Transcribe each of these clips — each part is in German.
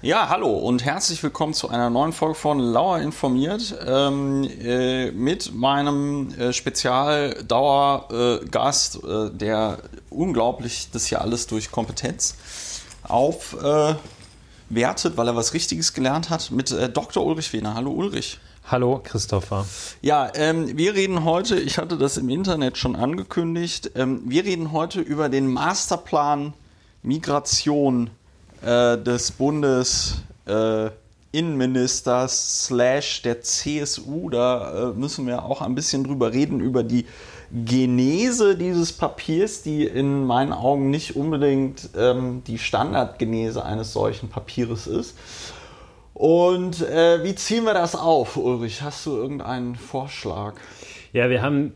Ja, hallo und herzlich willkommen zu einer neuen Folge von Lauer informiert ähm, äh, mit meinem äh, Spezial-Dauergast, äh, der unglaublich das hier alles durch Kompetenz aufwertet, weil er was Richtiges gelernt hat, mit äh, Dr. Ulrich Wehner. Hallo Ulrich. Hallo Christopher. Ja, ähm, wir reden heute, ich hatte das im Internet schon angekündigt, ähm, wir reden heute über den Masterplan Migration äh, des Bundesinnenministers äh, slash der CSU. Da äh, müssen wir auch ein bisschen drüber reden, über die Genese dieses Papiers, die in meinen Augen nicht unbedingt ähm, die Standardgenese eines solchen Papiers ist. Und äh, wie ziehen wir das auf, Ulrich? Hast du irgendeinen Vorschlag? Ja, wir haben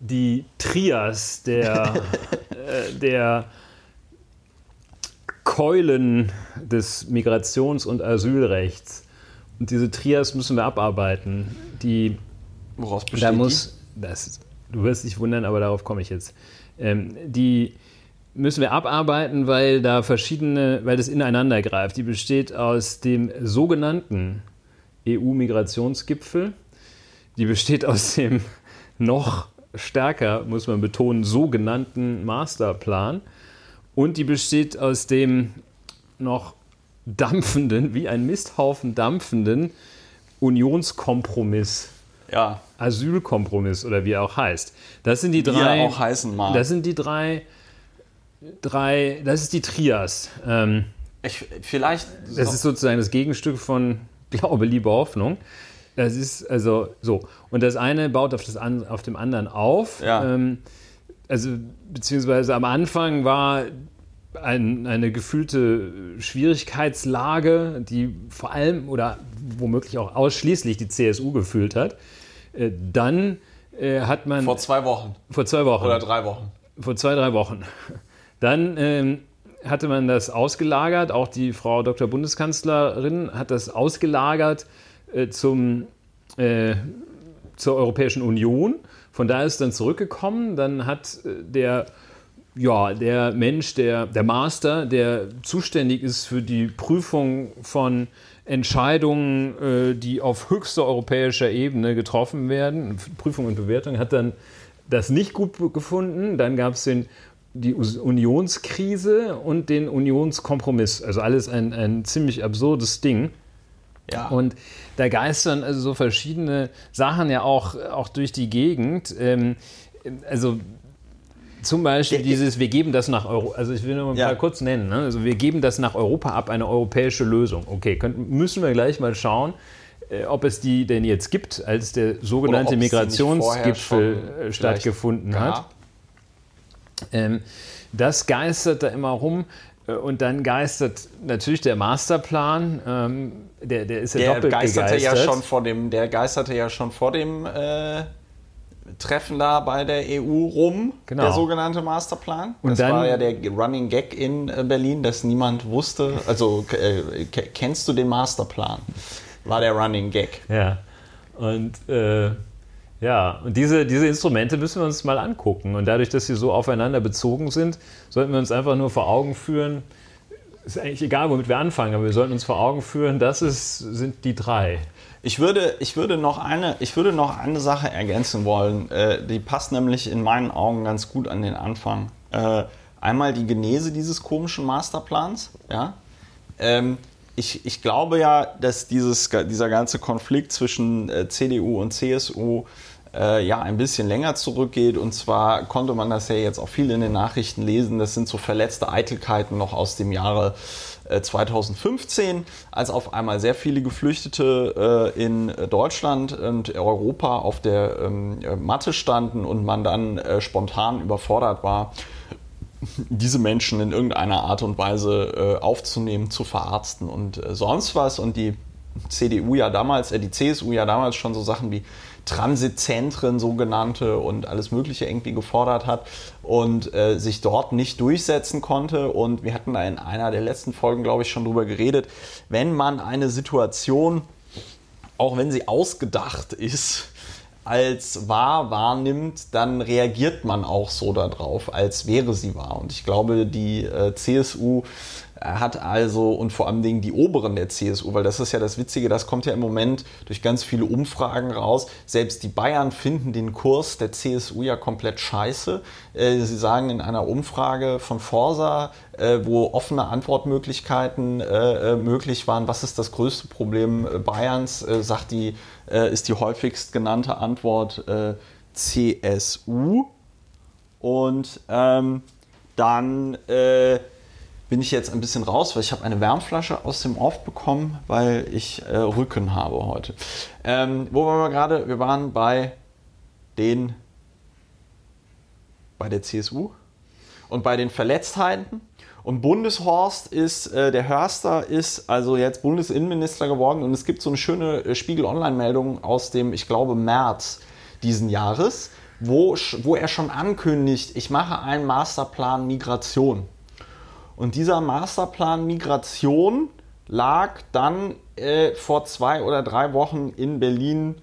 die Trias der, äh, der Keulen des Migrations- und Asylrechts. Und diese Trias müssen wir abarbeiten. Die, Woraus besteht da muss, das, Du wirst dich wundern, aber darauf komme ich jetzt. Ähm, die müssen wir abarbeiten, weil da verschiedene, weil das ineinander greift. Die besteht aus dem sogenannten EU-Migrationsgipfel. Die besteht aus dem noch stärker, muss man betonen, sogenannten Masterplan. Und die besteht aus dem noch dampfenden, wie ein Misthaufen dampfenden Unionskompromiss. Ja. Asylkompromiss oder wie er auch heißt. Das sind die drei. Wie er auch heißen mag. Das sind die drei. Drei. Das ist die Trias. Ähm, ich, vielleicht. Das ist sozusagen das Gegenstück von Glaube, Liebe, Hoffnung. Das ist also so. Und das eine baut auf, das an, auf dem anderen auf. Ja. Ähm, also beziehungsweise am Anfang war ein, eine gefühlte Schwierigkeitslage, die vor allem oder womöglich auch ausschließlich die CSU gefühlt hat. Äh, dann äh, hat man. Vor zwei Wochen. Vor zwei Wochen. Oder drei Wochen. Vor zwei, drei Wochen. Dann ähm, hatte man das ausgelagert, auch die Frau Dr. Bundeskanzlerin hat das ausgelagert äh, zum, äh, zur Europäischen Union. Von da ist dann zurückgekommen. Dann hat äh, der, ja, der Mensch, der, der Master, der zuständig ist für die Prüfung von Entscheidungen, äh, die auf höchster europäischer Ebene getroffen werden, Prüfung und Bewertung, hat dann das nicht gut gefunden. Dann gab es die Unionskrise und den Unionskompromiss. Also alles ein, ein ziemlich absurdes Ding. Ja. Und da geistern also so verschiedene Sachen ja auch, auch durch die Gegend. Ähm, also zum Beispiel dieses, wir geben das nach Europa, also ich will nur mal Ja. kurz nennen, ne? also wir geben das nach Europa ab, eine europäische Lösung. Okay, können, müssen wir gleich mal schauen, äh, ob es die denn jetzt gibt, als der sogenannte Migrationsgipfel äh, stattgefunden hat. Ähm, das geistert da immer rum. äh, Und dann geistert natürlich der Masterplan, ähm, der, der ist ja Der doppelt geisterte ja gegeistert. schon vor dem, der geisterte ja schon vor dem äh, Treffen da bei der EU rum, Genau. der sogenannte Masterplan. Und das dann- war ja der Running Gag in äh, Berlin, dass niemand wusste. Also äh, ke- kennst du den Masterplan? War der Running Gag. Ja. Und äh, ja, und diese, diese Instrumente müssen wir uns mal angucken. Und dadurch, dass sie so aufeinander bezogen sind, sollten wir uns einfach nur vor Augen führen, ist eigentlich egal, womit wir anfangen, aber wir sollten uns vor Augen führen, das ist, sind die drei. Ich würde, ich, würde noch eine, ich würde noch eine Sache ergänzen wollen. Äh, die passt nämlich in meinen Augen ganz gut an den Anfang. Äh, einmal die Genese dieses komischen Masterplans. Ja? Ähm, ich, ich glaube ja, dass dieses, dieser ganze Konflikt zwischen äh, CDU und CSU äh, ja ein bisschen länger zurückgeht. Und zwar konnte man das ja jetzt auch viel in den Nachrichten lesen. Das sind so verletzte Eitelkeiten noch aus dem Jahre äh, 2015, als auf einmal sehr viele Geflüchtete äh, in Deutschland und Europa auf der ähm, äh, Matte standen und man dann äh, spontan überfordert war, diese Menschen in irgendeiner Art und Weise äh, aufzunehmen, zu verarzten und äh, sonst was. Und die CDU ja damals, äh, die CSU ja damals schon so Sachen wie Transitzentren sogenannte und alles Mögliche irgendwie gefordert hat und äh, sich dort nicht durchsetzen konnte. Und wir hatten da in einer der letzten Folgen, glaube ich, schon drüber geredet, wenn man eine Situation, auch wenn sie ausgedacht ist, als wahr wahrnimmt, dann reagiert man auch so darauf, als wäre sie wahr. Und ich glaube, die äh, CSU hat also, und vor allem Dingen die Oberen der CSU, weil das ist ja das Witzige, das kommt ja im Moment durch ganz viele Umfragen raus. Selbst die Bayern finden den Kurs der CSU ja komplett scheiße. Äh, sie sagen in einer Umfrage von Forsa, äh, wo offene Antwortmöglichkeiten äh, möglich waren, was ist das größte Problem Bayerns, sagt die, ist die häufigst genannte Antwort CSU. Und ähm, dann äh, bin ich jetzt ein bisschen raus, weil ich habe eine Wärmflasche aus dem Off bekommen, weil ich äh, Rücken habe heute. Ähm, wo waren wir gerade? Wir waren bei den bei der CSU und bei den Verletztheiten. Und Bundeshorst ist, äh, der Hörster ist also jetzt Bundesinnenminister geworden und es gibt so eine schöne äh, Spiegel-Online-Meldung aus dem, ich glaube, März diesen Jahres, wo, wo er schon ankündigt, ich mache einen Masterplan Migration. Und dieser Masterplan Migration lag dann äh, vor zwei oder drei Wochen in Berlin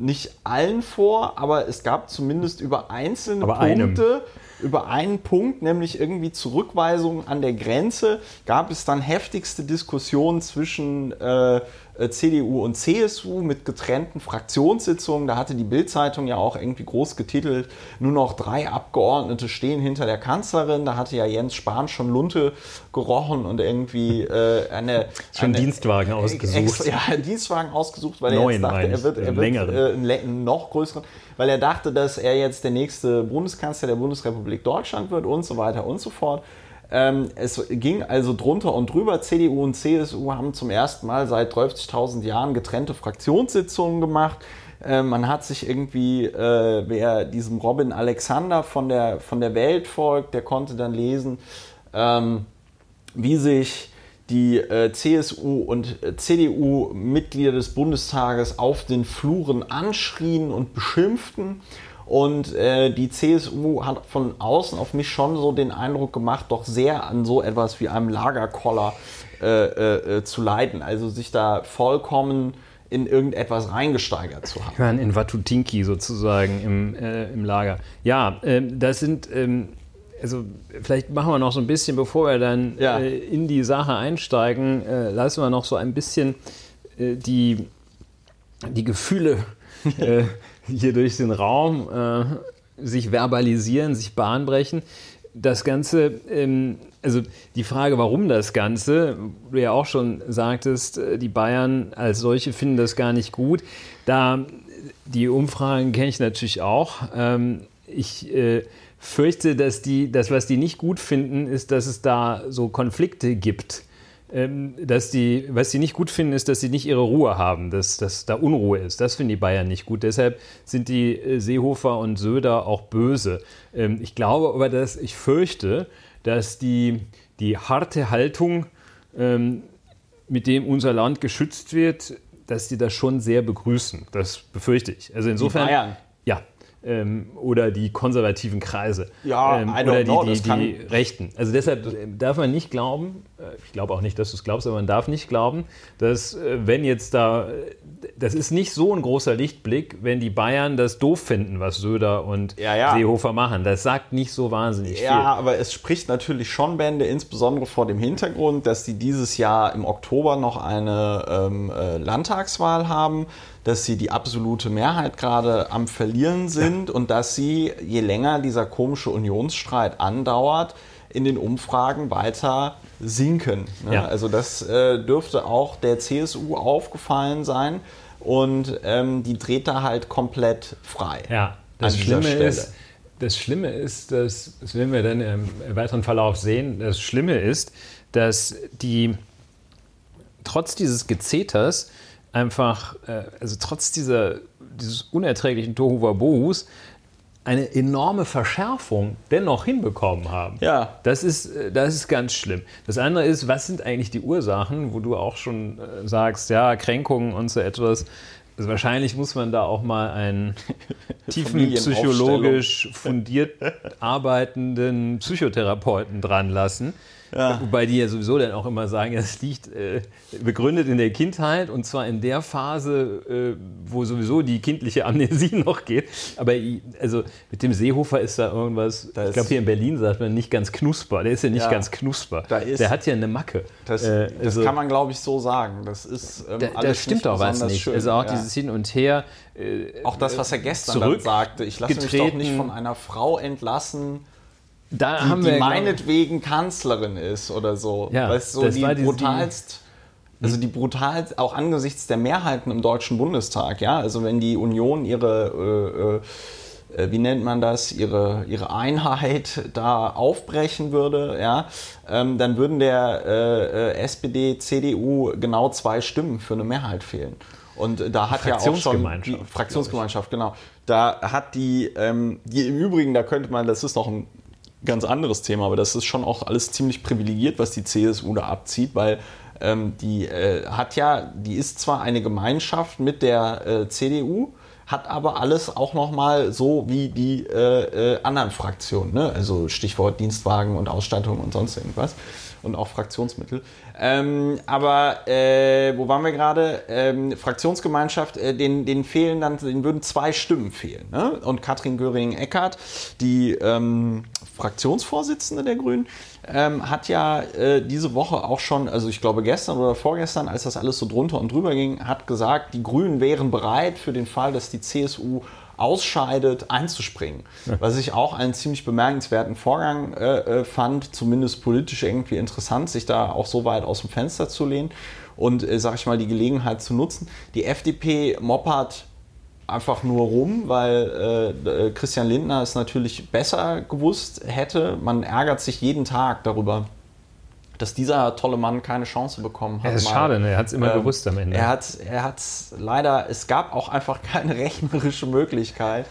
nicht allen vor, aber es gab zumindest über einzelne aber Punkte, einem. über einen Punkt, nämlich irgendwie Zurückweisungen an der Grenze, gab es dann heftigste Diskussionen zwischen äh, äh, CDU und CSU mit getrennten Fraktionssitzungen. Da hatte die Bildzeitung ja auch irgendwie groß getitelt, nur noch drei Abgeordnete stehen hinter der Kanzlerin. Da hatte ja Jens Spahn schon Lunte gerochen und irgendwie äh, eine... Schon eine, Dienstwagen ausgesucht. Ja, einen Dienstwagen ausgesucht, weil Neuen, er jetzt dachte, er wird, er wird äh, einen noch größeren, weil er dachte, dass er jetzt der nächste Bundeskanzler der Bundesrepublik Deutschland wird und so weiter und so fort. Ähm, es ging also drunter und drüber. CDU und CSU haben zum ersten Mal seit 30.000 Jahren getrennte Fraktionssitzungen gemacht. Äh, man hat sich irgendwie, äh, wer diesem Robin Alexander von der, von der Welt folgt, der konnte dann lesen, ähm, wie sich die äh, CSU und äh, CDU-Mitglieder des Bundestages auf den Fluren anschrien und beschimpften. Und äh, die CSU hat von außen auf mich schon so den Eindruck gemacht, doch sehr an so etwas wie einem Lagerkoller äh, äh, äh, zu leiden. Also sich da vollkommen in irgendetwas reingesteigert zu haben. Meine, in Watutinki sozusagen im, äh, im Lager. Ja, ähm, das sind, ähm, also vielleicht machen wir noch so ein bisschen, bevor wir dann ja. äh, in die Sache einsteigen, lassen wir noch so ein bisschen die, die Gefühle hier durch den Raum äh, sich verbalisieren, sich bahnbrechen. Das Ganze, ähm, also die Frage, warum das Ganze, du ja auch schon sagtest, äh, die Bayern als solche finden das gar nicht gut. Da die Umfragen kenne ich natürlich auch. Ähm, ich äh, fürchte, dass die, das, was die nicht gut finden, ist, dass es da so Konflikte gibt ähm, dass die, was sie nicht gut finden, ist, dass sie nicht ihre Ruhe haben, dass, dass da Unruhe ist. Das finden die Bayern nicht gut. Deshalb sind die äh, Seehofer und Söder auch böse. Ähm, ich glaube aber, dass ich fürchte, dass die, die harte Haltung, ähm, mit dem unser Land geschützt wird, dass die das schon sehr begrüßen. Das befürchte ich. Also insofern. Die Bayern. Ja, ähm, oder die konservativen Kreise ja, ähm, oder die, die, die Rechten. Also deshalb darf man nicht glauben, äh, ich glaube auch nicht, dass du es glaubst, aber man darf nicht glauben, dass äh, wenn jetzt da, das ist nicht so ein großer Lichtblick, wenn die Bayern das doof finden, was Söder und ja, ja. Seehofer machen. Das sagt nicht so wahnsinnig ja, viel. Ja, aber es spricht natürlich schon Bände, insbesondere vor dem Hintergrund, dass die dieses Jahr im Oktober noch eine ähm, äh, Landtagswahl haben dass sie die absolute Mehrheit gerade am Verlieren sind ja. und dass sie, je länger dieser komische Unionsstreit andauert, in den Umfragen weiter sinken. Ne? Ja. Also das äh, dürfte auch der CSU aufgefallen sein und ähm, die dreht da halt komplett frei. Ja, das Schlimme Stelle. ist, das Schlimme ist, dass, das werden wir dann im weiteren Verlauf sehen, das Schlimme ist, dass die trotz dieses Gezeters einfach, äh, also trotz dieser, dieses unerträglichen Tohuwabohus, eine enorme Verschärfung dennoch hinbekommen haben. Ja. Das ist, äh, das ist ganz schlimm. Das andere ist, was sind eigentlich die Ursachen, wo du auch schon äh, sagst, ja, Kränkungen und so etwas. Also wahrscheinlich muss man da auch mal einen tiefen psychologisch fundiert arbeitenden Psychotherapeuten dran lassen. Ja. Wobei die ja sowieso dann auch immer sagen, es liegt äh, begründet in der Kindheit und zwar in der Phase, äh, wo sowieso die kindliche Amnesie noch geht. Aber also mit dem Seehofer ist da irgendwas, da ich glaube hier in Berlin sagt man nicht ganz knusper. Der ist ja nicht ja, ganz knusper. der hat ja eine Macke. Das, äh, also, das kann man glaube ich so sagen. Das ist ähm, da, Das stimmt doch was nicht. Schön. Also auch ja. dieses Hin und Her. Äh, auch das, was er gestern sagte. Ich lasse mich doch nicht von einer Frau entlassen da die, haben wir, die meinetwegen Kanzlerin ist oder so. Ja, weißt du, so die brutalst, also die brutal, auch angesichts der Mehrheiten im Deutschen Bundestag, ja, also wenn die Union ihre, äh, äh, wie nennt man das, ihre, ihre Einheit da aufbrechen würde, ja, ähm, dann würden der äh, äh SPD, CDU genau zwei Stimmen für eine Mehrheit fehlen. Und da hat ja auch schon die Fraktionsgemeinschaft, genau. Da hat die, ähm, die im Übrigen, da könnte man, das ist noch ein ganz anderes Thema, aber das ist schon auch alles ziemlich privilegiert, was die CSU da abzieht, weil ähm, die äh, hat ja, die ist zwar eine Gemeinschaft mit der äh, CDU, hat aber alles auch nochmal so wie die äh, äh, anderen Fraktionen, ne? also Stichwort Dienstwagen und Ausstattung und sonst irgendwas und auch Fraktionsmittel. Ähm, aber äh, wo waren wir gerade? Ähm, Fraktionsgemeinschaft, äh, den, den fehlen dann, den würden zwei Stimmen fehlen. Ne? Und Katrin Göring-Eckardt, die ähm, Fraktionsvorsitzende der Grünen, ähm, hat ja äh, diese Woche auch schon, also ich glaube gestern oder vorgestern, als das alles so drunter und drüber ging, hat gesagt, die Grünen wären bereit für den Fall, dass die CSU ausscheidet, einzuspringen. Was ich auch einen ziemlich bemerkenswerten Vorgang äh, äh, fand, zumindest politisch irgendwie interessant, sich da auch so weit aus dem Fenster zu lehnen und, äh, sag ich mal, die Gelegenheit zu nutzen. Die FDP moppert einfach nur rum, weil äh, äh, Christian Lindner es natürlich besser gewusst hätte. Man ärgert sich jeden Tag darüber, dass dieser tolle Mann keine Chance bekommen hat. Das ist mal, schade, ne? er hat es immer ähm, gewusst am Ende. Er hat er leider, es gab auch einfach keine rechnerische Möglichkeit,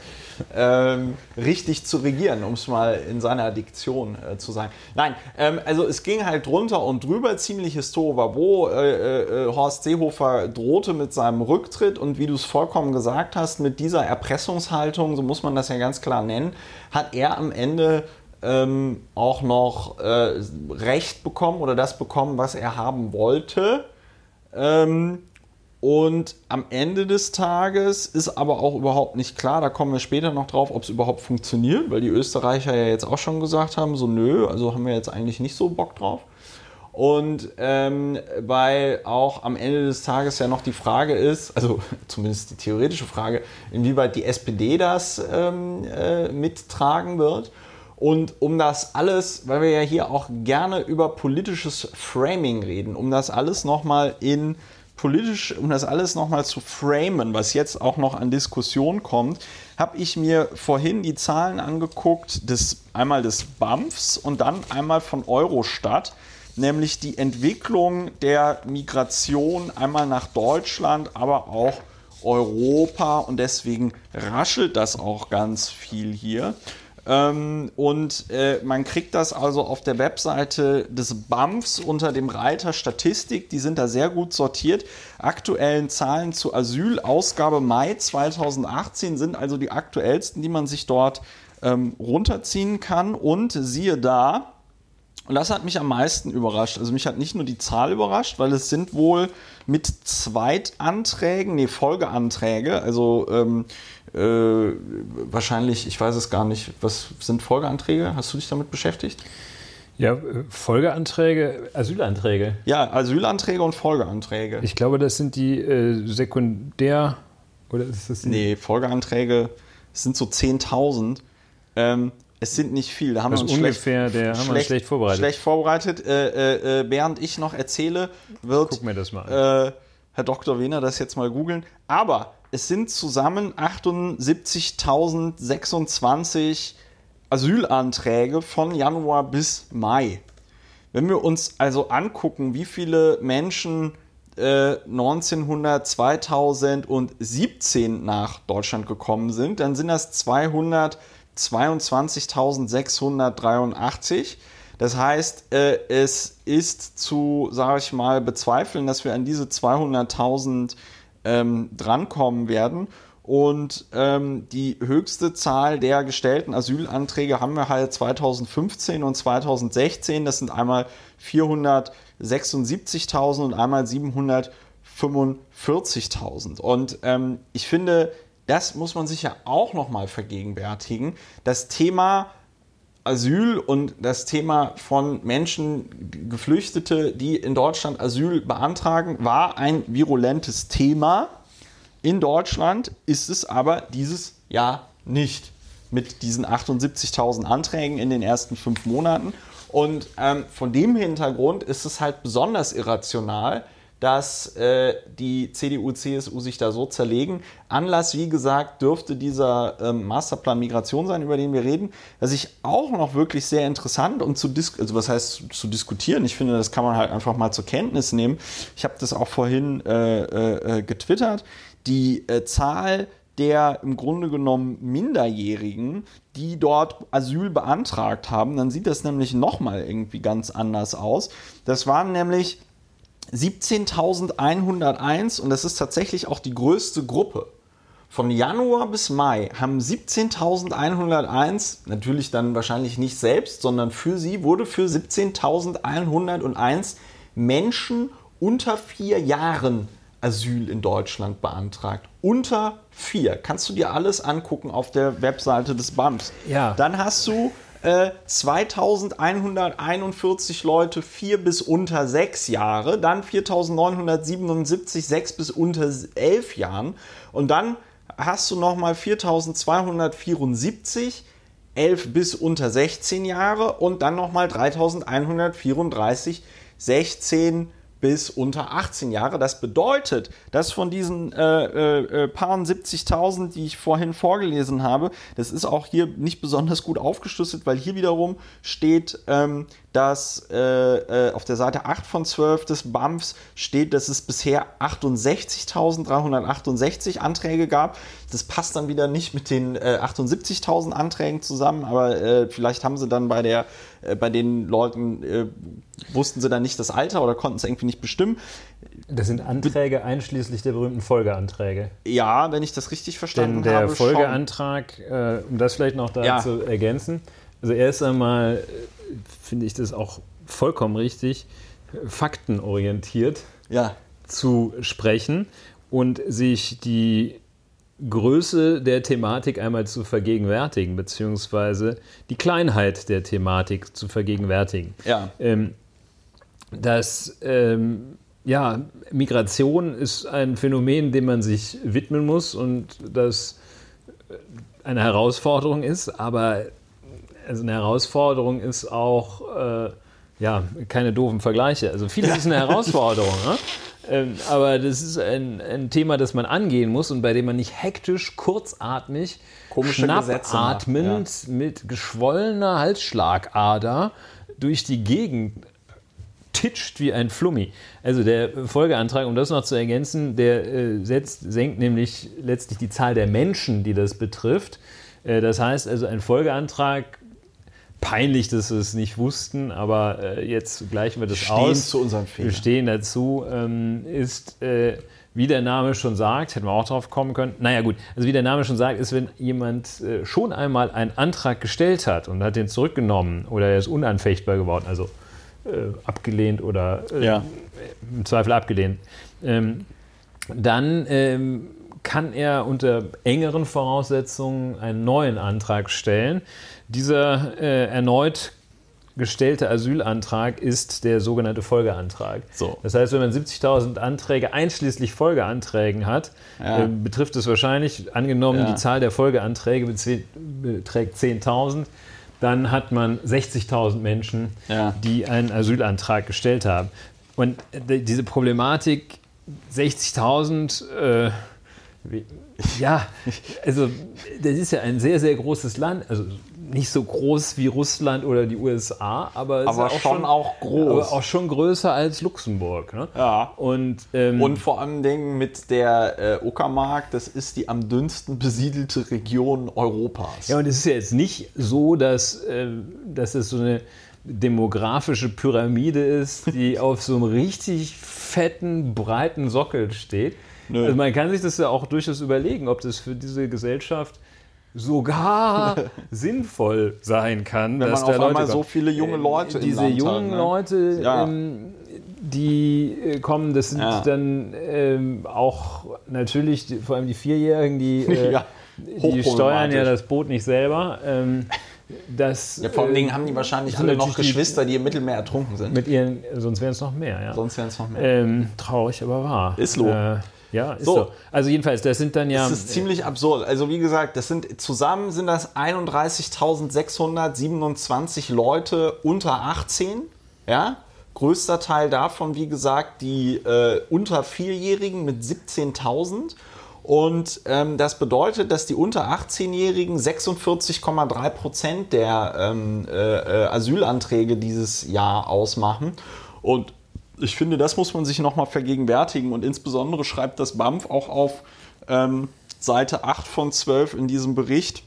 ähm, richtig zu regieren, um es mal in seiner Diktion äh, zu sagen. Nein, ähm, also es ging halt drunter und drüber, ziemliches Tohuwabo. Äh, äh, Horst Seehofer drohte mit seinem Rücktritt und wie du es vollkommen gesagt hast, mit dieser Erpressungshaltung, so muss man das ja ganz klar nennen, hat er am Ende ähm, auch noch äh, Recht bekommen oder das bekommen, was er haben wollte. Ähm, und am Ende des Tages ist aber auch überhaupt nicht klar, da kommen wir später noch drauf, ob es überhaupt funktioniert, weil die Österreicher ja jetzt auch schon gesagt haben, so nö, also haben wir jetzt eigentlich nicht so Bock drauf. Und ähm, weil auch am Ende des Tages ja noch die Frage ist, also zumindest die theoretische Frage, inwieweit die SPD das ähm, äh, mittragen wird. Und um das alles, weil wir ja hier auch gerne über politisches Framing reden, um das alles nochmal in politisch, um das alles nochmal zu framen, was jetzt auch noch an Diskussion kommt, habe ich mir vorhin die Zahlen angeguckt, des, einmal des BAMFs und dann einmal von Eurostat, nämlich die Entwicklung der Migration einmal nach Deutschland, aber auch Europa und deswegen raschelt das auch ganz viel hier. Ähm, und äh, man kriegt das also auf der Webseite des BAMFs unter dem Reiter Statistik. Die sind da sehr gut sortiert. Aktuellen Zahlen zur Asylausgabe Mai 2018 sind also die aktuellsten, die man sich dort ähm, runterziehen kann. Und siehe da, und das hat mich am meisten überrascht. Also mich hat nicht nur die Zahl überrascht, weil es sind wohl mit Zweitanträgen, nee, Folgeanträge, also ähm, äh, wahrscheinlich, ich weiß es gar nicht, was sind Folgeanträge? Hast du dich damit beschäftigt? Ja, äh, Folgeanträge, Asylanträge. Ja, Asylanträge und Folgeanträge. Ich glaube, das sind die äh, Sekundär- oder ist das die? Nee, Folgeanträge sind so 10.000. Ähm, es sind nicht viel. Da haben wir uns ungefähr, schlecht, der haben schlecht, schlecht vorbereitet. Schlecht vorbereitet. Äh, äh, während ich noch erzähle, wird Guck mir das mal. Äh, Herr Dr. Wehner das jetzt mal googeln. Aber es sind zusammen 78.026 Asylanträge von Januar bis Mai. Wenn wir uns also angucken, wie viele Menschen äh, 1900, 2017 nach Deutschland gekommen sind, dann sind das 222.683. Das heißt, äh, es ist zu, sage ich mal, bezweifeln, dass wir an diese 200.000 ähm, drankommen werden. Und ähm, die höchste Zahl der gestellten Asylanträge haben wir halt 2015 und 2016. Das sind einmal 476.000 und einmal 745.000. Und ähm, ich finde, das muss man sich ja auch nochmal vergegenwärtigen. Das Thema Asyl und das Thema von Menschen, Geflüchtete, die in Deutschland Asyl beantragen, war ein virulentes Thema in Deutschland ist es aber dieses Jahr nicht mit diesen 78.000 Anträgen in den ersten fünf Monaten. Und ähm, von dem Hintergrund ist es halt besonders irrational, dass äh, die CDU, CSU sich da so zerlegen. Anlass, wie gesagt, dürfte dieser ähm, Masterplan Migration sein, über den wir reden, was ich auch noch wirklich sehr interessant und zu dis also was heißt zu diskutieren. Ich finde, das kann man halt einfach mal zur Kenntnis nehmen. Ich habe das auch vorhin äh, äh, äh getwittert die äh, Zahl der im Grunde genommen Minderjährigen, die dort Asyl beantragt haben, dann sieht das nämlich nochmal irgendwie ganz anders aus. Das waren nämlich 17.101 und das ist tatsächlich auch die größte Gruppe. Von Januar bis Mai haben 17.101, natürlich dann wahrscheinlich nicht selbst, sondern für sie wurde für 17.101 Menschen unter vier Jahren Asyl in Deutschland beantragt. Unter vier. Kannst du dir alles angucken auf der Webseite des BAMS. Ja. Dann hast du äh, 2141 Leute vier bis unter sechs Jahre, dann 4977 sechs bis unter elf Jahren und dann hast du nochmal 4274 11 bis unter 16 Jahre und dann nochmal 3134 16 bis unter 18 Jahre. Das bedeutet, dass von diesen äh, äh, äh paar 70.000, die ich vorhin vorgelesen habe, das ist auch hier nicht besonders gut aufgeschlüsselt, weil hier wiederum steht, ähm, dass äh, äh auf der Seite 8 von 12 des BAMFs steht, dass es bisher 68.368 Anträge gab. Das passt dann wieder nicht mit den äh, 78.000 Anträgen zusammen, aber äh, vielleicht haben sie dann bei, der, äh, bei den Leuten, äh, wussten sie dann nicht das Alter oder konnten es irgendwie nicht bestimmen. Das sind Anträge einschließlich der berühmten Folgeanträge. Ja, wenn ich das richtig verstanden Denn der der Folgeantrag, um das vielleicht noch da ja. zu ergänzen, also erst einmal finde ich das auch vollkommen richtig, faktenorientiert ja. zu sprechen und sich die Größe der Thematik einmal zu vergegenwärtigen, beziehungsweise die Kleinheit der Thematik zu vergegenwärtigen. Ja. Ähm, dass ähm, ja, Migration ist ein Phänomen, dem man sich widmen muss und das eine Herausforderung ist, aber also eine Herausforderung ist auch, äh, ja, keine doofen Vergleiche. Also vieles ist eine Herausforderung, ne? ähm, aber das ist ein, ein, Thema, das man angehen muss und bei dem man nicht hektisch, kurzatmig, Komische schnappatmend ja. mit geschwollener Halsschlagader durch die Gegend titscht wie ein Flummi. Also der Folgeantrag, um das noch zu ergänzen, der äh, setzt, senkt nämlich letztlich die Zahl der Menschen, die das betrifft. Äh, das heißt also, ein Folgeantrag peinlich, dass wir es nicht wussten, aber äh, jetzt gleichen wir das stehen aus. zu unserem Fehler. Wir stehen dazu, ähm, ist, äh, wie der Name schon sagt, hätten wir auch drauf kommen können. Naja, gut, also wie der Name schon sagt, ist, wenn jemand äh, schon einmal einen Antrag gestellt hat und hat den zurückgenommen oder er ist unanfechtbar geworden, also äh, abgelehnt oder äh, ja. im Zweifel abgelehnt, ähm, dann ähm, kann er unter engeren Voraussetzungen einen neuen Antrag stellen. Dieser äh, erneut gestellte Asylantrag ist der sogenannte Folgeantrag. So. Das heißt, wenn man 70.000 Anträge einschließlich Folgeanträgen hat, ja. äh, betrifft es wahrscheinlich, angenommen, ja. die Zahl der Folgeanträge beträgt 10.000, dann hat man 60.000 Menschen, ja. die einen Asylantrag gestellt haben. Und äh, diese Problematik 60.000 äh, ja, also das ist ja ein sehr, sehr großes Land. Also nicht so groß wie Russland oder die USA, aber, aber auch schon, schon, auch groß. Aber auch schon größer als Luxemburg. Ne? Ja. Und, ähm, und vor allen Dingen mit der äh, Uckermark, das ist die am dünnsten besiedelte Region Europas. Ja, und es ist ja jetzt nicht so, dass, äh, dass es so eine demografische Pyramide ist, die auf so einem richtig fetten, breiten Sockel steht Nö. Also man kann sich das ja auch durchaus überlegen, ob das für diese Gesellschaft sogar sinnvoll sein kann, wenn dass man auf einmal so viele junge äh, Leute diese jungen hat, ne? Leute, ja. ähm, die äh, kommen, das sind ja. dann ähm, auch natürlich die, vor allem die Vierjährigen, die, äh, ja. die steuern ja das Boot nicht selber. Ähm, das, ja, vor allen Dingen haben die wahrscheinlich alle noch Geschwister, die im Mittelmeer ertrunken sind. Mit ihren, sonst wären es noch mehr, ja. Sonst wären es noch mehr. Ähm, traurig, aber wahr. Ist lo. Äh, ja, ist so. so. Also jedenfalls, das sind dann ja. Das ist ziemlich absurd. Also wie gesagt, das sind zusammen sind das 31.627 Leute unter 18. Ja, größter Teil davon, wie gesagt, die äh, unter Vierjährigen mit 17.000. Und ähm, das bedeutet, dass die unter 18-Jährigen 46,3 Prozent der ähm, äh, äh, Asylanträge dieses Jahr ausmachen. Und ich finde, das muss man sich nochmal vergegenwärtigen und insbesondere schreibt das BAMF auch auf ähm, Seite 8 von 12 in diesem Bericht,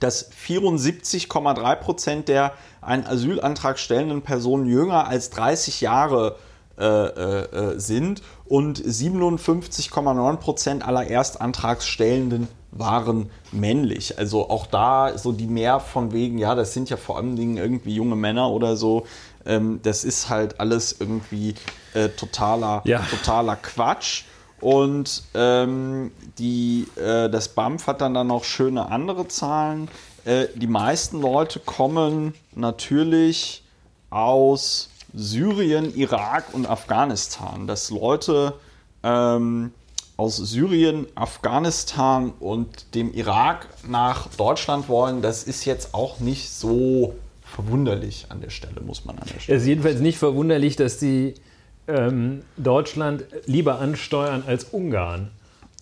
dass 74,3 Prozent der einen Asylantrag stellenden Personen jünger als 30 Jahre äh, äh, sind und 57,9 Prozent aller Erstantragsstellenden waren männlich. Also auch da so die mehr von wegen, ja, das sind ja vor allen Dingen irgendwie junge Männer oder so, ähm, das ist halt alles irgendwie äh, totaler, ja. totaler Quatsch. Und ähm, die, äh, das BAMF hat dann, dann noch schöne andere Zahlen. Äh, die meisten Leute kommen natürlich aus Syrien, Irak und Afghanistan. Dass Leute ähm, aus Syrien, Afghanistan und dem Irak nach Deutschland wollen, das ist jetzt auch nicht so verwunderlich an der Stelle, muss man an der Stelle. Es ist jedenfalls nicht verwunderlich, dass die ähm, Deutschland lieber ansteuern als Ungarn.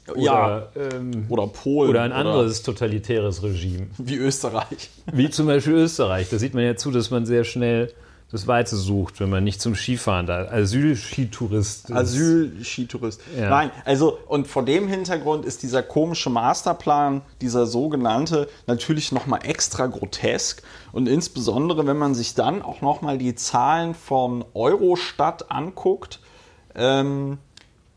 Oder, ja, ähm, oder Polen. Oder ein anderes oder totalitäres Regime. Wie Österreich. Wie zum Beispiel Österreich. Da sieht man ja zu, dass man sehr schnell das Weite sucht, wenn man nicht zum Skifahren da. Asyl-Skitourist. Asyl-Skitourist. Ja. Nein, also und vor dem Hintergrund ist dieser komische Masterplan, dieser sogenannte, natürlich nochmal extra grotesk. Und insbesondere, wenn man sich dann auch nochmal die Zahlen von Eurostat anguckt, ähm, äh,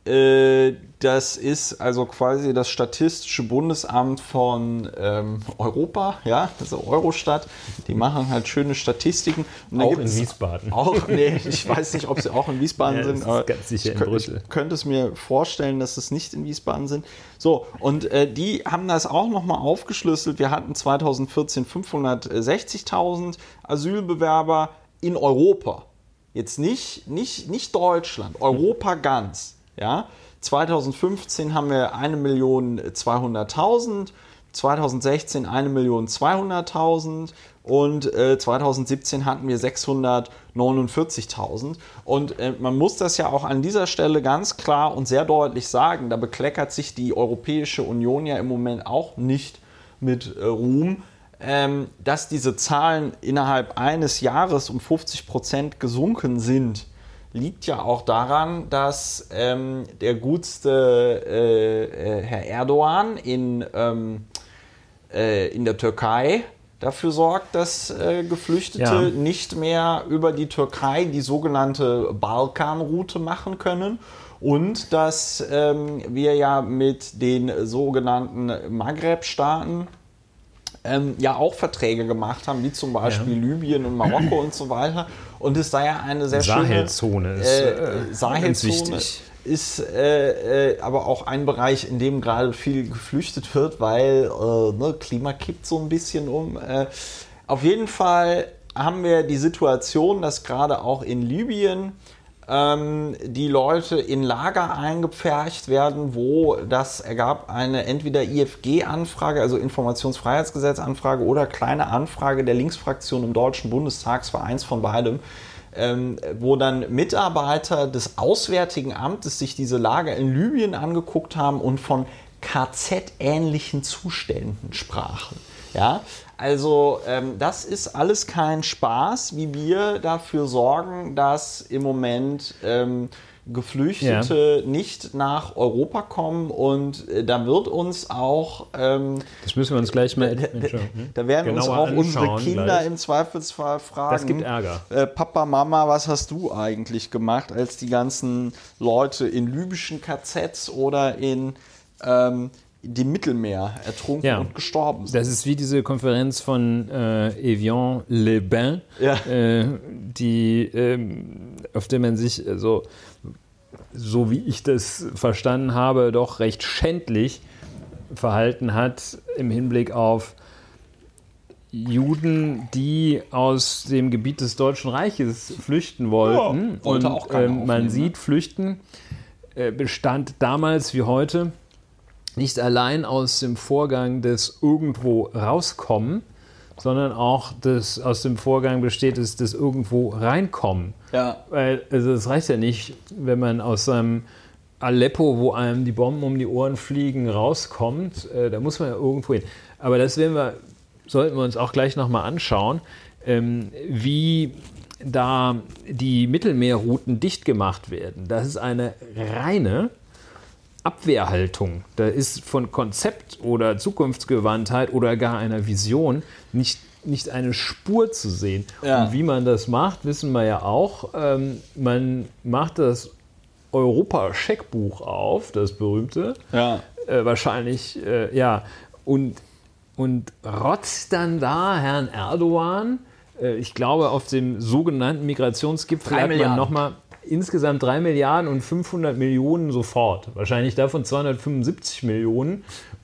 das ist also quasi das Statistische Bundesamt von ähm, Europa, ja, also Eurostat. Die machen halt schöne Statistiken. auch in Wiesbaden. Auch, nee, ich weiß nicht, ob sie auch in Wiesbaden ja, sind, aber ganz sicher ich, in Brüssel. ich könnte es mir vorstellen, dass es nicht in Wiesbaden sind. So, und äh, die haben das auch nochmal aufgeschlüsselt. Wir hatten 2014 560.000 Asylbewerber in Europa. Jetzt nicht, nicht, nicht Deutschland, Europa ganz. Ja, 2015 haben wir 1.200.000, 2016 1.200.000 und äh, 2017 hatten wir 649.000. Und äh, man muss das ja auch an dieser Stelle ganz klar und sehr deutlich sagen, da bekleckert sich die Europäische Union ja im Moment auch nicht mit äh, Ruhm, ähm, dass diese Zahlen innerhalb eines Jahres um 50 Prozent gesunken sind liegt ja auch daran, dass ähm, der gutste äh, äh, Herr Erdogan in, ähm, äh, in der Türkei dafür sorgt, dass äh, Geflüchtete ja. nicht mehr über die Türkei die sogenannte Balkanroute machen können und dass ähm, wir ja mit den sogenannten Maghreb-Staaten ähm, ja auch Verträge gemacht haben, wie zum Beispiel ja. Libyen und Marokko und so weiter. Und es da ja eine sehr Sahelzone schöne ist, äh, äh Sahelzone ist äh, äh, aber auch ein Bereich, in dem gerade viel geflüchtet wird, weil äh, ne, Klima kippt so ein bisschen um. Äh, auf jeden Fall haben wir die Situation, dass gerade auch in Libyen ähm, die Leute in Lager eingepfercht werden, wo das ergab eine entweder IFG-Anfrage, also Informationsfreiheitsgesetz-Anfrage oder kleine Anfrage der Linksfraktion im Deutschen Bundestag, es war eins von beidem, ähm, wo dann Mitarbeiter des Auswärtigen Amtes sich diese Lager in Libyen angeguckt haben und von KZ-ähnlichen Zuständen sprachen. Ja, also ähm, das ist alles kein Spaß, wie wir dafür sorgen, dass im Moment ähm, Geflüchtete ja. nicht nach Europa kommen und äh, da wird uns auch. Ähm, das müssen wir uns gleich mal da, da werden uns auch unsere Kinder gleich. im Zweifelsfall fragen. Das gibt Ärger. Äh, Papa, Mama, was hast du eigentlich gemacht, als die ganzen Leute in libyschen KZs oder in. Ähm, dem Mittelmeer ertrunken ja. und gestorben sind. Das ist wie diese Konferenz von äh, Evian-les-Bains, ja. äh, die, ähm, auf der man sich so, so wie ich das verstanden habe, doch recht schändlich verhalten hat im Hinblick auf Juden, die aus dem Gebiet des Deutschen Reiches flüchten wollten. Ja, wollte und auch äh, man sieht, ne? Flüchten äh, bestand damals wie heute nicht allein aus dem Vorgang des irgendwo rauskommen, sondern auch des, aus dem Vorgang besteht es des irgendwo reinkommen. Ja. Weil also es reicht ja nicht, wenn man aus seinem Aleppo, wo einem die Bomben um die Ohren fliegen, rauskommt. Äh, da muss man ja irgendwo hin. Aber das werden wir, sollten wir uns auch gleich nochmal anschauen, ähm, wie da die Mittelmeerrouten dicht gemacht werden. Das ist eine reine Abwehrhaltung. Da ist von Konzept oder Zukunftsgewandtheit oder gar einer Vision nicht, nicht eine Spur zu sehen. Ja. Und wie man das macht, wissen wir ja auch. Ähm, man macht das Europa-Scheckbuch auf, das berühmte. Ja. Äh, wahrscheinlich, äh, ja. Und, und rotzt dann da Herrn Erdogan. Äh, ich glaube, auf dem sogenannten Migrationsgipfel hat man nochmal insgesamt 3 Milliarden und 500 Millionen sofort. Wahrscheinlich davon 275 Millionen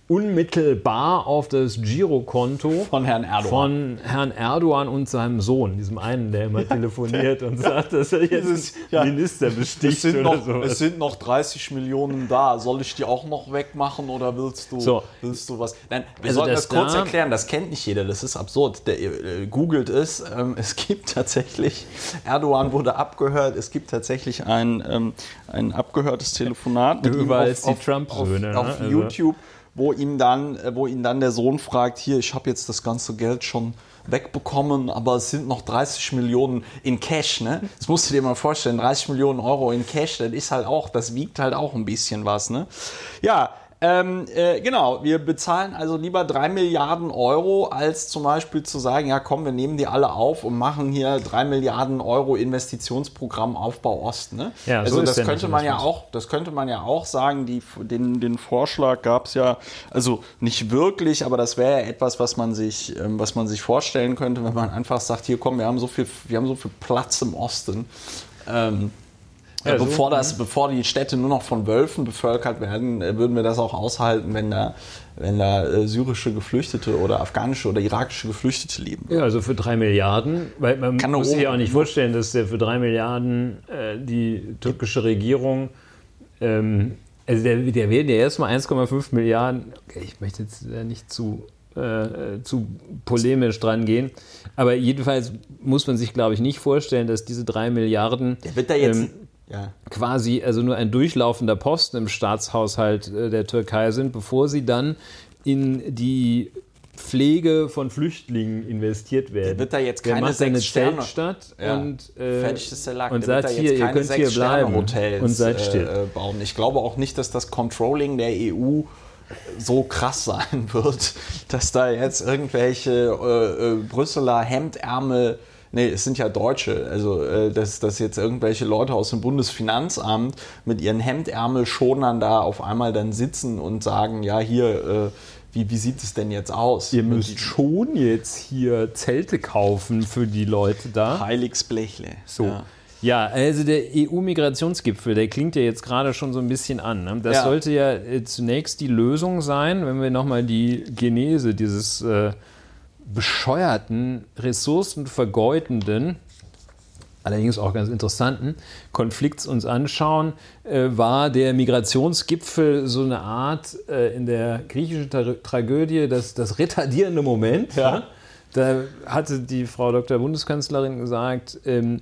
unmittelbar auf das Girokonto von Herrn Erdogan. Von Herrn Erdogan und seinem Sohn, diesem einen, der immer telefoniert und sagt, dass er jetzt Dieses, ja, Minister besticht es sind, noch, sowas. es sind noch 30 Millionen da. Soll ich die auch noch wegmachen oder willst du, so. willst du was? Nein, wir also sollten das, das kurz da erklären. Das kennt nicht jeder. Das ist absurd. Der äh, googelt es. Ähm, es gibt tatsächlich, Erdogan wurde abgehört. Es gibt tatsächlich ein, ähm, ein abgehörtes Telefonat mit Überall ihm auf, die Trump-Söhne. Auf, auf, ne? auf also. Wo ihm dann, äh, wo ihn dann der Sohn fragt, hier, ich habe jetzt das ganze Geld schon wegbekommen, aber es sind noch 30 Millionen in Cash, ne? Das musst du dir mal vorstellen, 30 Millionen Euro in Cash, das ist halt auch, das wiegt halt auch ein bisschen was, ne? Ja, ähm, äh, genau, wir bezahlen also lieber 3 Milliarden Euro, als zum Beispiel zu sagen, ja komm, wir nehmen die alle auf und machen hier 3 Milliarden Euro Investitionsprogramm Aufbau Ost. Ne? Ja, also so das könnte man ja auch, das könnte man ja auch sagen, die, den, den Vorschlag gab es ja, also nicht wirklich, aber das wäre ja etwas, was man sich, ähm, was man sich vorstellen könnte, wenn man einfach sagt, hier komm, wir haben so viel, wir haben so viel Platz im Osten. Ähm, ja, bevor, das, bevor die Städte nur noch von Wölfen bevölkert werden, äh, würden wir das auch aushalten, wenn da, wenn da äh, syrische Geflüchtete oder afghanische oder irakische Geflüchtete leben. Ja, also für drei Milliarden, weil man Kann muss sich ja auch nicht vorstellen, dass der für drei Milliarden äh, die türkische Regierung, ähm, also der, der werden ja erstmal 1,5 Milliarden, ich möchte jetzt nicht zu äh, zu polemisch dran gehen. Aber jedenfalls muss man sich, glaube ich, nicht vorstellen, dass diese drei Milliarden. Der wird da jetzt. Ähm, ja. quasi also nur ein durchlaufender Posten im Staatshaushalt äh, der Türkei sind, bevor sie dann in die Pflege von Flüchtlingen investiert werden. Der wird da jetzt keine sechs Sterne statt ja. und, äh, und sagt hier, ihr könnt hier bleiben Hotels, und seid still. Äh, bauen. Ich glaube auch nicht, dass das Controlling der EU so krass sein wird, dass da jetzt irgendwelche äh, äh, Brüsseler Hemdärmel Nee, es sind ja Deutsche. Also, äh, dass, dass jetzt irgendwelche Leute aus dem Bundesfinanzamt mit ihren Hemdärmelschonern da auf einmal dann sitzen und sagen, ja, hier, äh, wie, wie sieht es denn jetzt aus? Ihr müsst schon jetzt hier Zelte kaufen für die Leute da. Heiligsblechle. So. Ja. Ja, also der EU-Migrationsgipfel, der klingt ja jetzt gerade schon so ein bisschen an. Ne? Das ja. sollte ja äh, zunächst die Lösung sein, wenn wir nochmal die Genese dieses äh, bescheuerten, ressourcenvergeudenden, allerdings auch ganz interessanten Konflikts uns anschauen, äh, war der Migrationsgipfel so eine Art äh, in der griechischen Tra Tragödie das, das retardierende Moment. Ja. Da hatte die Frau Dr. Bundeskanzlerin gesagt, ähm,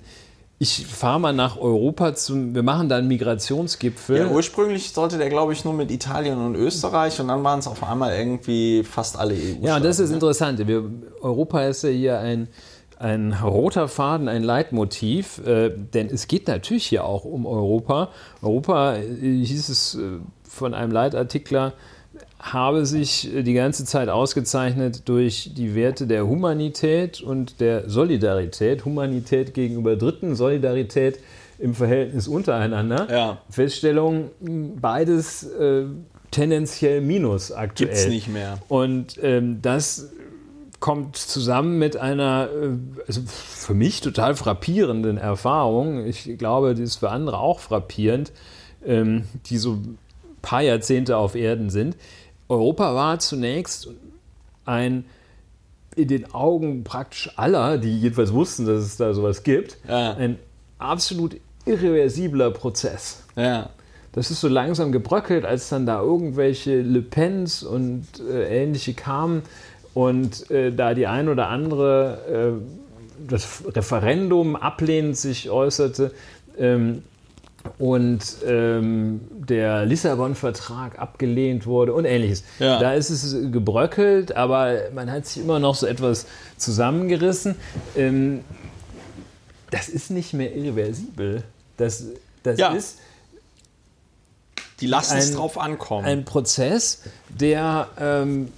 ich fahre mal nach Europa zum, wir machen da einen Migrationsgipfel. Ja, ursprünglich sollte der, glaube ich, nur mit Italien und Österreich und dann waren es auf einmal irgendwie fast alle EU. Ja, und das ist ne? interessant. Wir, Europa ist ja hier ein, ein roter Faden, ein Leitmotiv, äh, denn es geht natürlich hier auch um Europa. Europa, äh, hieß es äh, von einem Leitartikler, habe sich die ganze Zeit ausgezeichnet durch die Werte der Humanität und der Solidarität. Humanität gegenüber Dritten, Solidarität im Verhältnis untereinander. Ja. Feststellung, beides äh, tendenziell minus aktuell. Gibt's nicht mehr. Und ähm, das kommt zusammen mit einer äh, also für mich total frappierenden Erfahrung. Ich glaube, die ist für andere auch frappierend, ähm, die so ein paar Jahrzehnte auf Erden sind. Europa war zunächst ein in den Augen praktisch aller, die jedenfalls wussten, dass es da sowas gibt, Ja. ein absolut irreversibler Prozess. Ja. Das ist so langsam gebröckelt, als dann da irgendwelche Le Pens und äh, ähnliche kamen und äh, da die ein oder andere äh, das Referendum ablehnend sich äußerte ähm, und ähm, der Lissabon-Vertrag abgelehnt wurde und ähnliches. Ja. Da ist es gebröckelt, aber man hat sich immer noch so etwas zusammengerissen. Ähm, das ist nicht mehr irreversibel. Das, das Ja. ist Die lassen es drauf ankommen. ein Prozess, der, ähm,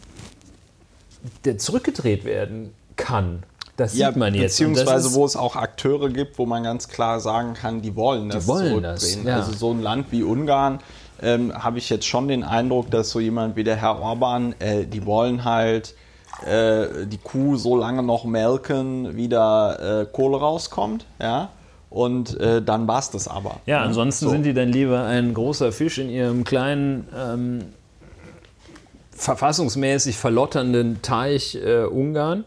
der zurückgedreht werden kann. Das ja, sieht man jetzt. Beziehungsweise wo es auch Akteure gibt, wo man ganz klar sagen kann, die wollen das wollen zurückdrehen. das, ja. Also so ein Land wie Ungarn ähm, habe ich jetzt schon den Eindruck, dass so jemand wie der Herr Orban, äh, die wollen halt äh, die Kuh so lange noch melken, wie da äh, Kohle rauskommt, ja. Und äh, dann war es das aber. Ja, ne? ansonsten So. sind die dann lieber ein großer Fisch in ihrem kleinen, ähm, verfassungsmäßig verlotternden Teich äh, Ungarn,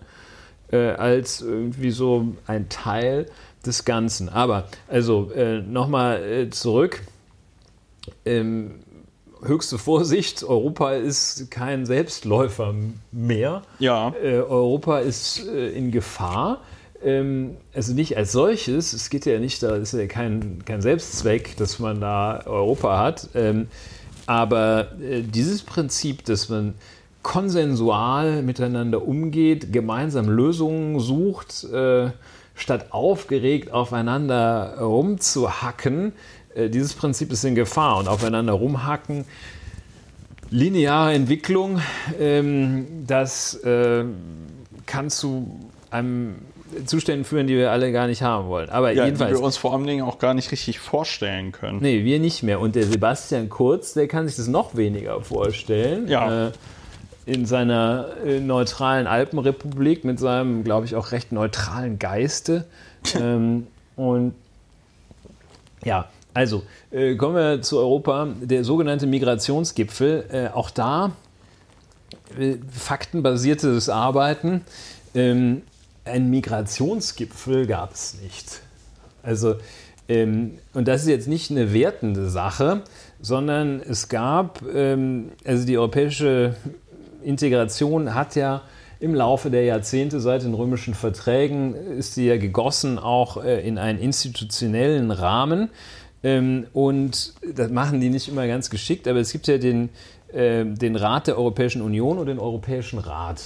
äh, als irgendwie so ein Teil des Ganzen. Aber, also äh, nochmal äh, zurück. Ähm, höchste Vorsicht, Europa ist kein Selbstläufer mehr. Ja. Äh, Europa ist äh, in Gefahr. Ähm, also nicht als solches, es geht ja nicht, da ist ja kein, kein Selbstzweck, dass man da Europa hat. Ähm, aber äh, dieses Prinzip, dass man konsensual miteinander umgeht, gemeinsam Lösungen sucht, äh, statt aufgeregt aufeinander rumzuhacken, äh, dieses Prinzip ist in Gefahr und aufeinander rumhacken lineare Entwicklung, ähm, das äh, kann zu einem Zuständen führen, die wir alle gar nicht haben wollen. Aber Ja, die jedenfalls. wir uns vor allen Dingen auch gar nicht richtig vorstellen können. Nee, wir nicht mehr. Und der Sebastian Kurz, der kann sich das noch weniger vorstellen. Ja. Äh, in seiner äh, neutralen Alpenrepublik mit seinem, glaube ich, auch recht neutralen Geiste. ähm, und ja, also äh, kommen wir zu Europa. Der sogenannte Migrationsgipfel, äh, auch da äh, faktenbasiertes Arbeiten. Ähm, ein Migrationsgipfel gab es nicht. Also, ähm, und das ist jetzt nicht eine wertende Sache, sondern es gab, ähm, also die europäische Integration hat ja im Laufe der Jahrzehnte seit den römischen Verträgen ist sie ja gegossen auch äh, in einen institutionellen Rahmen. Ähm, und das machen die nicht immer ganz geschickt, aber es gibt ja den, äh, den Rat der Europäischen Union und den Europäischen Rat.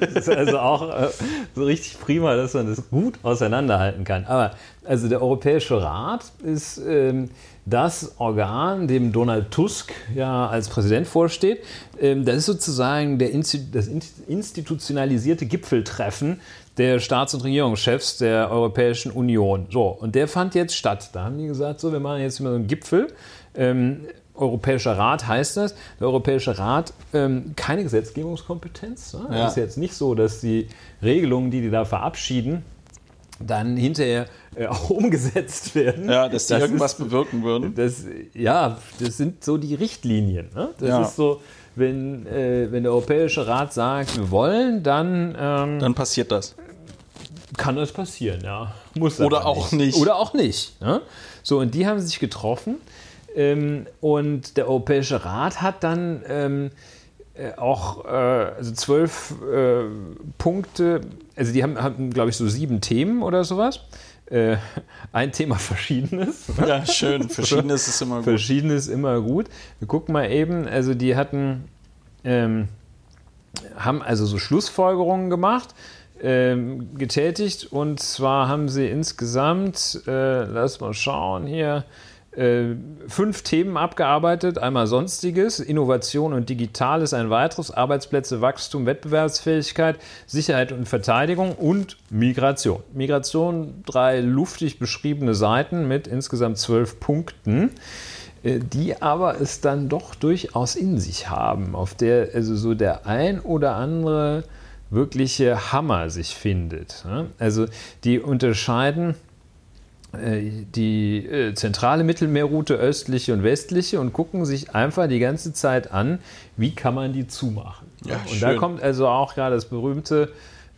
Das ist also auch äh, so richtig prima, dass man das gut auseinanderhalten kann. Aber also der Europäische Rat ist ähm, das Organ, dem Donald Tusk ja als Präsident vorsteht. Ähm, das ist sozusagen der Insti das institutionalisierte Gipfeltreffen der Staats- und Regierungschefs der Europäischen Union. So, und der fand jetzt statt. Da haben die gesagt, so, wir machen jetzt immer so einen Gipfel. Ähm, Europäischer Rat heißt das. Der Europäische Rat ähm, keine Gesetzgebungskompetenz. Ne? Ja. Es ist jetzt nicht so, dass die Regelungen, die die da verabschieden, dann hinterher äh, auch umgesetzt werden. Ja, dass die Das irgendwas ist- bewirken würden. das, ja, das sind so die Richtlinien. Ne? Das Ja. ist so, wenn, äh, wenn der Europäische Rat sagt, wir wollen, dann, ähm, Dann passiert das. kann das passieren, ja. Muss Oder auch nicht. Oder auch nicht. Ne? So, und die haben sich getroffen ähm, und der Europäische Rat hat dann ähm, äh, auch äh, also zwölf äh, Punkte, also die haben, haben glaube ich, so sieben Themen oder sowas. Äh, ein Thema Verschiedenes. Ja, schön. Verschiedenes ist immer gut. Verschiedenes immer gut. Wir gucken mal eben, also die hatten, ähm, haben also so Schlussfolgerungen gemacht, ähm, getätigt. Und zwar haben sie insgesamt, äh, lass mal schauen hier, äh, fünf Themen abgearbeitet. Einmal Sonstiges, Innovation und Digital ist ein weiteres, Arbeitsplätze, Wachstum, Wettbewerbsfähigkeit, Sicherheit und Verteidigung und Migration. Migration, drei luftig beschriebene Seiten mit insgesamt zwölf Punkten äh, die aber es dann doch durchaus in sich haben, auf der also so der ein oder andere wirkliche Hammer sich findet. Also die unterscheiden die äh, zentrale Mittelmeerroute, östliche und westliche und gucken sich einfach die ganze Zeit an, wie kann man die zumachen. Ja, und schön. da kommt also auch gerade das berühmte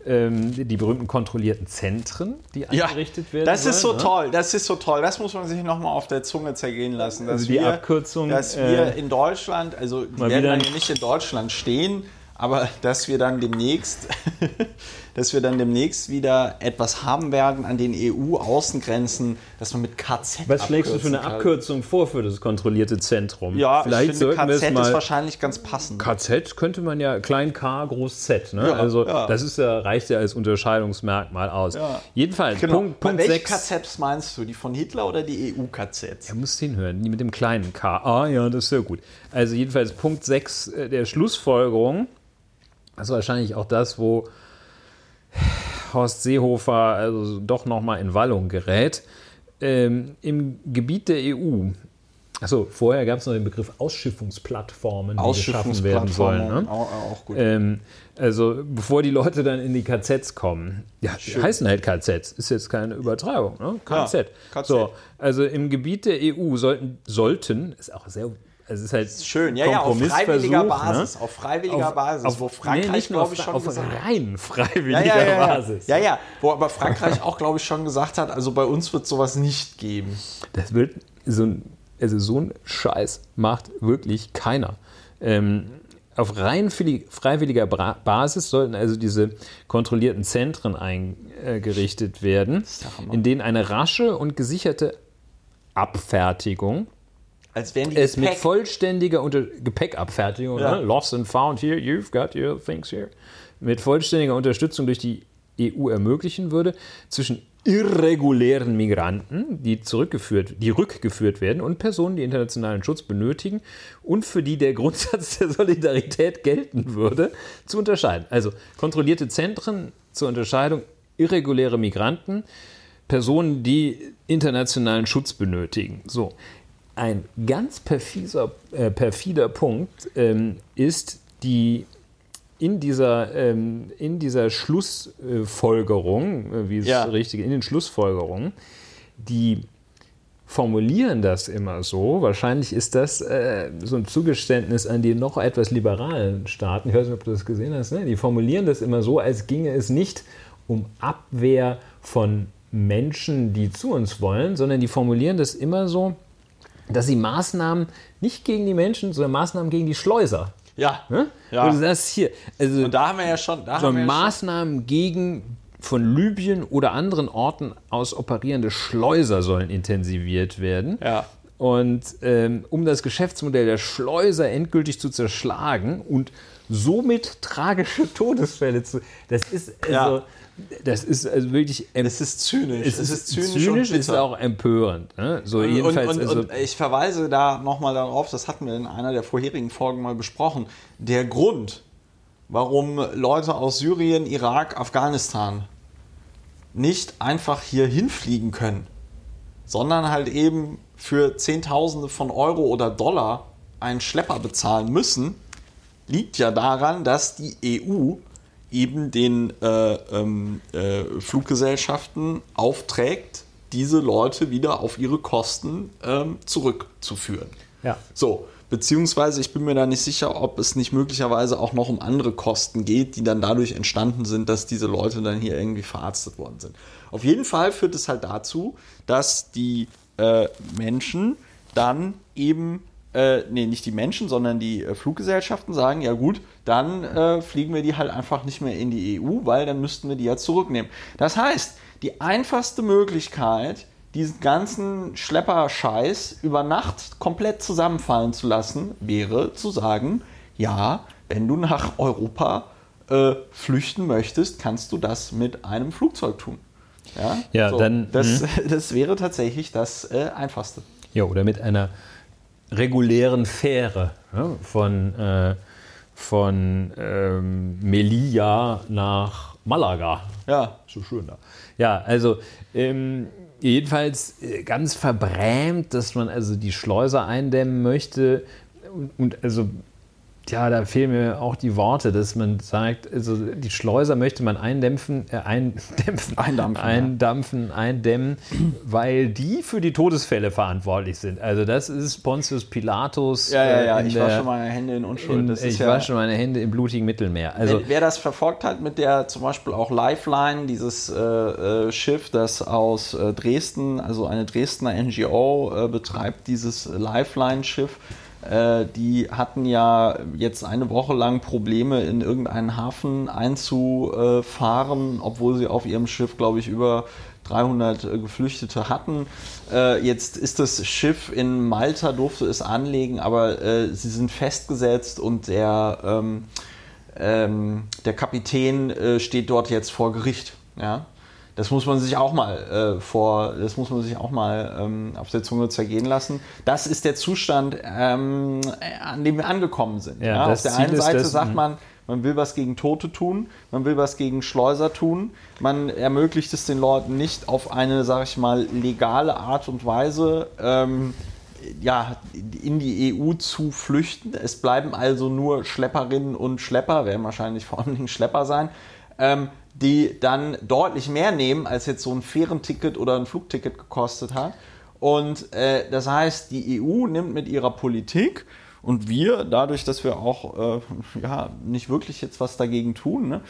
ähm, die berühmten kontrollierten Zentren, die eingerichtet ja, werden. Das ist so ne? toll, das ist so toll. Das muss man sich nochmal auf der Zunge zergehen lassen. also die wir, Abkürzung. Dass wir äh, in Deutschland, also die werden dann nicht in Deutschland stehen, aber dass wir dann demnächst, dass wir dann demnächst wieder etwas haben werden an den EU-Außengrenzen, dass man mit KZ. Was schlägst du für eine kann. Abkürzung vor für das kontrollierte Zentrum? Ja, Vielleicht ich finde, KZ ist wahrscheinlich ganz passend. KZ könnte man ja klein K, groß Z. Ne? Ja, also ja. das ist ja, reicht ja als Unterscheidungsmerkmal aus. Ja. Jedenfalls, genau. Punkt, Punkt Welche 6. KZs meinst du? Die von Hitler oder die EU-KZs? Er muss hinhören, die mit dem kleinen K. Ah ja, das ist sehr gut. Also jedenfalls Punkt 6 äh, der Schlussfolgerung das ist wahrscheinlich auch das, wo Horst Seehofer also doch nochmal in Wallung gerät. Ähm, Im Gebiet der EU, achso, vorher gab es noch den Begriff Ausschiffungsplattformen, die geschaffen werden sollen. Ne? Auch, auch gut. Ähm, also bevor die Leute dann in die KZs kommen, ja, die heißen halt KZs, ist jetzt keine Übertreibung, ne? KZ. Ja, KZ. So, also im Gebiet der EU sollten, sollten, ist auch sehr es ist halt schön, ja, ja, auf freiwilliger Basis, ne? auf freiwilliger auf, Basis, auf, wo Frankreich, nee, glaube ich, schon auf gesagt rein freiwilliger ja, ja, Basis. Ja, ja, wo aber Frankreich auch, glaube ich, schon gesagt hat, also bei uns wird sowas nicht geben. Das wird so ein, also so ein Scheiß macht wirklich keiner. Ähm, auf rein freiwilliger Basis sollten also diese kontrollierten Zentren eingerichtet werden, in denen eine rasche und gesicherte Abfertigung als wären die es Gepäck. mit vollständiger Unter Gepäckabfertigung, ja. ne? lost and found here, you've got your things here, mit vollständiger Unterstützung durch die EU ermöglichen würde, zwischen irregulären Migranten, die zurückgeführt, die rückgeführt werden und Personen, die internationalen Schutz benötigen und für die der Grundsatz der Solidarität gelten würde, zu unterscheiden. Also kontrollierte Zentren zur Unterscheidung irreguläre Migranten, Personen, die internationalen Schutz benötigen. So, ein ganz perfiser, äh, perfider Punkt ähm, ist die in dieser, ähm, in dieser Schlussfolgerung, äh, wie es ja. richtig in den Schlussfolgerungen, die formulieren das immer so. Wahrscheinlich ist das äh, so ein Zugeständnis an die noch etwas liberalen Staaten. Ich weiß nicht, ob du das gesehen hast. Ne? Die formulieren das immer so, als ginge es nicht um Abwehr von Menschen, die zu uns wollen, sondern die formulieren das immer so, dass sie Maßnahmen nicht gegen die Menschen, sondern Maßnahmen gegen die Schleuser. Ja. Ne? ja. Und das hier. Also, Und da haben wir ja schon. Da so haben wir Maßnahmen schon. gegen von Libyen oder anderen Orten aus operierende Schleuser sollen intensiviert werden. Ja. Und ähm, um das Geschäftsmodell der Schleuser endgültig zu zerschlagen und somit tragische Todesfälle zu. Das ist also. Ja das ist also wirklich. Es ist zynisch. Es, es ist, zynisch, zynisch und ist auch empörend. Ne? So und, jedenfalls. Und, und, also ich verweise da nochmal darauf, das hatten wir in einer der vorherigen Folgen mal besprochen. Der Grund, warum Leute aus Syrien, Irak, Afghanistan nicht einfach hier hinfliegen können, sondern halt eben für Zehntausende von Euro oder Dollar einen Schlepper bezahlen müssen, liegt ja daran, dass die EU eben den äh, ähm, äh, Fluggesellschaften aufträgt, diese Leute wieder auf ihre Kosten ähm, zurückzuführen. Ja. So, beziehungsweise ich bin mir da nicht sicher, ob es nicht möglicherweise auch noch um andere Kosten geht, die dann dadurch entstanden sind, dass diese Leute dann hier irgendwie verarztet worden sind. Auf jeden Fall führt es halt dazu, dass die äh, Menschen dann eben äh, nee, nicht die Menschen, sondern die äh, Fluggesellschaften sagen, ja gut, dann äh, fliegen wir die halt einfach nicht mehr in die EU, weil dann müssten wir die ja zurücknehmen. Das heißt, die einfachste Möglichkeit, diesen ganzen Schlepper-Scheiß über Nacht komplett zusammenfallen zu lassen, wäre zu sagen, ja, wenn du nach Europa äh, flüchten möchtest, kannst du das mit einem Flugzeug tun. Ja, Ja, dann- Das, das wäre tatsächlich das äh, Einfachste. Ja, oder mit einer regulären Fähre ja, von, äh, von ähm, Melilla nach Malaga. Ja, So schön da. Ja, also ähm, jedenfalls äh, ganz verbrämt, dass man also die Schleuser eindämmen möchte. Und, und also, ja, da fehlen mir auch die Worte, dass man sagt, also die Schleuser möchte man eindämpfen, äh, eindämpfen, Eindampfen, eindampfen, eindämmen, weil die für die Todesfälle verantwortlich sind. Also das ist Pontius Pilatus. ja, ja, ja. Ich der- wasche meine Hände in Unschuld. in, ich ja, wasche meine Hände im blutigen Mittelmeer. Also Wer, wer das verfolgt hat mit der zum Beispiel auch Lifeline, dieses äh, äh, Schiff, das aus äh, Dresden, also eine Dresdner NGO äh, betreibt, dieses Lifeline-Schiff, die hatten ja jetzt eine Woche lang Probleme in irgendeinen Hafen einzufahren, obwohl sie auf ihrem Schiff, glaube ich, über 300 äh, Geflüchtete hatten. Äh, jetzt ist das Schiff in Malta, durfte es anlegen, aber äh, sie sind festgesetzt und der, ähm, ähm, der Kapitän äh, steht dort jetzt vor Gericht. Ja? Das muss man sich auch mal äh, vor, das muss man sich auch mal ähm, auf der Zunge zergehen lassen. Das ist der Zustand, ähm, an dem wir angekommen sind. Ja, Ja, auf der Ziel einen Seite das- sagt mhm. man, man will was gegen Tote tun, man will was gegen Schleuser tun, man ermöglicht es den Leuten nicht auf eine, sag ich mal, legale Art und Weise ähm, ja, in die EU zu flüchten. Es bleiben also nur Schlepperinnen und Schlepper, werden wahrscheinlich vor allen Dingen Schlepper sein, ähm, die dann deutlich mehr nehmen, als jetzt so ein Fährenticket oder ein Flugticket gekostet hat. Und äh, das heißt, die EU nimmt mit ihrer Politik und wir, dadurch, dass wir auch äh, ja, nicht wirklich jetzt was dagegen tun, ne?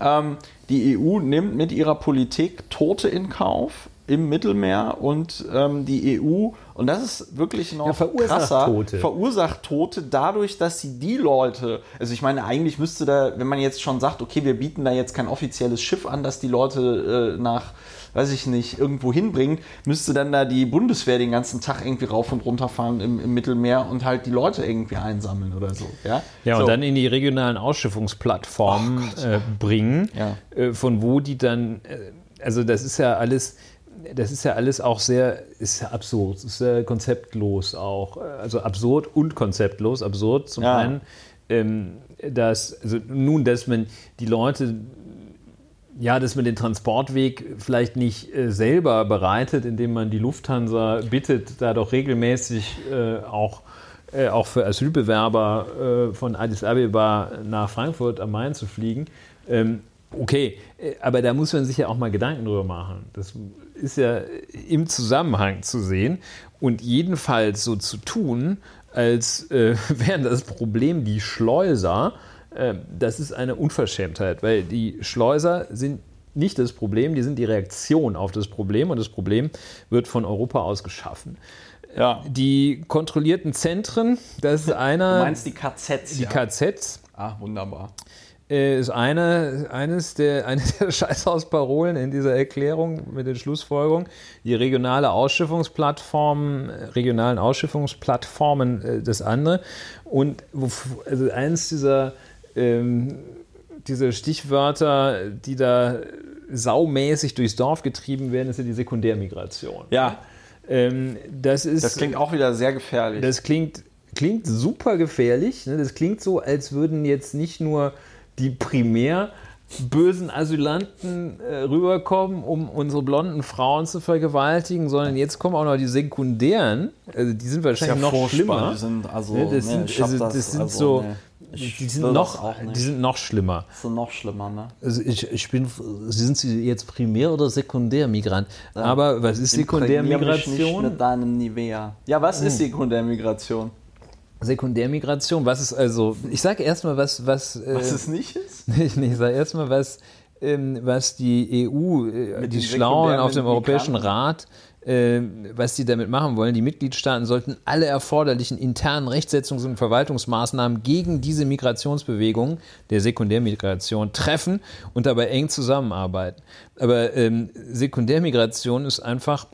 ähm, die EU nimmt mit ihrer Politik Tote in Kauf im Mittelmeer und ähm, die EU, und das ist wirklich noch Ja, verursacht krasser, Tote. verursacht Tote dadurch, dass sie die Leute, also ich meine, eigentlich müsste da, wenn man jetzt schon sagt, okay, wir bieten da jetzt kein offizielles Schiff an, das die Leute äh, nach, weiß ich nicht, irgendwo hinbringt, müsste dann da die Bundeswehr den ganzen Tag irgendwie rauf und runter fahren im, im Mittelmeer und halt die Leute irgendwie einsammeln oder so. Ja, Ja, so. und dann in die regionalen Ausschiffungsplattformen äh, bringen, Ja. äh, von wo die dann, äh, also das ist ja alles, das ist ja alles auch sehr, ist ja absurd, ist sehr konzeptlos auch, also absurd und konzeptlos. Absurd zum Ja. einen, ähm, dass, also nun, dass man die Leute ja, dass man den Transportweg vielleicht nicht äh, selber bereitet, indem man die Lufthansa bittet, da doch regelmäßig äh, auch, äh, auch für Asylbewerber äh, von Addis Abeba nach Frankfurt am Main zu fliegen. Ähm, okay, äh, aber da muss man sich ja auch mal Gedanken drüber machen. Das ist ja im Zusammenhang zu sehen und jedenfalls so zu tun, als äh, wären das Problem die Schleuser. Äh, das ist eine Unverschämtheit, weil die Schleuser sind nicht das Problem, die sind die Reaktion auf das Problem und das Problem wird von Europa aus geschaffen. ja. Die kontrollierten Zentren, das ist Du einer, meinst die KZs? die ja. KZs, Ah, wunderbar. Äh, ist eine, eines der, eine der Scheißhausparolen in dieser Erklärung mit den Schlussfolgerungen. Die regionale Ausschiffungsplattform, äh, regionalen Ausschiffungsplattformen äh, das andere. Und also eins dieser, ähm, dieser Stichwörter, die da saumäßig durchs Dorf getrieben werden, ist ja die Sekundärmigration. Ja, Ähm, das ist das klingt auch wieder sehr gefährlich. das klingt, klingt super gefährlich. Ne? Das klingt so, als würden jetzt nicht nur die primär bösen Asylanten äh, rüberkommen, um unsere blonden Frauen zu vergewaltigen, sondern jetzt kommen auch noch die sekundären. Also die sind wahrscheinlich noch furchtbar. schlimmer. Die sind also, Ne, das sind, hab also, das sind also, so. Ich die sind noch, die sind noch schlimmer. Das ist noch schlimmer, ne? Also ich, ich bin, sind Sie jetzt Primär- oder Sekundärmigrant? Aber was ist mich Nicht Sekundärmigration? mit deinem Nivea. Ja, was ist Sekundärmigration? Sekundärmigration, was ist also, ich sage erstmal, was, was, äh, Was es nicht ist? ich, ich sage erstmal, was, ähm, was die EU, äh, die Schlauen auf dem Europäischen Migranten? Rat, äh, was die damit machen wollen. Die Mitgliedstaaten sollten alle erforderlichen internen Rechtsetzungs- und Verwaltungsmaßnahmen gegen diese Migrationsbewegung der Sekundärmigration treffen und dabei eng zusammenarbeiten. Aber ähm, Sekundärmigration ist einfach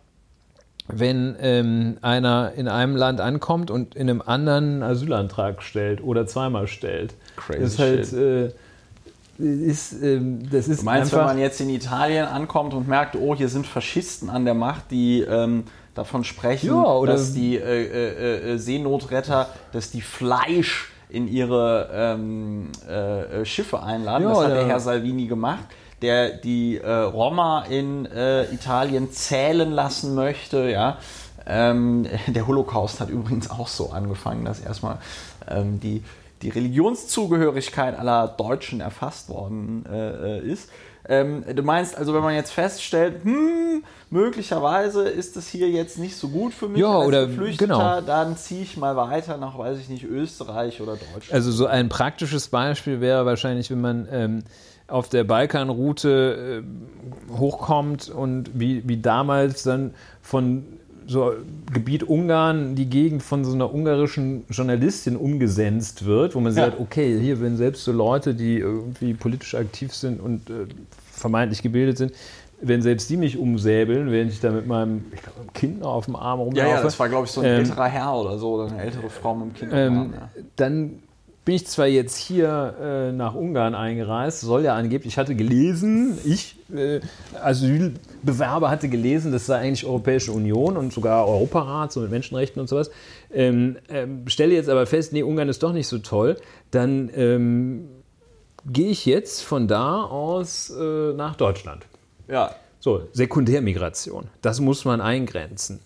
wenn ähm, einer in einem Land ankommt und in einem anderen einen Asylantrag stellt oder zweimal stellt. Crazy das ist halt, äh, ist, ähm, das ist Du meinst, einfach. wenn man jetzt in Italien ankommt und merkt, oh, hier sind Faschisten an der Macht, die ähm, davon sprechen, Ja, dass die äh, äh, äh, Seenotretter, dass die Fleisch in ihre ähm, äh, äh, Schiffe einladen. Ja, das hat der Herr Salvini gemacht, der die äh, Roma in äh, Italien zählen lassen möchte. Ja. Ähm, der Holocaust hat übrigens auch so angefangen, dass erstmal ähm, die, die Religionszugehörigkeit aller Deutschen erfasst worden äh, äh, ist. Ähm, du meinst also, wenn man jetzt feststellt, hm, möglicherweise ist es hier jetzt nicht so gut für mich Ja, als oder- Geflüchteter, genau. dann ziehe ich mal weiter nach, weiß ich nicht, Österreich oder Deutschland. Also so ein praktisches Beispiel wäre wahrscheinlich, wenn man ähm, auf der Balkanroute äh, hochkommt und wie, wie damals dann von so Gebiet Ungarn die Gegend von so einer ungarischen Journalistin umgesenzt wird, wo man Ja. sagt, okay, hier werden selbst so Leute, die irgendwie politisch aktiv sind und äh, vermeintlich gebildet sind, wenn selbst die mich umsäbeln, während ich da mit meinem glaub, Kind noch auf dem Arm rumlaufe. ja, ja, das war, glaube ich, so ein Ähm, älterer Herr oder so, oder eine ältere Frau mit dem Kind. ähm, Arm, ja. dann bin ich zwar jetzt hier äh, nach Ungarn eingereist, soll ja angeblich, ich hatte gelesen, ich, äh, Asylbewerber hatte gelesen, das sei eigentlich Europäische Union und sogar Europarat, so mit Menschenrechten und sowas. Ähm, ähm, stelle jetzt aber fest, nee, Ungarn ist doch nicht so toll, dann ähm, gehe ich jetzt von da aus äh, nach Deutschland. ja. So, Sekundärmigration, das muss man eingrenzen.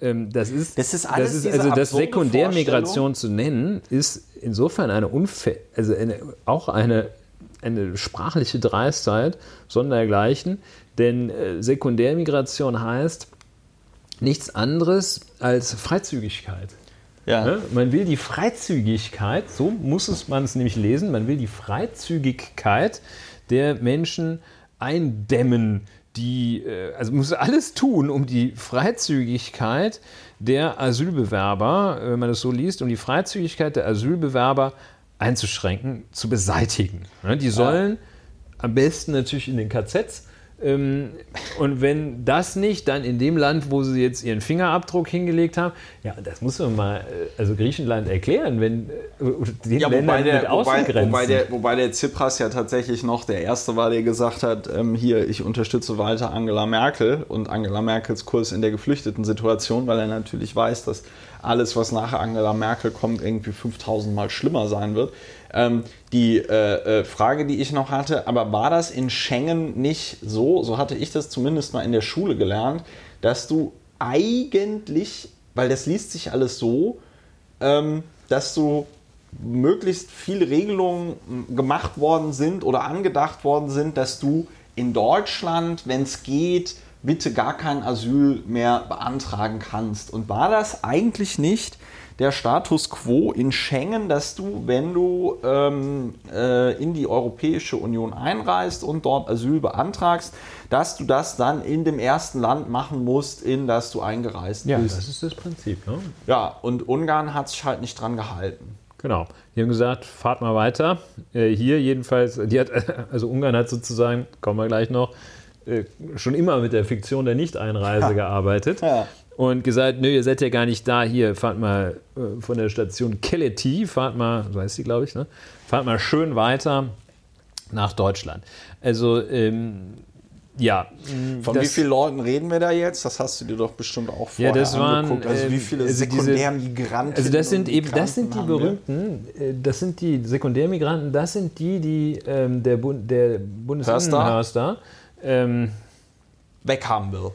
Ähm, das ist, Das ist alles diese also das Sekundärmigration zu nennen, ist insofern eine unfair, also eine, auch eine, eine sprachliche Dreistheit sondergleichen, denn äh, Sekundärmigration heißt nichts anderes als Freizügigkeit. Ja. Ne? Man will die Freizügigkeit, so muss es man es nämlich lesen, man will die Freizügigkeit der Menschen eindämmen, die, äh, also muss alles tun, um die Freizügigkeit der Asylbewerber, wenn man das so liest, um die Freizügigkeit der Asylbewerber einzuschränken, zu beseitigen. Ne? Die sollen am besten natürlich in den KZs. Ähm, und wenn das nicht, dann in dem Land, wo sie jetzt ihren Fingerabdruck hingelegt haben, ja, das muss man mal, äh, also Griechenland erklären, wenn äh, den Ja, wobei Ländern der, mit wobei, Außengrenzen. wobei, der, wobei der Tsipras ja tatsächlich noch der Erste war, der gesagt hat, ähm, hier, ich unterstütze weiter Angela Merkel und Angela Merkels Kurs in der geflüchteten Situation, weil er natürlich weiß, dass alles, was nach Angela Merkel kommt, irgendwie 5000 Mal schlimmer sein wird. Ähm, die äh, äh, Frage, die ich noch hatte, aber war das in Schengen nicht so, so hatte ich das zumindest mal in der Schule gelernt, dass du eigentlich, weil das liest sich alles so, ähm, dass du möglichst viele Regelungen m, gemacht worden sind oder angedacht worden sind, dass du in Deutschland, wenn es geht, bitte gar kein Asyl mehr beantragen kannst. Und war das eigentlich nicht der Status quo in Schengen, dass du, wenn du ähm, äh, in die Europäische Union einreist und dort Asyl beantragst, dass du das dann in dem ersten Land machen musst, in das du eingereist ja, bist. das ist das Prinzip. Ne? Ja, und Ungarn hat sich halt nicht dran gehalten. Genau. Die haben gesagt, fahrt mal weiter. Äh, hier jedenfalls, die hat, also Ungarn hat sozusagen, kommen wir gleich noch, schon immer mit der Fiktion der Nicht-Einreise gearbeitet. Ja. Und gesagt, nö, ihr seid ja gar nicht da, hier, fahrt mal äh, von der Station Keleti, fahrt mal, so heißt sie, glaube ich, ne? fahrt mal schön weiter nach Deutschland. Also, ähm, ja. Von das- wie vielen Leuten reden wir da jetzt? Das hast du dir doch bestimmt auch Ja, vorher das waren, angeguckt. Also wie ähm, viele also diese- Sekundärmigranten Also das sind eben, das sind die wir? berühmten, äh, das sind die Sekundärmigranten, das sind die, die ähm, der, Bund, der Bundesinnenhörster, ähm, weghaben will.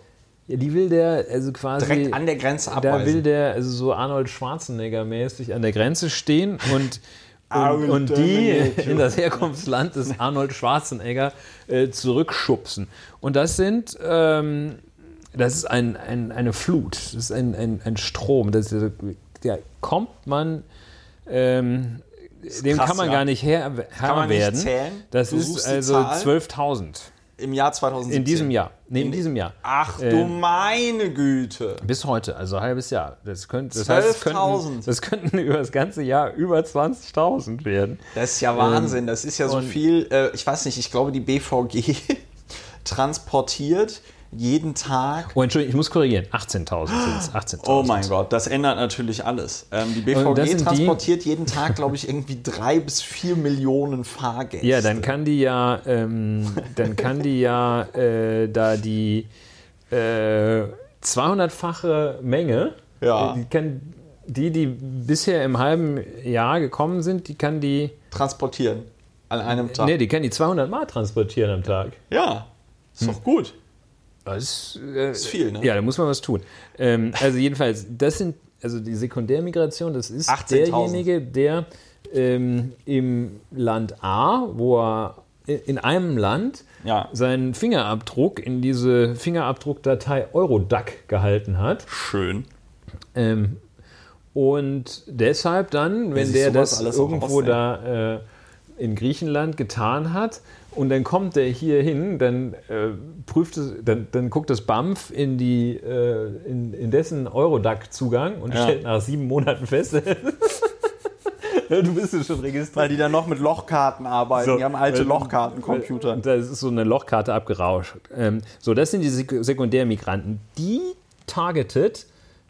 ja, die will der, also quasi, Direkt an der Grenze da will abweisen. der also so Arnold Schwarzenegger-mäßig an der Grenze stehen und und, und die in das Herkunftsland des Arnold Schwarzenegger äh, zurückschubsen. Und das sind, ähm, das ist ein, ein, eine Flut, das ist ein, ein, ein Strom. Das ist, der kommt man, ähm, dem krass, kann man ja. gar nicht Herr, Herr man nicht werden. zählen? Das Du ist also Zahl? 12.000 Im Jahr 2017. in diesem Jahr. Nee, in diesem Jahr. Ach du Ähm, meine Güte. Bis heute, also ein halbes Jahr. Das, könnte, das heißt, es 12.000. könnten, das könnten über das ganze Jahr über 20.000 werden. Das ist ja Wahnsinn. Das ist ja so viel, äh, ich weiß nicht, ich glaube, die BVG transportiert jeden Tag. Oh, Entschuldigung, ich muss korrigieren. 18.000 sind es. 18.000. Oh mein Gott, das ändert natürlich alles. Ähm, die BVG sind die- transportiert jeden Tag, glaube ich, irgendwie drei bis vier Millionen Fahrgäste. Ja, dann kann die ja, ähm, dann kann die ja äh, da die äh, 200-fache Menge, Ja. äh, die kann die, die bisher im halben Jahr gekommen sind, die kann die, transportieren an einem Tag. nee, die kann die 200 Mal transportieren am Tag. Ja, ist doch gut. Das ist, äh, Ist viel, ne? Ja, da muss man was tun. Ähm, also jedenfalls, das sind, also die Sekundärmigration, das ist 18.000. derjenige, der ähm, im Land A, wo er in einem Land Ja. seinen Fingerabdruck in diese Fingerabdruckdatei Eurodac gehalten hat. Schön. Ähm, und deshalb dann, wenn der das irgendwo ausdenkt. da äh, in Griechenland getan hat und dann kommt der hier hin, dann äh, prüft es, dann, dann guckt das BAMF in die äh, in, in dessen Eurodac-Zugang und Ja. stellt nach sieben Monaten fest, du bist ja schon registriert. Weil die dann noch mit Lochkarten arbeiten. So, die haben alte weil- Lochkartencomputer. Da ist so eine Lochkarte abgerauscht. Ähm, so, das sind die Sek Sekundärmigranten. Die targetet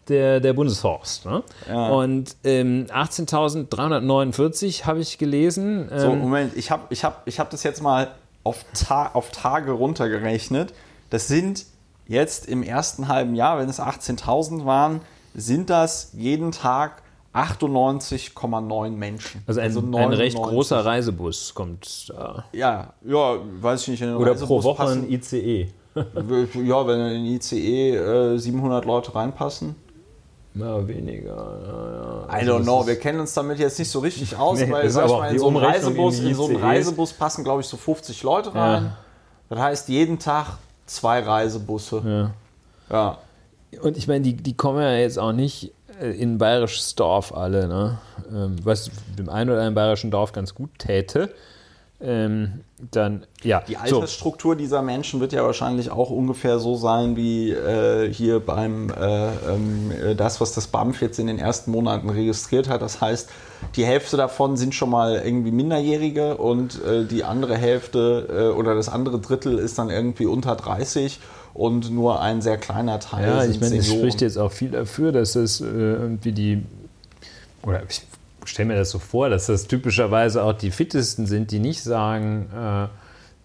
der, der Bundesforst. Ne? Ja. Und ähm, 18.349 habe ich gelesen. Ähm, So, Moment, ich habe ich hab, ich hab das jetzt mal auf, Ta auf Tage runtergerechnet. Das sind jetzt im ersten halben Jahr, wenn es 18.000 waren, sind das jeden Tag 98,9 Menschen. also ein, ein 99. recht großer Reisebus kommt da. Ja, ja, weiß ich nicht. Oder Reisebus pro Woche passen- ein ICE. Ja, wenn in den ICE äh, 700 Leute reinpassen. Ja, weniger. Ja, ja. I Also don't das know, wir kennen uns damit jetzt nicht so richtig aus, Nee, weil sag mal, in so Reisebus, in in so einen. Reisebus passen, glaube ich, so 50 Leute rein. Ja. Das heißt, jeden Tag zwei Reisebusse. Ja. Ja. Und ich meine, die, die kommen ja jetzt auch nicht äh, in ein bayerisches Dorf alle, ne? Ähm, was dem einen oder anderen bayerischen Dorf ganz gut täte. Ähm, dann, ja. Die so. Altersstruktur dieser Menschen wird ja wahrscheinlich auch ungefähr so sein wie äh, hier beim äh, ähm, äh, das, was das BAMF jetzt in den ersten Monaten registriert hat. Das heißt, die Hälfte davon sind schon mal irgendwie Minderjährige und äh, die andere Hälfte äh, oder das andere Drittel ist dann irgendwie unter 30 und nur ein sehr kleiner Teil Ja, ich meine, es spricht jetzt auch viel dafür, dass es äh, irgendwie die, oder ich stelle mir das so vor, dass das typischerweise auch die Fittesten sind, die nicht sagen, äh,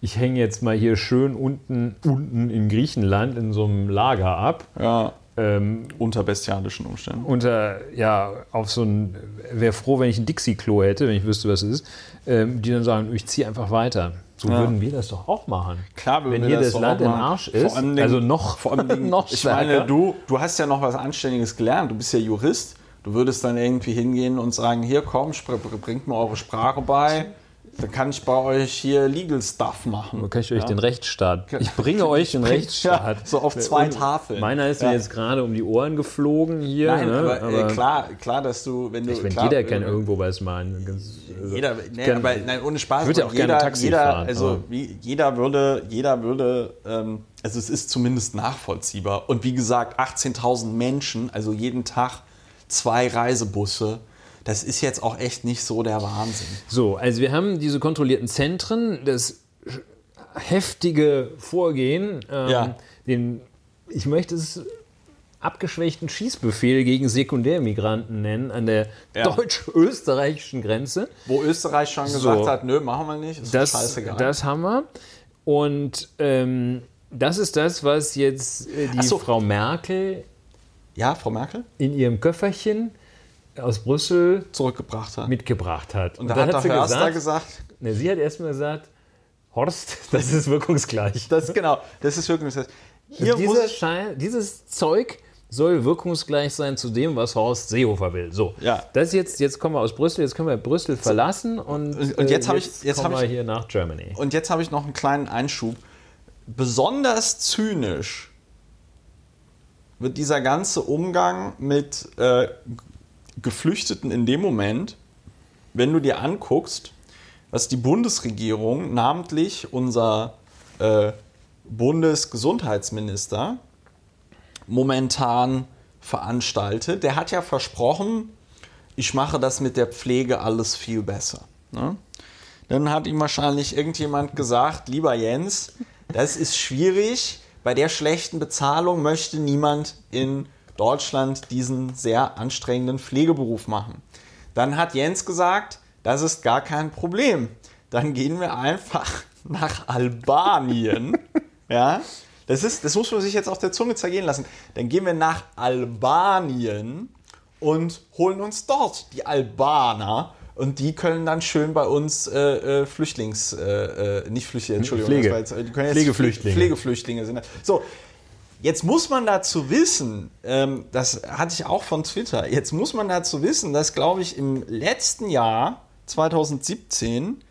ich hänge jetzt mal hier schön unten, unten in Griechenland in so einem Lager ab. ja, Ähm, unter bestialischen Umständen. unter, ja, auf so ein, wäre froh, wenn ich ein Dixie-Klo hätte, wenn ich wüsste, was es ist, ähm, die dann sagen, ich ziehe einfach weiter. So Ja. würden wir das doch auch machen. Klar, wenn hier das das Land im. Arsch Vor ist, allen Dingen- also noch, Vor allem, noch ich meine, du, du hast ja noch was Anständiges gelernt. Du bist ja Jurist. Du würdest dann irgendwie hingehen und sagen, hier komm, bringt mir eure Sprache bei. Dann kann ich bei euch hier Legal Stuff machen. Dann kann ich euch ja. den Rechtsstaat. Ich bringe euch den Rechtsstaat. Ja, so auf zwei Und Tafeln. Meiner ist Ja. mir jetzt gerade um die Ohren geflogen hier. Nein, ne? aber, äh, klar, klar, dass du, wenn du. Ich meine, klar, jeder äh, kann irgendwo was. Ganz, also, Jeder, nee, kann- aber nein, ohne Spaß. Ich würde ja aber auch gerne jeder, Taxi jeder, fahren, Also aber- wie, jeder würde, jeder würde, ähm, also es ist zumindest nachvollziehbar. Und wie gesagt, 18.000 Menschen, also jeden Tag zwei Reisebusse. Das ist jetzt auch echt nicht so der Wahnsinn. So, also wir haben diese kontrollierten Zentren, das heftige Vorgehen, ähm, Ja. den, ich möchte es abgeschwächten Schießbefehl gegen Sekundärmigranten nennen an der Ja. deutsch-österreichischen Grenze. Wo Österreich schon So. gesagt hat, nö, machen wir nicht, ist Das, scheißegal. das haben wir. Und ähm, das ist das, was jetzt äh, die so. Frau Merkel ja, Frau Merkel in ihrem Köfferchen aus Brüssel zurückgebracht hat. mitgebracht hat. Und da hat der sie Förster gesagt, Ne, sie hat erstmal gesagt, Horst, das ist wirkungsgleich. das genau, das ist. Hier muss Dieser Schein, dieses Zeug soll wirkungsgleich sein zu dem, was Horst Seehofer will. So, Ja. das jetzt, jetzt kommen wir aus Brüssel, jetzt können wir Brüssel verlassen und, Und- und jetzt äh, hab ich- jetzt kommen wir ich- hier nach Germany. Und jetzt habe ich noch einen kleinen Einschub. Besonders zynisch wird dieser ganze Umgang mit äh, Geflüchteten in dem Moment, wenn du dir anguckst, was die Bundesregierung, namentlich unser äh, Bundesgesundheitsminister, momentan veranstaltet. Der hat ja versprochen, ich mache das mit der Pflege alles viel besser. Ne? Dann hat ihm wahrscheinlich irgendjemand gesagt, lieber Jens, das ist schwierig. Bei der schlechten Bezahlung möchte niemand in Deutschland diesen sehr anstrengenden Pflegeberuf machen. Dann hat Jens gesagt, das ist gar kein Problem. Dann gehen wir einfach nach Albanien. ja, das, ist, das muss man sich jetzt auf der Zunge zergehen lassen. Dann gehen wir nach Albanien und holen uns dort die Albaner und die können dann schön bei uns äh, äh, Flüchtlings, äh, äh nicht Flüchtlinge, Entschuldigung, Pflege. jetzt Pflegeflüchtlinge. Pflegeflüchtlinge sind. So, jetzt muss man dazu wissen, ähm, das hatte ich auch von Twitter, jetzt muss man dazu wissen, dass, glaube ich, im letzten Jahr, 2017,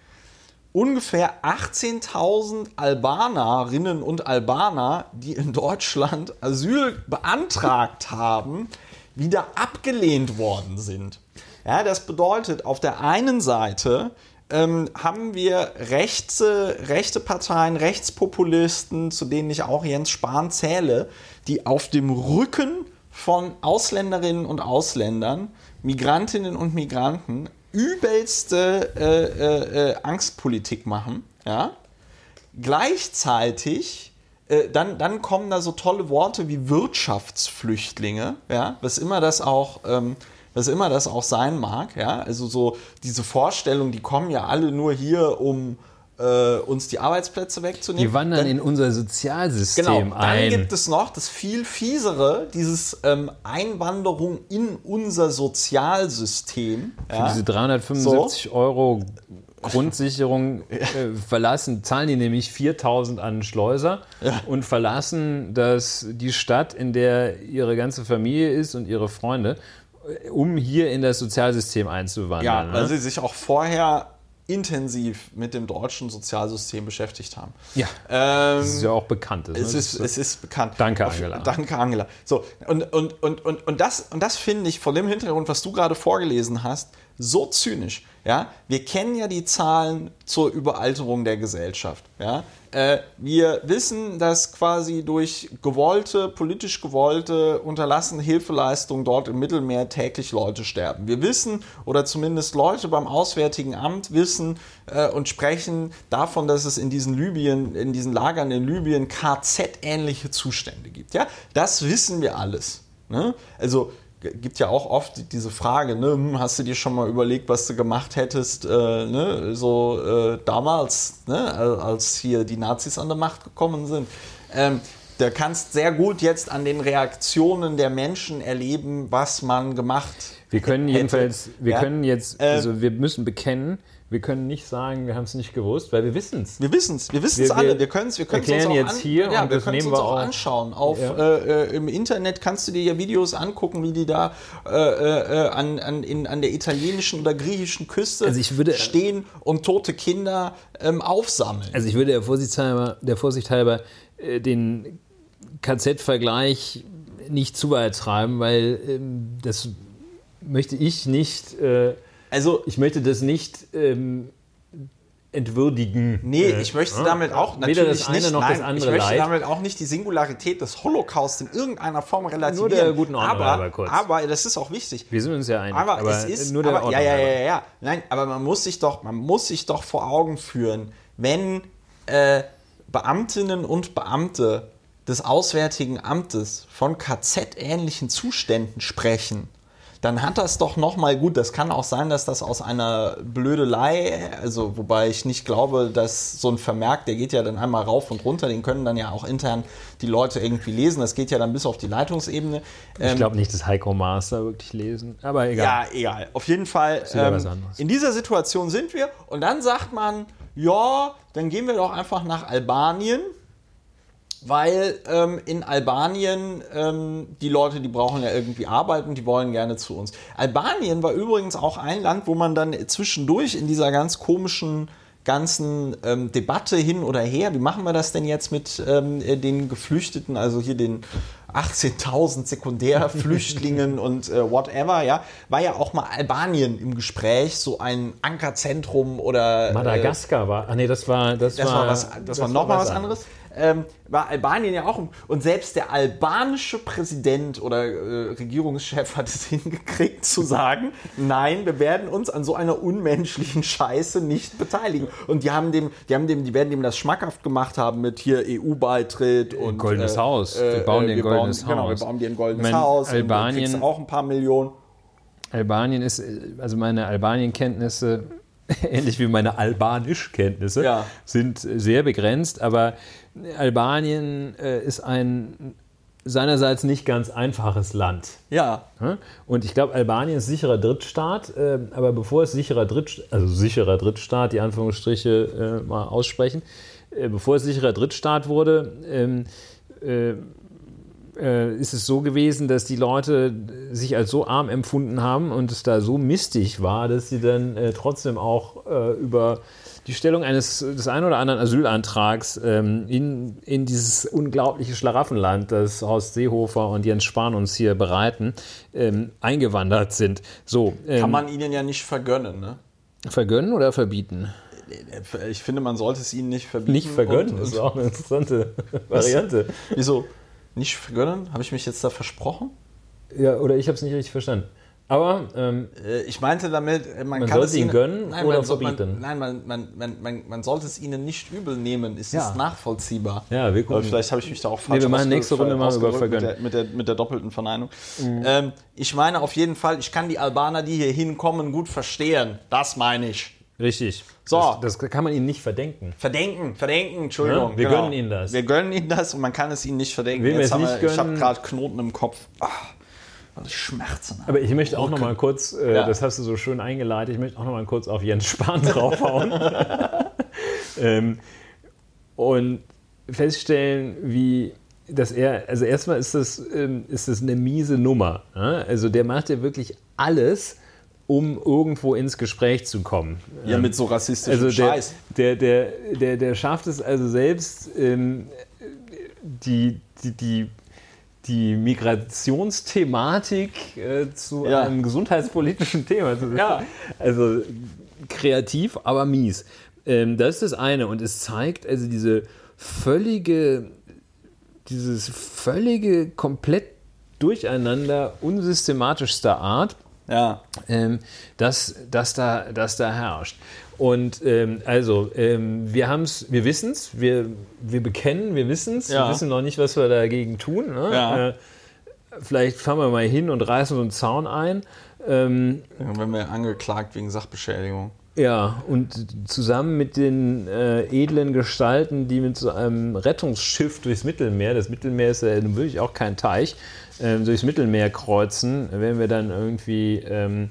ungefähr 18.000 Albanerinnen und Albaner, die in Deutschland Asyl beantragt haben, wieder abgelehnt worden sind. Ja, das bedeutet, auf der einen Seite ähm, haben wir rechte, rechte Parteien, Rechtspopulisten, zu denen ich auch Jens Spahn zähle, die auf dem Rücken von Ausländerinnen und Ausländern, Migrantinnen und Migranten übelste äh, äh, äh, Angstpolitik machen. Ja? Gleichzeitig äh, dann, dann kommen da so tolle Worte wie Wirtschaftsflüchtlinge, ja, was immer das auch, ähm, was immer das auch sein mag, ja, also so diese Vorstellung, die kommen ja alle nur hier, um äh, uns die Arbeitsplätze wegzunehmen. Die wandern dann, in unser Sozialsystem Genau, dann ein. gibt es noch das viel fiesere, dieses ähm, Einwanderung in unser Sozialsystem. Ja? Diese 375 Euro Grundsicherung äh, verlassen, zahlen die nämlich 4000 an Schleuser und verlassen das, die Stadt, in der ihre ganze Familie ist und ihre Freunde, um hier in das Sozialsystem Ja, einzuwandern. weil ne? sie sich auch vorher intensiv mit dem deutschen Sozialsystem beschäftigt haben. ja. Ähm, Das ist ja auch bekannt. es, ist, es ist bekannt. Danke, Angela. Danke, Angela. So, und, und, und, und, und das, und das finde ich vor dem Hintergrund, was du gerade vorgelesen hast, so zynisch. Ja? Wir kennen ja die Zahlen zur Überalterung der Gesellschaft. Ja? Äh, wir wissen, dass quasi durch gewollte, politisch gewollte, unterlassene Hilfeleistungen dort im Mittelmeer täglich Leute sterben. Wir wissen, oder zumindest Leute beim Auswärtigen Amt wissen äh, und sprechen davon, dass es in diesen Libyen, in diesen Lagern in Libyen KZ-ähnliche Zustände gibt. Ja? Das wissen wir alles. Ne? Also gibt ja auch oft diese Frage, ne, hm, hast du dir schon mal überlegt, was du gemacht hättest, äh, ne, so äh, damals, ne, al- als hier die Nazis an der Macht gekommen sind. Ähm, da kannst sehr gut jetzt an den Reaktionen der Menschen erleben, was man gemacht Wir können hätte. jedenfalls, wir Ja? können jetzt, Ähm, also wir müssen bekennen, wir können nicht sagen, wir haben es nicht gewusst, weil wir wissen es. Wir wissen es, wir wissen es alle. wir können es wir können's uns erklären auch jetzt an, hier ja, und wir das nehmen uns wir auch anschauen. Auf, Ja. äh, äh, Im Internet kannst du dir ja Videos angucken, wie die da äh, äh, an, an, in, an der italienischen oder griechischen Küste Also würde- stehen und tote Kinder ähm, aufsammeln. Also ich würde der Vorsicht halber, der Vorsicht halber äh, den KZ-Vergleich nicht zu weit treiben, weil ähm, das möchte ich nicht, äh, Also, ich möchte das nicht ähm, entwürdigen. nee, Äh, ich möchte ja. damit auch Weder natürlich das eine nicht, noch nein, das andere ich möchte leid. damit auch nicht die Singularität des Holocaust in irgendeiner Form relativieren. der guten Ordnung aber, halber kurz. aber das ist auch wichtig. Wir sind uns ja einig. Aber, es ist nur der aber, Ordnung ja, ja, ja, ja. Nein, aber man muss sich doch, man muss sich doch vor Augen führen, wenn äh, Beamtinnen und Beamte des Auswärtigen Amtes von KZ-ähnlichen Zuständen sprechen, dann hat das doch noch mal gut. Das kann auch sein, dass das aus einer Blödelei, also wobei ich nicht glaube, dass so ein Vermerk, der geht ja dann einmal rauf und runter, den können dann ja auch intern die Leute irgendwie lesen. Das geht ja dann bis auf die Leitungsebene. Ich Ähm, glaube nicht, dass Heiko Master wirklich lesen, aber egal. ja, egal. Auf jeden Fall. Ähm, in dieser Situation sind wir und dann sagt man, ja, dann gehen wir doch einfach nach Albanien, weil ähm, in Albanien ähm, die Leute, die brauchen ja irgendwie Arbeit und die wollen gerne zu uns. Albanien war übrigens auch ein Land, wo man dann zwischendurch in dieser ganz komischen ganzen ähm, Debatte hin oder her, wie machen wir das denn jetzt mit ähm, äh, den Geflüchteten, also hier den 18.000 Sekundärflüchtlingen und äh, whatever, ja, war ja auch mal Albanien im Gespräch, so ein Ankerzentrum oder äh, Madagaskar war. Ah nee, das war das, das war, was, das war noch mal was anderes. Ähm, war Albanien ja auch. Und selbst der albanische Präsident oder äh, Regierungschef hat es hingekriegt zu sagen, nein, wir werden uns an so einer unmenschlichen Scheiße nicht beteiligen. Und die haben dem, die haben dem, die werden dem das schmackhaft gemacht haben mit hier EU-Beitritt und goldenes äh, Haus. Wir bauen dir ein goldenes bauen, Genau, wir Haus. bauen dir ein goldenes Mein Haus. und Albanien- du auch ein paar Millionen. Albanien ist, also meine Albanien-Kenntnisse, ähnlich wie meine Albanisch-Kenntnisse, Ja. sind sehr begrenzt, aber Albanien äh, ist ein seinerseits nicht ganz einfaches Land. Ja, Ja? Und ich glaube, Albanien ist sicherer Drittstaat, äh, aber bevor es sicherer Drittstaat, also sicherer Drittstaat, die Anführungsstriche äh, mal aussprechen, äh, bevor es sicherer Drittstaat wurde, ähm, äh, äh, ist es so gewesen, dass die Leute sich als so arm empfunden haben und es da so mistig war, dass sie dann äh, trotzdem auch über die Stellung eines des einen oder anderen Asylantrags ähm, in, in dieses unglaubliche Schlaraffenland, das Horst Seehofer und Jens Spahn uns hier bereiten, ähm, eingewandert sind. So, ähm, kann man ihnen ja nicht vergönnen. Ne? vergönnen oder verbieten? Ich finde, man sollte es ihnen nicht verbieten. Nicht vergönnen, Und, das ist und, auch eine interessante Variante. wieso? Nicht vergönnen? Habe ich mich jetzt da versprochen? Ja, oder ich habe es nicht richtig verstanden. Aber ähm, Äh, Ich meinte damit, äh, man, Man kann sollte es ihn ihnen gönnen nein, oder man, verbieten? Man, nein, man, man, man, man, man sollte es ihnen nicht übel nehmen. Es Ja. ist nachvollziehbar. Ja, wir gucken. Aber vielleicht habe ich mich da auch falsch wir machen nächste Runde mal über Vergönnen. mit der, mit, der, mit der doppelten Verneinung. Ähm, ich meine auf jeden Fall, ich kann die Albaner, die hier hinkommen, gut verstehen. Das meine ich. richtig. So. Das, das kann man ihnen nicht verdenken. Verdenken, verdenken, Entschuldigung. Ja, wir gönnen ihnen das. Wir gönnen ihnen das und man kann es ihnen nicht verdenken. Wem wir Jetzt es haben nicht wir, ich habe gönnen- gerade Knoten im Kopf. Ah, das Schmerzen. Aber ich möchte auch noch mal kurz, äh, Ja. das hast du so schön eingeleitet, ich möchte auch noch mal kurz auf Jens Spahn draufhauen. ähm, und feststellen, wie dass er, also erstmal ist das, ähm, ist das eine miese Nummer. Ja? Also der macht ja wirklich alles, um irgendwo ins Gespräch zu kommen. ja, mit so rassistischem Also der, Scheiß. der, der, der, der schafft es also selbst, ähm, die, die, die, die Migrationsthematik äh, zu Ja. einem gesundheitspolitischen Thema zu Ja. Also kreativ, aber mies. Ähm, das ist das eine. Und es zeigt also diese völlige, dieses völlige, komplett durcheinander unsystematischster Art Ja. ähm, das, das, da, das da herrscht. Und ähm, also, ähm, wir haben es, wir wissen es, wir, wir bekennen, wir wissen es, Ja. wir wissen noch nicht, was wir dagegen tun. Ne? Ja. Äh, vielleicht fahren wir mal hin und reißen so einen Zaun ein. Ähm, Dann werden wir angeklagt wegen Sachbeschädigung. ja, und zusammen mit den äh, edlen Gestalten, die mit so einem Rettungsschiff durchs Mittelmeer, das Mittelmeer ist ja nun wirklich auch kein Teich, ähm, durchs Mittelmeer kreuzen, werden wir dann irgendwie ähm,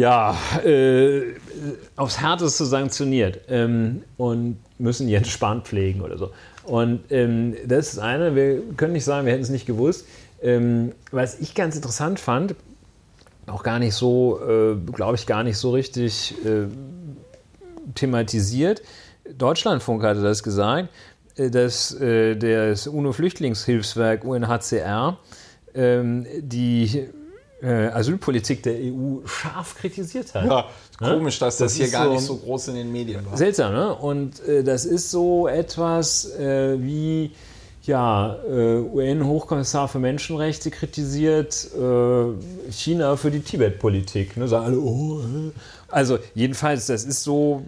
ja, äh, aufs Härteste sanktioniert ähm, und müssen Jens Spahn pflegen oder so. Und ähm, das ist eine, wir können nicht sagen, wir hätten es nicht gewusst. Ähm, was ich ganz interessant fand, auch gar nicht so, äh, glaube ich, gar nicht so richtig äh, thematisiert. Deutschlandfunk hatte das gesagt, äh, dass äh, das UNO-Flüchtlingshilfswerk UNHCR ähm, die Asylpolitik der EU scharf kritisiert hat. Ja, komisch, dass das, Das hier ist gar so- nicht so groß in den Medien war. Seltsam, ne? Und äh, das ist so etwas äh, wie, ja, äh, UN-Hochkommissar für Menschenrechte kritisiert äh, China für die Tibet-Politik. Ne? Sagen alle, oh, äh. Also jedenfalls, das ist so,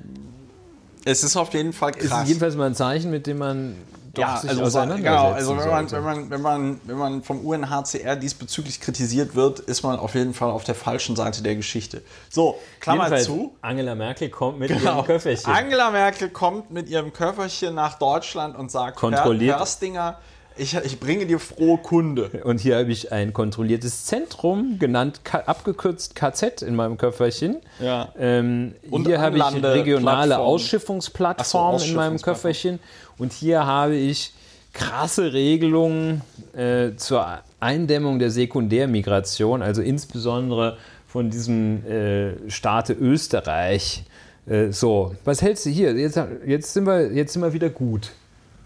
Es ist auf jeden Fall ist krass. jedenfalls mal ein Zeichen, mit dem man doch ja, also, genau, also wenn man, wenn, man, wenn, man, wenn man vom UNHCR diesbezüglich kritisiert wird, ist man auf jeden Fall auf der falschen Seite der Geschichte. So, Klammer Jedenfalls, zu. Angela Merkel kommt mit Genau. ihrem Köfferchen. Angela Merkel kommt mit ihrem Köfferchen nach Deutschland und sagt, Kontrolliert. Herr Hörstinger, ich, ich bringe dir frohe Kunde. Und hier habe ich ein kontrolliertes Zentrum, genannt abgekürzt KZ in meinem Köfferchen. Ja. Ähm, Und hier habe ich regionale Plattformen. Ausschiffungsplattformen so, in meinem Ausschiffungsplattform. Köfferchen. Und hier habe ich krasse Regelungen äh, zur Eindämmung der Sekundärmigration, also insbesondere von diesem äh, Staate Österreich. Äh, so, was hältst du hier? Jetzt, jetzt, sind wir, jetzt sind wir wieder gut.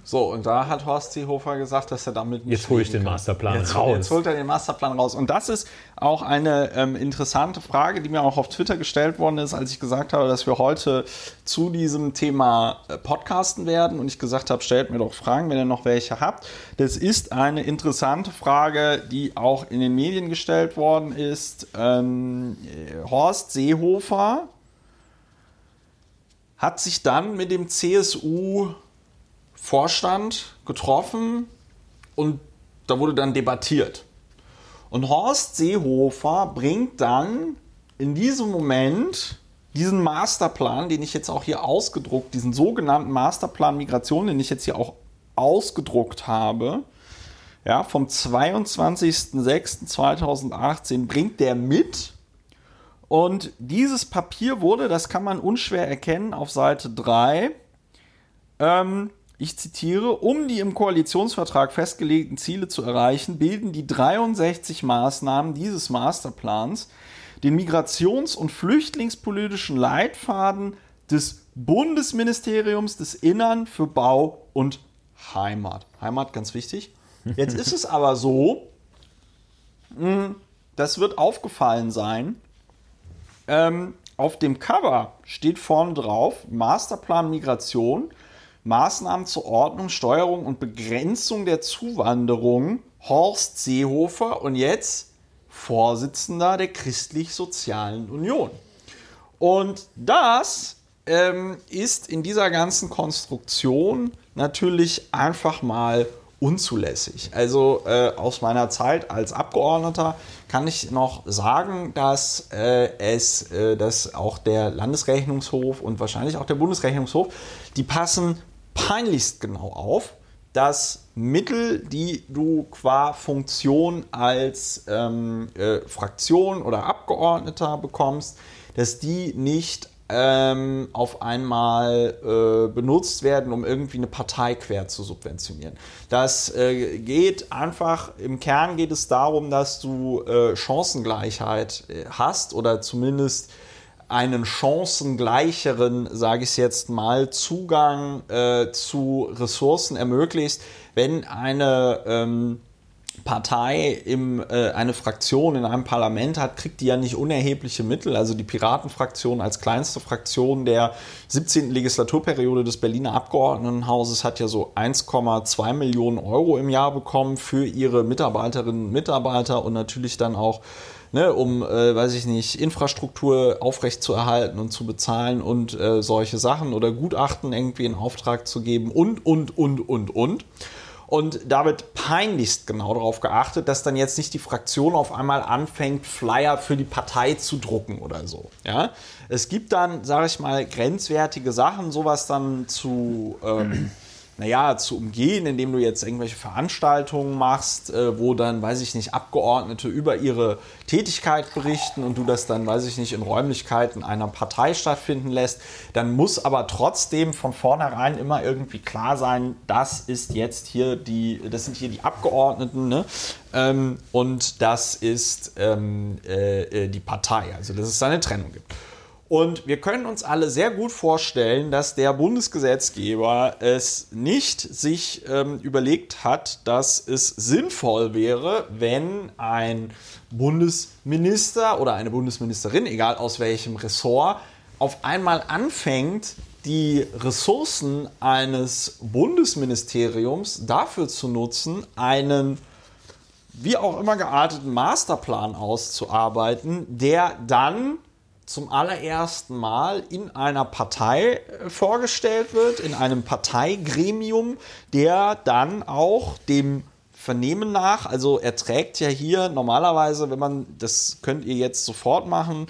So, und da hat Horst Seehofer gesagt, dass er damit nicht. Jetzt hole ich den Masterplan jetzt, raus. Jetzt holt er den Masterplan raus. Und das ist auch eine ähm, interessante Frage, die mir auch auf Twitter gestellt worden ist, als ich gesagt habe, dass wir heute zu diesem Thema äh, podcasten werden. Und ich gesagt habe, stellt mir doch Fragen, wenn ihr noch welche habt. Das ist eine interessante Frage, die auch in den Medien gestellt worden ist. Ähm, Horst Seehofer hat sich dann mit dem CSU Vorstand getroffen und da wurde dann debattiert. Und Horst Seehofer bringt dann in diesem Moment diesen Masterplan, den ich jetzt auch hier ausgedruckt, diesen sogenannten Masterplan Migration, den ich jetzt hier auch ausgedruckt habe, ja, vom 22.06.2018 bringt der mit. Und dieses Papier wurde, das kann man unschwer erkennen, auf Seite 3 ähm, ich zitiere, um die im Koalitionsvertrag festgelegten Ziele zu erreichen, bilden die 63 Maßnahmen dieses Masterplans den migrations- und flüchtlingspolitischen Leitfaden des Bundesministeriums des Innern für Bau und Heimat. Heimat, ganz wichtig. Jetzt ist es aber so, hm, das wird aufgefallen sein, ähm, auf dem Cover steht vorne drauf Masterplan Migration Maßnahmen zur Ordnung, Steuerung und Begrenzung der Zuwanderung Horst Seehofer und jetzt Vorsitzender der Christlich-Sozialen Union. Und das ähm, ist in dieser ganzen Konstruktion natürlich einfach mal unzulässig. Also äh, aus meiner Zeit als Abgeordneter kann ich noch sagen, dass äh, es, äh, dass auch der Landesrechnungshof und wahrscheinlich auch der Bundesrechnungshof, die passen peinlichst genau auf, dass Mittel, die du qua Funktion als ähm, äh, Fraktion oder Abgeordneter bekommst, dass die nicht ähm, auf einmal äh, benutzt werden, um irgendwie eine Partei quer zu subventionieren. Das äh, geht einfach, im Kern geht es darum, dass du äh, Chancengleichheit äh, hast oder zumindest einen chancengleicheren, sage ich jetzt mal, Zugang äh, zu Ressourcen ermöglicht, wenn eine ähm, Partei im, äh, eine Fraktion in einem Parlament hat, kriegt die ja nicht unerhebliche Mittel. Also die Piratenfraktion als kleinste Fraktion der 17. Legislaturperiode des Berliner Abgeordnetenhauses hat ja so 1,2 Millionen Euro im Jahr bekommen für ihre Mitarbeiterinnen und Mitarbeiter und natürlich dann auch ne, um, äh, weiß ich nicht, Infrastruktur aufrechtzuerhalten und zu bezahlen und äh, solche Sachen oder Gutachten irgendwie in Auftrag zu geben und, und, und, und, und. Und da wird peinlichst genau darauf geachtet, dass dann jetzt nicht die Fraktion auf einmal anfängt, Flyer für die Partei zu drucken oder so. Ja? Es gibt dann, sage ich mal, grenzwertige Sachen, sowas dann zu ähm, naja, zu umgehen, indem du jetzt irgendwelche Veranstaltungen machst, äh, wo dann, weiß ich nicht, Abgeordnete über ihre Tätigkeit berichten und du das dann, weiß ich nicht, in Räumlichkeiten einer Partei stattfinden lässt, dann muss aber trotzdem von vornherein immer irgendwie klar sein, das ist jetzt hier die, das sind hier die Abgeordneten, ne? Ähm, und das ist ähm, äh, äh die Partei, also dass es da eine Trennung gibt. Und wir können uns alle sehr gut vorstellen, dass der Bundesgesetzgeber es nicht sich ähm, überlegt hat, dass es sinnvoll wäre, wenn ein Bundesminister oder eine Bundesministerin, egal aus welchem Ressort, auf einmal anfängt, die Ressourcen eines Bundesministeriums dafür zu nutzen, einen wie auch immer gearteten Masterplan auszuarbeiten, der dann zum allerersten Mal in einer Partei äh, vorgestellt wird, in einem Parteigremium, der dann auch dem Vernehmen nach, also er trägt ja hier normalerweise, wenn man, das könnt ihr jetzt sofort machen,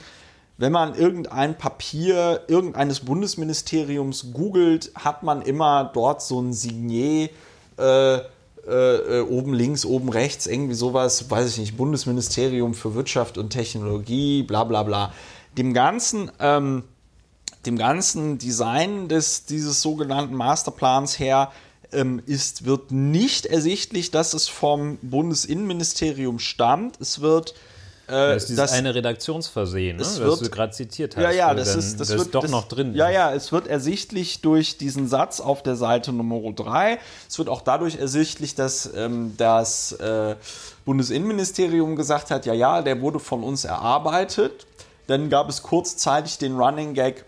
wenn man irgendein Papier irgendeines Bundesministeriums googelt, hat man immer dort so ein Signet. Äh, äh, oben links, oben rechts, irgendwie sowas, weiß ich nicht, Bundesministerium für Wirtschaft und Technologie, bla bla bla dem ganzen, ähm, dem ganzen Design des, dieses sogenannten Masterplans her ähm, ist, wird nicht ersichtlich, dass es vom Bundesinnenministerium stammt. Es wird das ist das, eine Redaktionsversehen, ne, das wird, du gerade zitiert hast. Ja, ja, das, ist, das, das wird, doch das, noch drin. Ja, ja, es wird ersichtlich durch diesen Satz auf der Seite Nummer 3. Es wird auch dadurch ersichtlich, dass ähm, das äh, Bundesinnenministerium gesagt hat, ja, ja, der wurde von uns erarbeitet. Dann gab es kurzzeitig den Running Gag,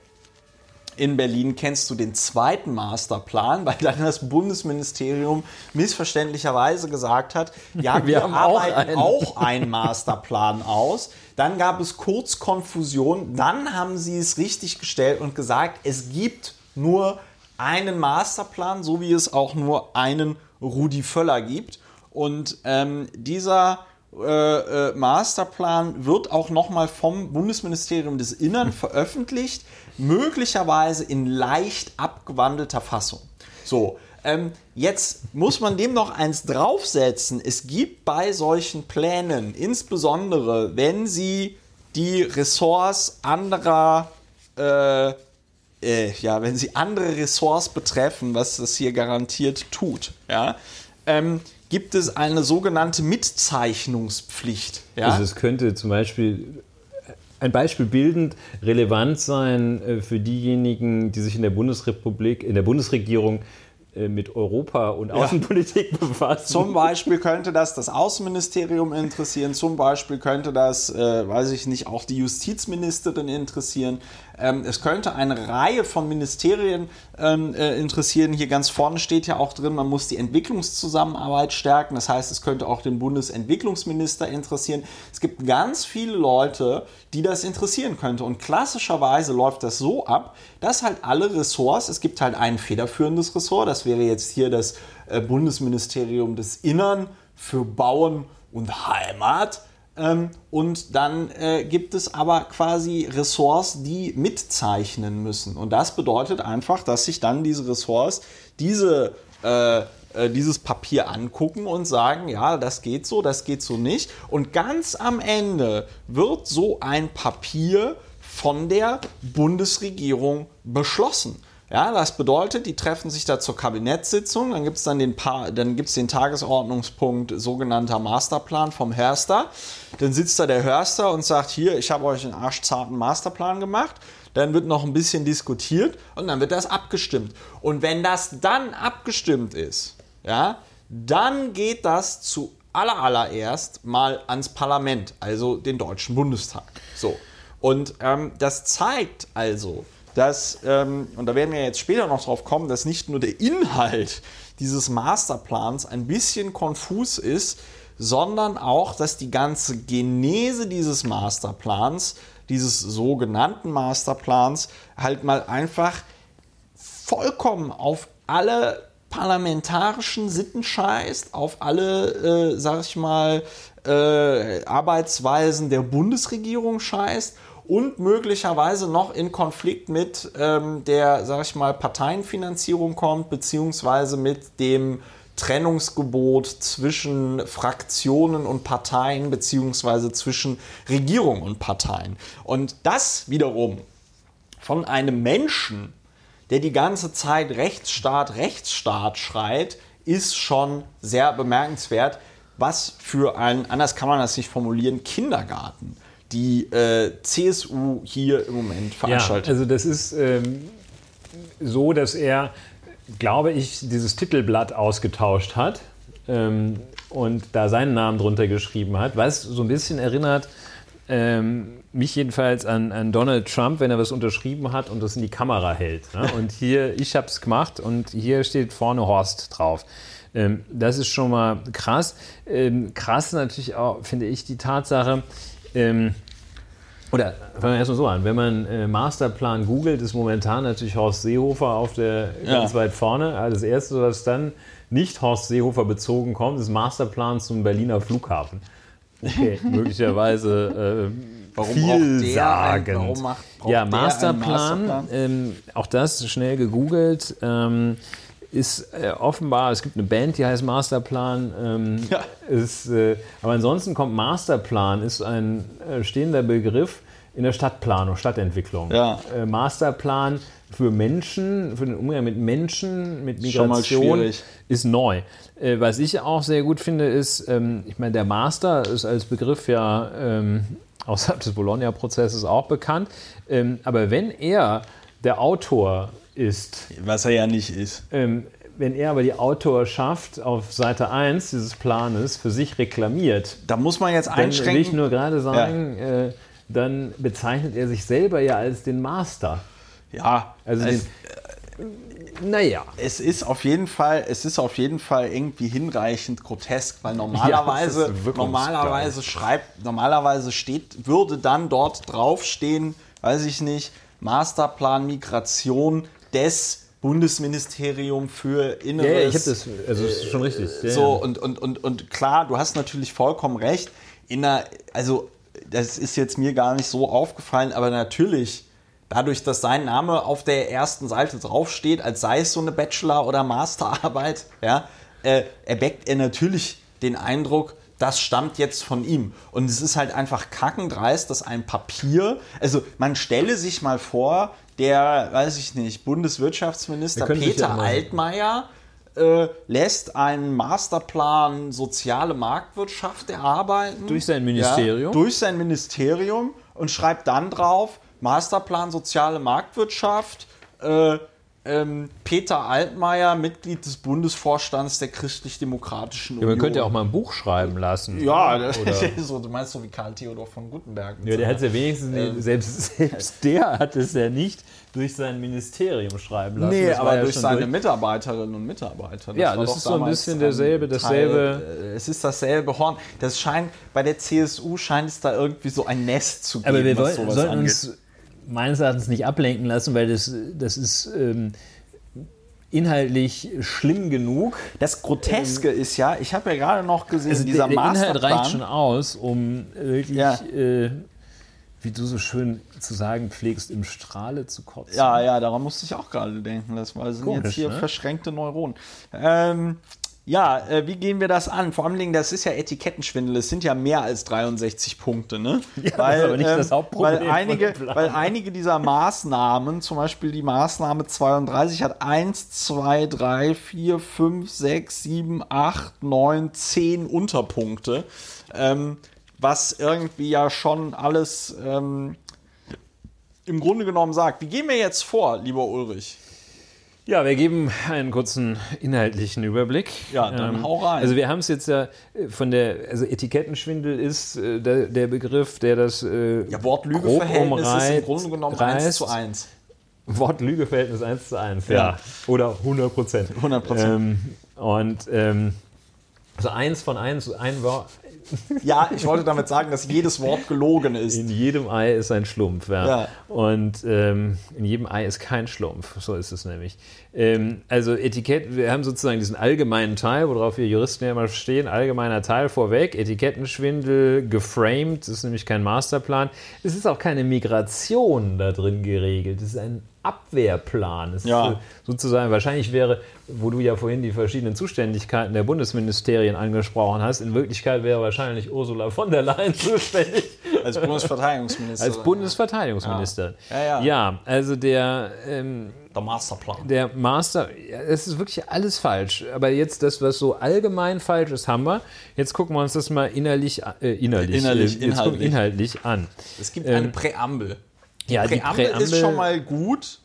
in Berlin kennst du den zweiten Masterplan, weil dann das Bundesministerium missverständlicherweise gesagt hat, ja, wir, wir arbeiten auch einen. auch einen Masterplan aus. Dann gab es kurz Konfusion, dann haben sie es richtig gestellt und gesagt, es gibt nur einen Masterplan, so wie es auch nur einen Rudi Völler gibt. Und ähm, dieser äh, äh, Masterplan wird auch nochmal vom Bundesministerium des Innern veröffentlicht, möglicherweise in leicht abgewandelter Fassung. So, ähm, jetzt muss man dem noch eins draufsetzen. Es gibt bei solchen Plänen, insbesondere wenn sie die Ressorts anderer äh, äh, ja, wenn sie andere Ressorts betreffen, was das hier garantiert tut, ja, ähm, gibt es eine sogenannte Mitzeichnungspflicht. Ja? Also es könnte zum Beispiel ein Beispiel bildend relevant sein äh, für diejenigen, die sich in der Bundesrepublik, in der Bundesregierung äh, mit Europa und Außenpolitik ja. befassen. Zum Beispiel könnte das das Außenministerium interessieren, zum Beispiel könnte das, äh, weiß ich nicht, auch die Justizministerin interessieren. Ähm, es könnte eine Reihe von Ministerien ähm, äh, interessieren. Hier ganz vorne steht ja auch drin, man muss die Entwicklungszusammenarbeit stärken. Das heißt, es könnte auch den Bundesentwicklungsminister interessieren. Es gibt ganz viele Leute, die das interessieren könnte. Und klassischerweise läuft das so ab, dass halt alle Ressorts, es gibt halt ein federführendes Ressort, das wäre jetzt hier das äh, Bundesministerium des Innern für Bauen und Heimat. Ähm, und dann äh, gibt es aber quasi Ressorts, die mitzeichnen müssen. Und das bedeutet einfach, dass sich dann diese Ressorts diese äh, äh, dieses Papier angucken und sagen, ja, das geht so, das geht so nicht. Und ganz am Ende wird so ein Papier von der Bundesregierung beschlossen. Ja, das bedeutet, die treffen sich da zur Kabinettssitzung, dann gibt es dann den, dann gibt's den Tagesordnungspunkt sogenannter Masterplan vom Hörster. Dann sitzt da der Hörster und sagt, hier, ich habe euch einen arschzarten Masterplan gemacht. Dann wird noch ein bisschen diskutiert und dann wird das abgestimmt. Und wenn das dann abgestimmt ist, ja, dann geht das zu allererst mal ans Parlament, also den Deutschen Bundestag. So. Und ähm, das zeigt also, dass, ähm, und da werden wir jetzt später noch drauf kommen, dass nicht nur der Inhalt dieses Masterplans ein bisschen konfus ist, sondern auch, dass die ganze Genese dieses Masterplans, dieses sogenannten Masterplans, halt mal einfach vollkommen auf alle parlamentarischen Sitten scheißt, auf alle, äh, sag ich mal, äh, Arbeitsweisen der Bundesregierung scheißt und möglicherweise noch in Konflikt mit ähm, der, sag ich mal, Parteienfinanzierung kommt, beziehungsweise mit dem Trennungsgebot zwischen Fraktionen und Parteien, beziehungsweise zwischen Regierung und Parteien. Und das wiederum von einem Menschen, der die ganze Zeit Rechtsstaat, Rechtsstaat schreit, ist schon sehr bemerkenswert. Was für ein, anders kann man das nicht formulieren, Kindergarten die äh, CSU hier im Moment veranstaltet. Ja, also das ist ähm, so, dass er, glaube ich, dieses Titelblatt ausgetauscht hat ähm, und da seinen Namen drunter geschrieben hat, was so ein bisschen erinnert, ähm, mich jedenfalls an, an, Donald Trump, wenn er was unterschrieben hat und das in die Kamera hält. Ne? Und hier, ich habe es gemacht und hier steht vorne Horst drauf. Ähm, das ist schon mal krass. Ähm, krass natürlich auch, finde ich, die Tatsache, ähm, oder fangen wir erstmal so an, wenn man äh, Masterplan googelt, ist momentan natürlich Horst Seehofer auf der ja. ganz weit vorne. Also das erste, was dann nicht Horst Seehofer bezogen kommt, ist Masterplan zum Berliner Flughafen. Okay, möglicherweise äh, warum warum macht, ja, Masterplan, Masterplan? Ähm, auch das schnell gegoogelt. Ähm, ist äh, offenbar, es gibt eine Band, die heißt Masterplan. Ähm, ja. ist, äh, aber ansonsten kommt Masterplan, ist ein äh, stehender Begriff in der Stadtplanung, Stadtentwicklung. Ja. Äh, Masterplan für Menschen, für den Umgang mit Menschen, mit Migration ist neu. Äh, was ich auch sehr gut finde, ist, ähm, ich meine, der Master ist als Begriff ja ähm, außerhalb des Bologna-Prozesses auch bekannt. Ähm, aber wenn er der Autor ist, Was er ja nicht ist. ähm, wenn er aber die Autorschaft auf Seite 1 dieses Planes für sich reklamiert, Da muss man jetzt dann will einschränken. ich nur gerade sagen, äh, dann bezeichnet er sich selber ja als den Master. ja, Also es, den, naja. es ist auf jeden Fall, es ist auf jeden Fall irgendwie hinreichend grotesk, weil normalerweise, Ja, normalerweise schreibt, normalerweise steht, würde dann dort draufstehen, weiß ich nicht, Masterplan Migration des Bundesministerium für Inneres. ja, ich habe das, also das ist schon richtig. Ja, So, und, und, und, und klar, du hast natürlich vollkommen recht. In einer, also, das ist jetzt mir gar nicht so aufgefallen, aber natürlich, dadurch, dass sein Name auf der ersten Seite draufsteht, als sei es so eine Bachelor- oder Masterarbeit, ja, äh, erweckt er natürlich den Eindruck, das stammt jetzt von ihm. Und es ist halt einfach kackendreist, dass ein Papier, also man stelle sich mal vor, der, weiß ich nicht, Bundeswirtschaftsminister Peter ja Altmaier äh, lässt einen Masterplan soziale Marktwirtschaft erarbeiten. Durch sein Ministerium? Ja, durch sein Ministerium und schreibt dann drauf, Masterplan soziale Marktwirtschaft, äh, ähm, Peter Altmaier, Mitglied des Bundesvorstands der Christlich-Demokratischen Ja, Union. man könnte ja auch mal ein Buch schreiben lassen. Ja, das Oder, so, du meinst so wie Karl Theodor von Gutenberg. ja, der hat ja wenigstens, Ähm. selbst, selbst der hat es ja nicht durch sein Ministerium schreiben lassen. Nee, Das aber ja durch seine Mitarbeiterinnen und Mitarbeiter. Ja, war das ist so ein bisschen derselbe- dasselbe- Teil, äh, es ist dasselbe Horn. Das scheint, bei der CSU scheint es da irgendwie so ein Nest zu geben, Aber wir was wollen, sowas sollten angeht. uns meines Erachtens nicht ablenken lassen, weil das, das ist ähm, inhaltlich schlimm genug. Das Groteske ist ja, ich habe ja gerade noch gesehen, Also dieser der, der Inhalt reicht schon aus, um wirklich, Ja. äh, wie du so schön zu sagen pflegst, im Strahle zu kotzen. Ja, ja, daran musste ich auch gerade denken. Das sind Komisch, jetzt hier ne? verschränkte Neuronen. Ähm, ja, äh, wie gehen wir das an? Vor allem, das ist ja Etikettenschwindel. Es sind ja mehr als 63 Punkte, ne? Ja, das ist aber nicht das Hauptproblem Weil einige, weil einige dieser Maßnahmen, zum Beispiel die Maßnahme 32, hat 1, 2, 3, 4, 5, 6, 7, 8, 9, 10 Unterpunkte. Ähm, was irgendwie ja schon alles ähm, im Grunde genommen sagt. Wie gehen wir jetzt vor, lieber Ulrich? Ja, wir geben einen kurzen inhaltlichen Überblick. Ähm, Ja, dann hau rein. Also wir haben es jetzt ja äh, von der, also Etikettenschwindel ist äh, der, der Begriff, der das äh, Ja, Wortlügeverhältnis ist im Grunde genommen 1 reißt. zu 1. Wortlügeverhältnis 1 zu 1, ja. Ja. Oder 100 Prozent. 100%. Ähm, und ähm, also eins von eins, ein Wort, Ja, ich wollte damit sagen, dass jedes Wort gelogen ist. in jedem Ei ist ein Schlumpf. Ja. Ja. Und ähm, in jedem Ei ist kein Schlumpf. So ist es nämlich. Ähm, also Etikett, wir haben sozusagen diesen allgemeinen Teil, worauf wir Juristen ja immer stehen, allgemeiner Teil vorweg, Etikettenschwindel, geframed, das ist nämlich kein Masterplan. Es ist auch keine Migration da drin geregelt. Es ist ein Abwehrplan. Ja. sozusagen, wahrscheinlich wäre, wo du ja vorhin die verschiedenen Zuständigkeiten der Bundesministerien angesprochen hast, in Wirklichkeit wäre wahrscheinlich Ursula von der Leyen zuständig. Als Bundesverteidigungsminister. Als Bundesverteidigungsministerin. Ja, ja. Ja, also der, ähm, Der Masterplan. der Master, ja, es ist wirklich alles falsch. Aber jetzt das, was so allgemein falsch ist, haben wir. Jetzt gucken wir uns das mal innerlich, äh, innerlich, Innerlich, äh, gucken inhaltlich. inhaltlich an. Es gibt Ähm, eine Präambel. Ja, die Präambel, ist Präambel- schon mal gut.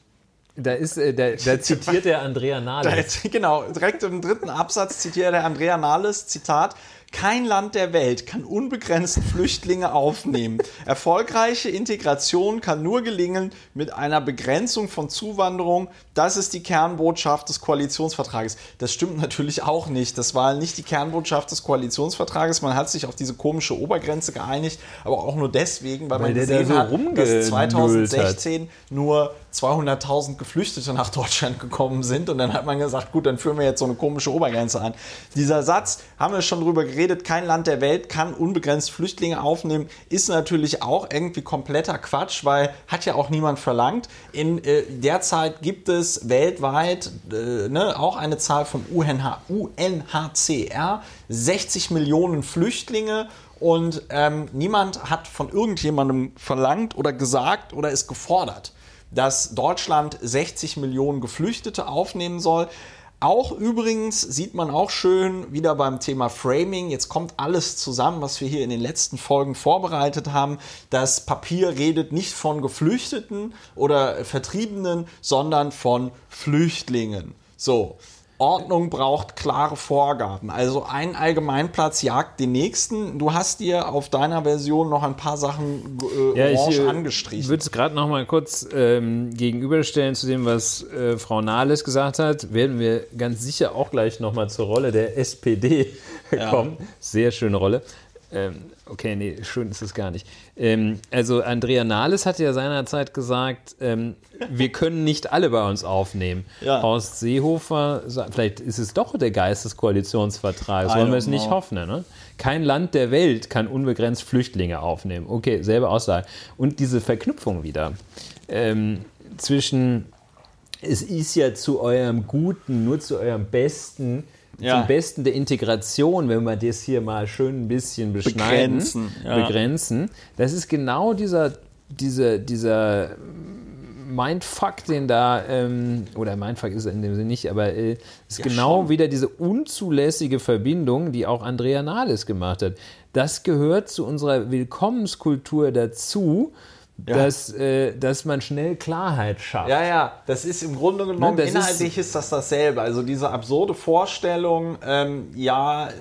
Da, ist, äh, da, da zitiert der Andrea Da Nahles. jetzt, genau, direkt im dritten Absatz zitiert der Andrea Nahles, Zitat, kein Land der Welt kann unbegrenzt Flüchtlinge aufnehmen. Erfolgreiche Integration kann nur gelingen mit einer Begrenzung von Zuwanderung. Das ist die Kernbotschaft des Koalitionsvertrages. Das stimmt natürlich auch nicht. Das war nicht die Kernbotschaft des Koalitionsvertrages. Man hat sich auf diese komische Obergrenze geeinigt, aber auch nur deswegen, weil, Weil man gesehen hat, dass rumgenullt 2016 nur 200.000 Geflüchtete nach Deutschland gekommen sind. Und dann hat man gesagt, gut, dann führen wir jetzt so eine komische Obergrenze an. Dieser Satz, haben wir schon drüber geredet, kein Land der Welt kann unbegrenzt Flüchtlinge aufnehmen, ist natürlich auch irgendwie kompletter Quatsch, weil hat ja auch niemand verlangt. In äh, der Zeit gibt es weltweit äh, ne, auch eine Zahl vom UNH, UNHCR, 60 Millionen Flüchtlinge Und ähm, niemand hat von irgendjemandem verlangt oder gesagt oder ist gefordert, dass Deutschland 60 Millionen Geflüchtete aufnehmen soll. Auch übrigens sieht man auch schön wieder beim Thema Framing. Jetzt kommt alles zusammen, was wir hier in den letzten Folgen vorbereitet haben. Das Papier redet nicht von Geflüchteten oder Vertriebenen, sondern von Flüchtlingen. So. Ordnung braucht klare Vorgaben. Also ein Allgemeinplatz jagt den nächsten. Du hast dir auf deiner Version noch ein paar Sachen äh, Ja, ich orange äh, angestrichen. würde es gerade noch mal kurz ähm, gegenüberstellen zu dem, was äh, Frau Nahles gesagt hat. Werden wir ganz sicher auch gleich noch mal zur Rolle der SPD kommen. Sehr schöne Rolle. Ähm, okay, nee, schön ist es gar nicht. Ähm, also Andrea Nahles hatte ja seinerzeit gesagt, ähm, wir können nicht alle bei uns aufnehmen. Ja. Horst Seehofer, vielleicht ist es doch der Geist des Koalitionsvertrags, wollen wir es nicht hoffen. Ne? Kein Land der Welt kann unbegrenzt Flüchtlinge aufnehmen. Okay, selbe Aussage. Und diese Verknüpfung wieder ähm, zwischen, es ist ja zu eurem Guten, nur zu eurem Besten, Ja. zum Besten der Integration, wenn wir das hier mal schön ein bisschen beschneiden, Begrenzen, ja. begrenzen. Das ist genau dieser, dieser, dieser Mindfuck, den da, ähm, oder Mindfuck ist er in dem Sinne nicht, aber äh, ist Ja, genau schon. wieder diese unzulässige Verbindung, die auch Andrea Nahles gemacht hat. Das gehört zu unserer Willkommenskultur dazu, Ja. dass, äh, dass man schnell Klarheit schafft. Ja, ja, das ist im Grunde genommen, Ne, inhaltlich ist, das dasselbe. Also diese absurde Vorstellung, ähm, ja, äh,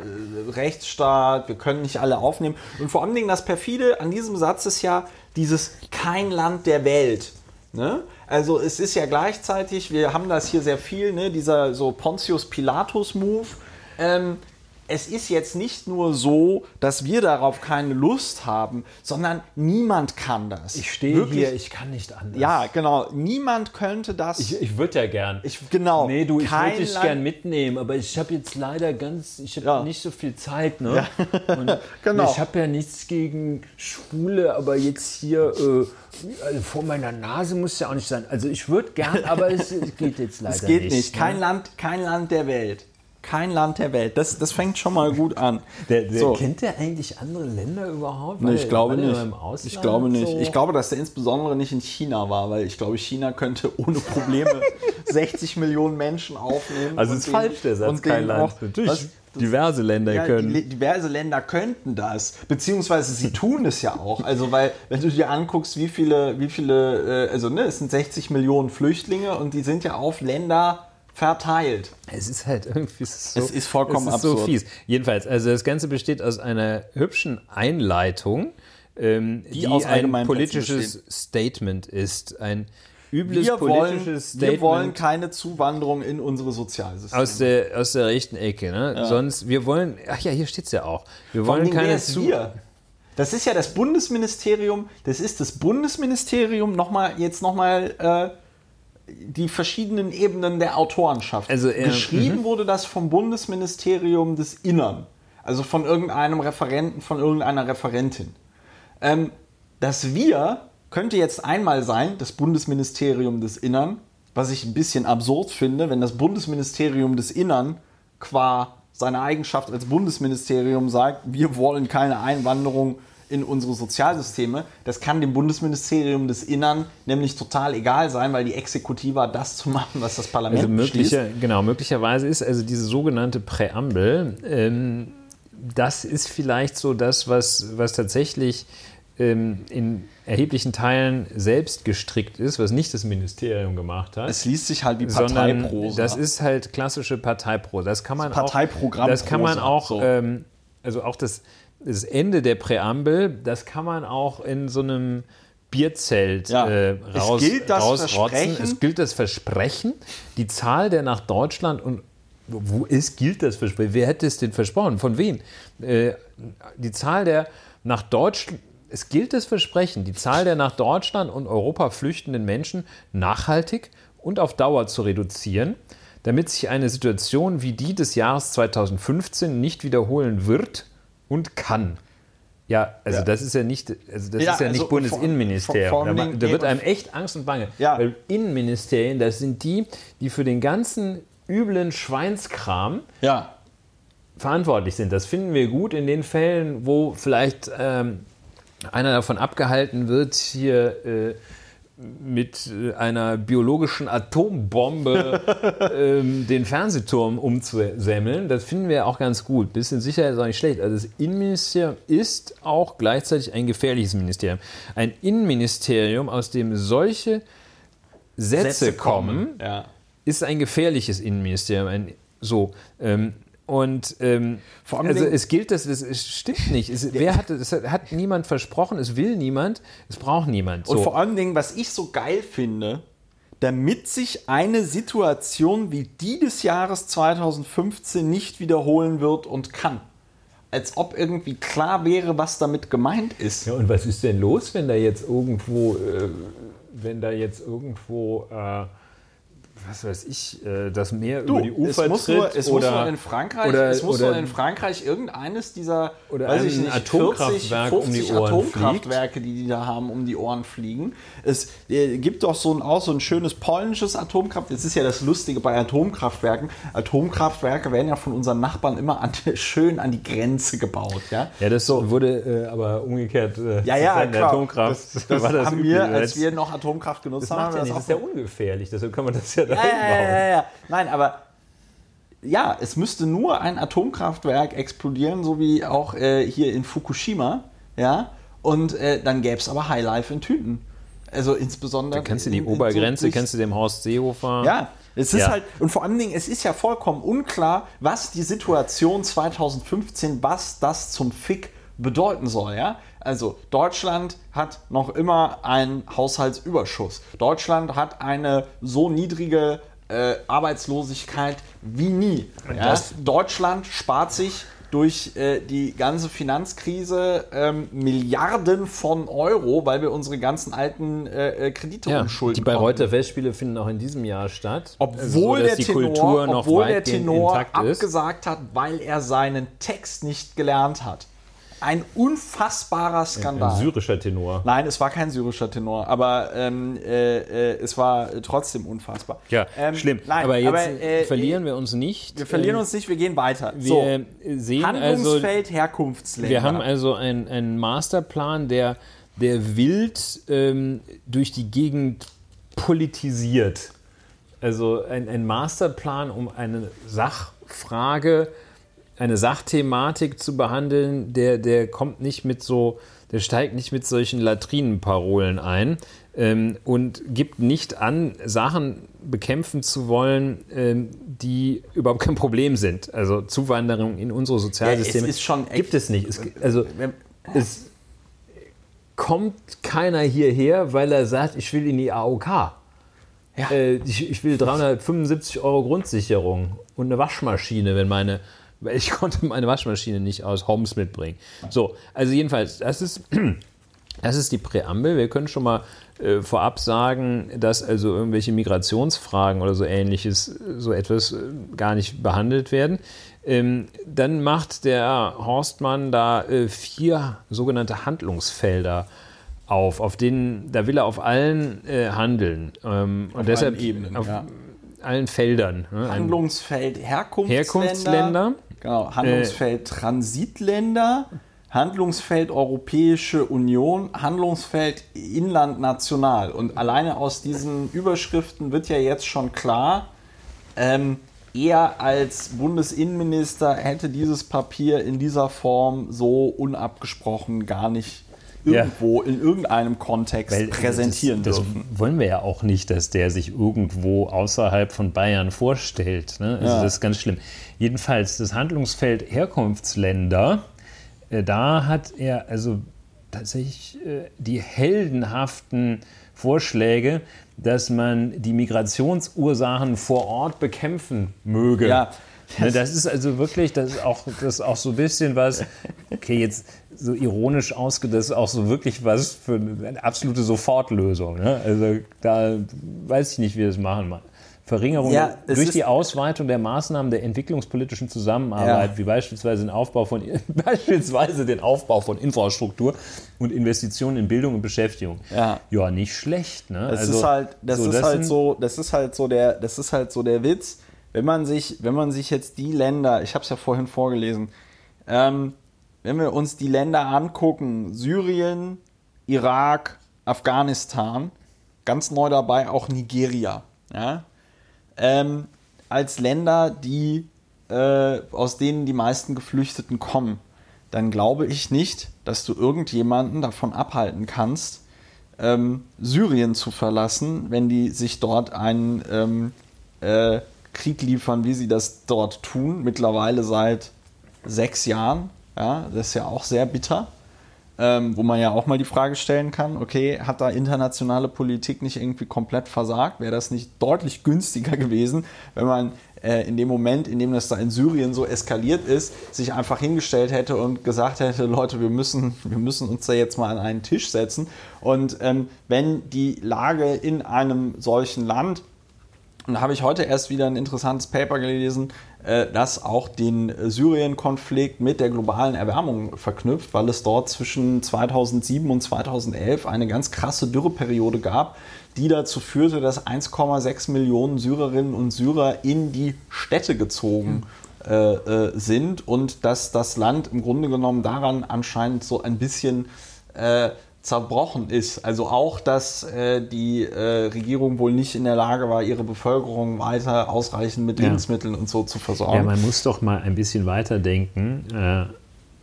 Rechtsstaat, wir können nicht alle aufnehmen. Und vor allen Dingen das perfide an diesem Satz ist ja dieses kein Land der Welt. Ne? Also es ist ja gleichzeitig, wir haben das hier sehr viel, ne, dieser so Pontius Pilatus-Move. Ähm, es ist jetzt nicht nur so, dass wir darauf keine Lust haben, sondern niemand kann das. Ich stehe Wirklich. hier, ich kann nicht anders. Ja, genau. Niemand könnte das. Ich, ich würde ja gern. Ich- genau. Nee, du, ich würde dich gern mitnehmen, aber ich habe jetzt leider ganz, ich habe Ja. nicht so viel Zeit, ne? Und Genau. Ich habe ja nichts gegen Schwule, aber jetzt hier äh, also vor meiner Nase muss ja auch nicht sein. Also ich würde gern, aber es, es geht jetzt leider Es geht nicht. nicht. Kein, ne? Land, kein Land der Welt. Kein Land der Welt. Das, das fängt schon mal gut an. Der, der, So. Kennt der eigentlich andere Länder überhaupt? Nee, ich glaube nicht. Ich glaube nicht. So? Ich glaube, dass der insbesondere nicht in China war, weil ich glaube, China könnte ohne Probleme 60 Millionen Menschen aufnehmen. also ist falsch der Satz, und kein Land. auch- Natürlich, was- diverse Länder Ja, können. die, diverse Länder könnten das, beziehungsweise sie tun es ja auch. Also weil, wenn du dir anguckst, wie viele, wie viele, äh, also ne, es sind 60 Millionen Flüchtlinge und die sind ja auf Länder verteilt. Es ist halt irgendwie so, Es ist vollkommen es ist so absurd. fies. Jedenfalls, also das Ganze besteht aus einer hübschen Einleitung, ähm, die, aus ein politisches Statement ist. Ein übles Wir wollen, politisches wir wollen Statement keine Zuwanderung in unsere Sozialsysteme. aus der, aus der rechten Ecke. Ne? Sonst, wir wollen, ach ja, hier steht es ja auch. Wir wollen keine ist Zu wir? Das ist ja das Bundesministerium, das ist das Bundesministerium, nochmal, jetzt nochmal äh, die verschiedenen Ebenen der Autorenschaft. Also, äh, Geschrieben wurde das vom Bundesministerium des Innern, also von irgendeinem Referenten, von irgendeiner Referentin. Ähm, das Wir könnte jetzt einmal sein, das Bundesministerium des Innern, was ich ein bisschen absurd finde, wenn das Bundesministerium des Innern qua seiner Eigenschaft als Bundesministerium sagt, wir wollen keine Einwanderung in unsere Sozialsysteme. Das kann dem Bundesministerium des Innern nämlich total egal sein, weil die Exekutive hat das zu machen, was das Parlament Also beschließt. möglicher, genau, möglicherweise ist also diese sogenannte Präambel, ähm, das ist vielleicht so das, was, was tatsächlich ähm, in erheblichen Teilen selbst gestrickt ist, was nicht das Ministerium gemacht hat. Es liest sich halt wie Parteiprosa. das ist halt klassische Parteiprosa. Das kann man Das auch, das kann man auch, so. ähm, also auch das, das Ende der Präambel, das kann man auch in so einem Bierzelt Ja. äh, Es raus, gilt das rausrotzen. Versprechen. Es gilt das Versprechen, die Zahl der nach Deutschland und wo ist, gilt das Versprechen? Wer hätte es denn versprochen? Von wem? Äh, die Zahl der nach Deutschland, es gilt das Versprechen, die Zahl der nach Deutschland und Europa flüchtenden Menschen nachhaltig und auf Dauer zu reduzieren, damit sich eine Situation wie die des Jahres 2015 nicht wiederholen wird und kann. Ja, also Ja. das ist ja nicht, also das Ja, ist ja nicht also Bundesinnenministerium. vor- vor da, da wird einem echt Angst und Bange. Ja. Weil Innenministerien, das sind die, die für den ganzen üblen Schweinskram ja. verantwortlich sind. Das finden wir gut in den Fällen, wo vielleicht ähm, einer davon abgehalten wird, hier äh, mit äh, einer biologischen Atombombe ähm, den Fernsehturm umzusemmeln. Das finden wir auch ganz gut. Bisschen Sicherheit ist auch nicht schlecht. Also das Innenministerium ist auch gleichzeitig ein gefährliches Ministerium. Ein Innenministerium, aus dem solche Sätze, Sätze kommen, kommen, ja. ist ein gefährliches Innenministerium. Ein, so. Ähm, und ähm, Vor allem also es gilt, das, das es stimmt nicht. Es, wer hat, es hat, niemand versprochen, es will niemand, es braucht niemand. Und So. vor allen Dingen, was ich so geil finde, damit sich eine Situation wie die des Jahres 2015 nicht wiederholen wird und kann. Als ob irgendwie klar wäre, was damit gemeint ist. Ja, und was ist denn los, wenn da jetzt irgendwo, äh, wenn da jetzt irgendwo, äh, was weiß ich, äh, das Meer Du, über die Ufer es muss, tritt nur, es oder, muss nur in Frankreich, oder, es muss nur in Frankreich irgendeines dieser Oder weiß ich nicht, Atomkraftwerk 40, um die 50 Ohren Atomkraftwerke, die die da haben, um die Ohren fliegen. Es äh, gibt doch so ein, auch so ein schönes polnisches Atomkraftwerk. Das ist ja das Lustige bei Atomkraftwerken. Atomkraftwerke werden ja von unseren Nachbarn immer an, schön an die Grenze gebaut. Ja, ja, das wurde äh, aber umgekehrt. Äh, ja, ja klar. Atomkraft Das, das war das haben wir, als wir noch Atomkraft genutzt das haben, macht ja haben nicht, das ist ja ungefährlich, deshalb kann man das ja Ja, ja, ja, ja. Nein, aber ja, es müsste nur ein Atomkraftwerk explodieren, so wie auch äh, hier in Fukushima, ja, und äh, dann gäbe es aber Highlife in Tüten. Also insbesondere. Dann kennst du die in- in- Obergrenze, so kennst du dem Horst Seehofer? ja, es ist Ja. halt, und vor allen Dingen, es ist ja vollkommen unklar, was die Situation 2015, was das zum Fick bedeuten soll, ja. Also Deutschland hat noch immer einen Haushaltsüberschuss. Deutschland hat eine so niedrige äh, Arbeitslosigkeit wie nie. Ja? Deutschland spart sich durch äh, die ganze Finanzkrise ähm, Milliarden von Euro, weil wir unsere ganzen alten äh, äh, Kredite Ja, umschulden. die Bayreuther Festspiele finden auch in diesem Jahr statt. Obwohl, so, der, die Tenor, Kultur noch obwohl der Tenor intakt ist. abgesagt hat, weil er seinen Text nicht gelernt hat. Ein unfassbarer Skandal. Ein syrischer Tenor. Nein, es war kein syrischer Tenor, aber ähm, äh, äh, es war trotzdem unfassbar. Ja, Ähm, schlimm. Nein, aber jetzt äh, verlieren wir uns nicht. Wir verlieren Ähm, uns nicht, wir gehen weiter. Wir so, sehen also, Handlungsfeld Herkunftsländer. wir haben also einen, Masterplan, der, der wild ähm, durch die Gegend politisiert. Also ein, ein Masterplan, um eine Sachfrage, eine Sachthematik zu behandeln, der, der kommt nicht mit so, der steigt nicht mit solchen Latrinenparolen ein ähm, und gibt nicht an, Sachen bekämpfen zu wollen, ähm, die überhaupt kein Problem sind. Also Zuwanderung in unsere Sozialsysteme ist schon echt- gibt es nicht. Es, also es kommt keiner hierher, weil er sagt, ich will in die AOK. Ja. Äh, ich, ich will 375 Euro Grundsicherung und eine Waschmaschine, wenn meine, weil ich konnte meine Waschmaschine nicht aus Homs mitbringen. So, also jedenfalls, das ist, das ist die Präambel. Wir können schon mal äh, vorab sagen, dass also irgendwelche Migrationsfragen oder so ähnliches, äh, so etwas äh, gar nicht behandelt werden. Ähm, dann macht der Horstmann da äh, vier sogenannte Handlungsfelder auf, auf denen, da will er auf allen äh, handeln. Ähm, und deshalb allen Ebenen, auf ja. Allen Feldern. Ne? Handlungsfeld Herkunftsländer. Herkunftsländer. Genau, Handlungsfeld Transitländer, Handlungsfeld Europäische Union, Handlungsfeld Inland national. Und alleine aus diesen Überschriften wird ja jetzt schon klar, ähm, er als Bundesinnenminister hätte dieses Papier in dieser Form so unabgesprochen gar nicht Ja. irgendwo in irgendeinem Kontext Weil präsentieren das, dürfen. Das wollen wir ja auch nicht, dass der sich irgendwo außerhalb von Bayern vorstellt. Ne? Also Ja. das ist ganz schlimm. Jedenfalls das Handlungsfeld Herkunftsländer, äh, da hat er also tatsächlich äh, die heldenhaften Vorschläge, dass man die Migrationsursachen vor Ort bekämpfen möge. Ja. Ne, das ist also wirklich, das ist auch, das ist auch so ein bisschen was, okay, jetzt so ironisch ausgedrückt, das ist auch so wirklich was für eine absolute Sofortlösung. Ne? Also da weiß ich nicht, wie wir das machen. Man. Verringerung Ja, durch die Ausweitung der Maßnahmen der entwicklungspolitischen Zusammenarbeit, Ja. wie beispielsweise den Aufbau von beispielsweise den Aufbau von Infrastruktur und Investitionen in Bildung und Beschäftigung. Ja. ja nicht schlecht. Ne? Das Also, ist halt, das so, ist halt so, das ist halt so der, das ist halt so der Witz. wenn man sich, wenn man sich jetzt die Länder, ich habe es ja vorhin vorgelesen, ähm, wenn wir uns die Länder angucken, Syrien, Irak, Afghanistan, ganz neu dabei auch Nigeria, ja, ähm, als Länder, die äh, aus denen die meisten Geflüchteten kommen, dann glaube ich nicht, dass du irgendjemanden davon abhalten kannst, ähm, Syrien zu verlassen, wenn die sich dort einen ähm, äh, Krieg liefern, wie sie das dort tun, mittlerweile seit sechs Jahren. Ja, das ist ja auch sehr bitter. Ähm, wo man ja auch mal die Frage stellen kann, okay, hat da internationale Politik nicht irgendwie komplett versagt? Wäre das nicht deutlich günstiger gewesen, wenn man äh, in dem Moment, in dem das da in Syrien so eskaliert ist, sich einfach hingestellt hätte und gesagt hätte, Leute, wir müssen, wir müssen uns da jetzt mal an einen Tisch setzen. Und ähm, wenn die Lage in einem solchen Land und da habe ich heute erst wieder ein interessantes Paper gelesen, das auch den Syrien-Konflikt mit der globalen Erwärmung verknüpft, weil es dort zwischen 2007 und 2011 eine ganz krasse Dürreperiode gab, die dazu führte, dass 1,6 Millionen Syrerinnen und Syrer in die Städte gezogen äh, äh, sind und dass das Land im Grunde genommen daran anscheinend so ein bisschen äh, zerbrochen ist. Also auch, dass äh, die äh, Regierung wohl nicht in der Lage war, ihre Bevölkerung weiter ausreichend mit Lebensmitteln und so zu versorgen. Ja, man muss doch mal ein bisschen weiter denken äh,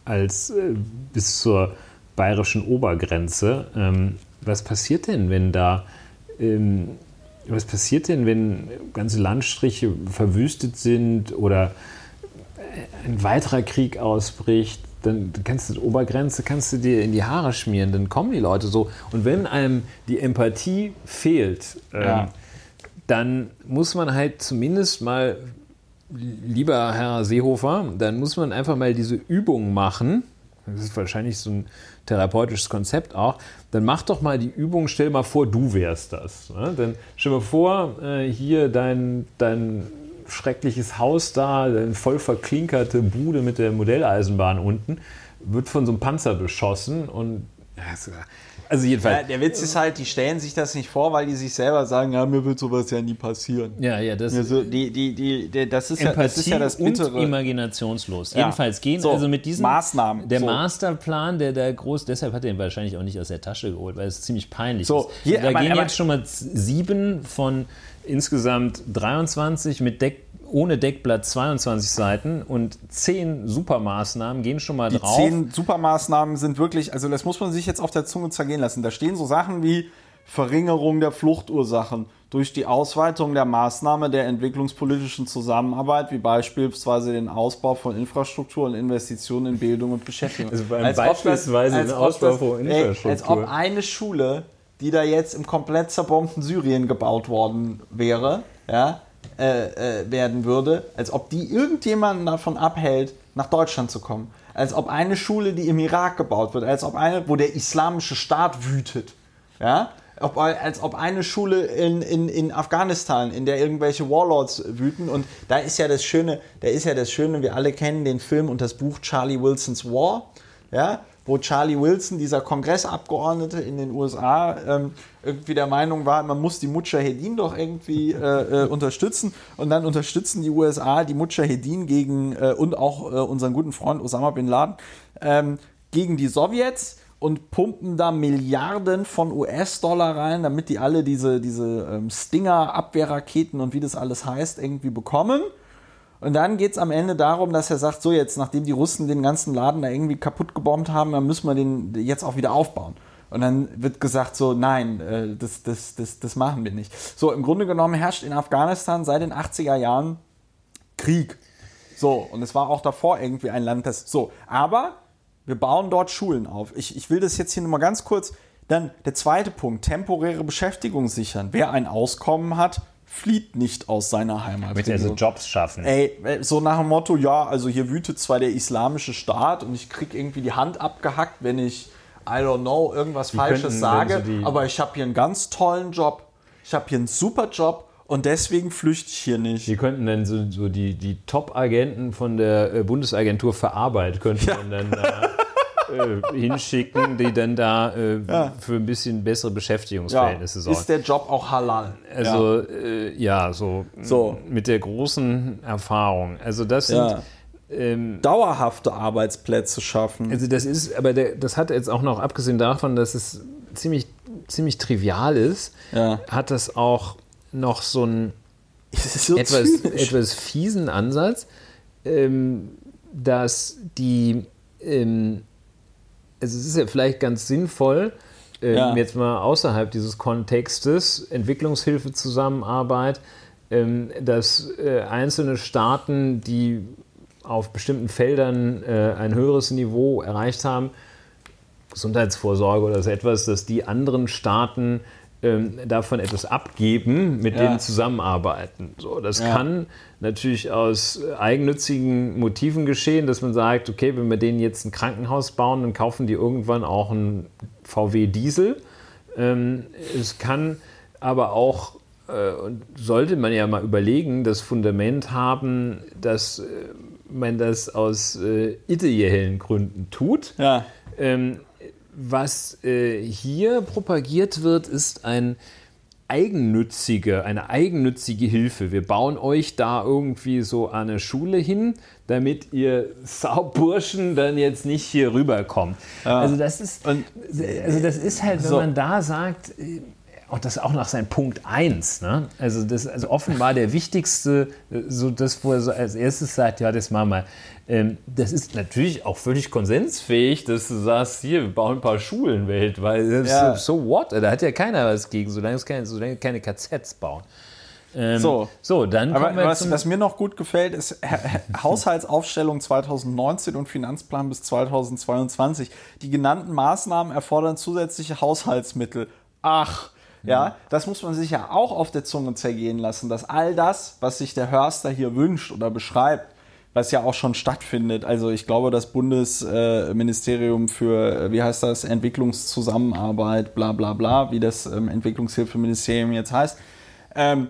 als äh, bis zur bayerischen Obergrenze. Ähm, was passiert denn, wenn da ähm, was passiert denn, wenn ganze Landstriche verwüstet sind oder ein weiterer Krieg ausbricht? Dann kannst du die Obergrenze kannst du dir in die Haare schmieren, dann kommen die Leute so. Und wenn einem die Empathie fehlt, ähm, ja. dann muss man halt zumindest mal, lieber Herr Seehofer, dann muss man einfach mal diese Übung machen. Das ist wahrscheinlich so ein therapeutisches Konzept auch. Dann mach doch mal die Übung, stell mal vor, du wärst das. Ne? Dann stell mal vor, äh, hier dein, dein schreckliches Haus da, eine voll verklinkerte Bude mit der Modelleisenbahn unten, wird von so einem Panzer beschossen und also jedenfalls. Ja, der Witz ist halt, die stellen sich das nicht vor, weil die sich selber sagen, ja, mir wird sowas ja nie passieren. Ja, ja, das, also, die, die, die, die das, ist ja, das ist ja das Bittere. Und imaginationslos. Ja. Jedenfalls gehen so, also mit diesen Maßnahmen. Der so. Masterplan, der da groß, deshalb hat er ihn wahrscheinlich auch nicht aus der Tasche geholt, weil es ziemlich peinlich so, ist. Hier, da aber, gehen aber, jetzt schon mal sieben von insgesamt 23 mit Deck ohne Deckblatt 22 Seiten und 10 Supermaßnahmen gehen schon mal die drauf. Die 10 Supermaßnahmen sind wirklich, also das muss man sich jetzt auf der Zunge zergehen lassen. Da stehen so Sachen wie Verringerung der Fluchtursachen durch die Ausweitung der Maßnahme der entwicklungspolitischen Zusammenarbeit, wie beispielsweise den Ausbau von Infrastruktur und Investitionen in Bildung und Beschäftigung. Also als beispielsweise das, als den Ausbau von Infrastruktur. Ey, als ob eine Schule, die da jetzt im komplett zerbombten Syrien gebaut worden wäre, ja, äh, äh, werden würde, als ob die irgendjemanden davon abhält, nach Deutschland zu kommen. Als ob eine Schule, die im Irak gebaut wird, als ob eine, wo der islamische Staat wütet, ja, ob, als ob eine Schule in, in, in Afghanistan, in der irgendwelche Warlords wüten. Und da ist ja das Schöne, da ist ja das Schöne, wir alle kennen den Film und das Buch Charlie Wilsons War. Ja, wo Charlie Wilson, dieser Kongressabgeordnete in den USA, ähm, irgendwie der Meinung war, man muss die Mujahedin doch irgendwie äh, äh, unterstützen. Und dann unterstützen die USA die Mujahedin gegen äh, und auch äh, unseren guten Freund Osama bin Laden ähm, gegen die Sowjets und pumpen da Milliarden von US-Dollar rein, damit die alle diese, diese ähm, Stinger-Abwehrraketen und wie das alles heißt, irgendwie bekommen. Und dann geht es am Ende darum, dass er sagt, so jetzt, nachdem die Russen den ganzen Laden da irgendwie kaputt gebombt haben, dann müssen wir den jetzt auch wieder aufbauen. Und dann wird gesagt so, nein, äh, das, das, das, das machen wir nicht. So, im Grunde genommen herrscht in Afghanistan seit den 80er Jahren Krieg. So, und es war auch davor irgendwie ein Land, das, so, aber wir bauen dort Schulen auf. Ich, ich will das jetzt hier nochmal ganz kurz. Dann der zweite Punkt, temporäre Beschäftigung sichern. Wer ein Auskommen hat, flieht nicht aus seiner Heimat. Damit er so Jobs schaffen. Ey, so nach dem Motto, ja, also hier wütet zwar der islamische Staat und ich krieg irgendwie die Hand abgehackt, wenn ich, I don't know, irgendwas die Falsches könnten, sage, aber ich habe hier einen ganz tollen Job. Ich habe hier einen super Job und deswegen flüchte ich hier nicht. Die könnten dann so, so die, die Top-Agenten von der äh, Bundesagentur für Arbeit könnten ja. dann äh, äh, hinschicken, die dann da äh, Ja. für ein bisschen bessere Ja. Beschäftigungsverhältnisse sorgen. Ist der Job auch halal? Also äh, ja, so, So. mit der großen Erfahrung. Also das sind, Ja. ähm, dauerhafte Arbeitsplätze schaffen. also das ist, aber der, das hat jetzt auch noch, abgesehen davon, dass es ziemlich, ziemlich trivial ist, Ja. hat das auch noch so einen so etwas, zynisch. etwas fiesen Ansatz, ähm, dass die, ähm, also es ist ja vielleicht ganz sinnvoll, ähm, Ja. jetzt mal außerhalb dieses Kontextes, Entwicklungshilfe, Zusammenarbeit, ähm, dass äh, einzelne Staaten, die auf bestimmten Feldern äh, ein höheres Niveau erreicht haben, Gesundheitsvorsorge oder so etwas, dass die anderen Staaten ähm, davon etwas abgeben, mit Ja. denen zusammenarbeiten. So, das Ja. kann natürlich aus eigennützigen Motiven geschehen, dass man sagt, okay, wenn wir denen jetzt ein Krankenhaus bauen, dann kaufen die irgendwann auch einen VW Diesel. Ähm, es kann aber auch, äh, und sollte man ja mal überlegen, das Fundament haben, dass äh, man das aus äh, ideellen Gründen tut. ja. Ähm, was äh, hier propagiert wird, ist ein eigennützige, eine eigennützige Hilfe. Wir bauen euch da irgendwie so eine Schule hin, damit ihr Sauburschen dann jetzt nicht hier rüberkommt. Also das ist, also das ist halt, wenn So. man da sagt, und das auch nach seinem Punkt 1, ne? also das also offenbar der wichtigste, äh, so das, wo er so als erstes sagt, ja, das machen wir. Ähm, das ist natürlich auch völlig konsensfähig, dass du sagst, hier, wir bauen ein paar Schulen weltweit. Ja. So, so what? Da hat ja keiner was gegen, solange es keine, solange keine KZs bauen. Ähm, So. so, dann Aber was, was mir noch gut gefällt, ist Ha- Ha- Haushaltsaufstellung 2019 und Finanzplan bis 2022. Die genannten Maßnahmen erfordern zusätzliche Haushaltsmittel. Ach, ja, das muss man sich ja auch auf der Zunge zergehen lassen, dass all das, was sich der Hörster hier wünscht oder beschreibt, was ja auch schon stattfindet. Also ich glaube, das Bundesministerium für, wie heißt das, Entwicklungszusammenarbeit, bla bla bla, wie das ähm, Entwicklungshilfeministerium jetzt heißt, ähm,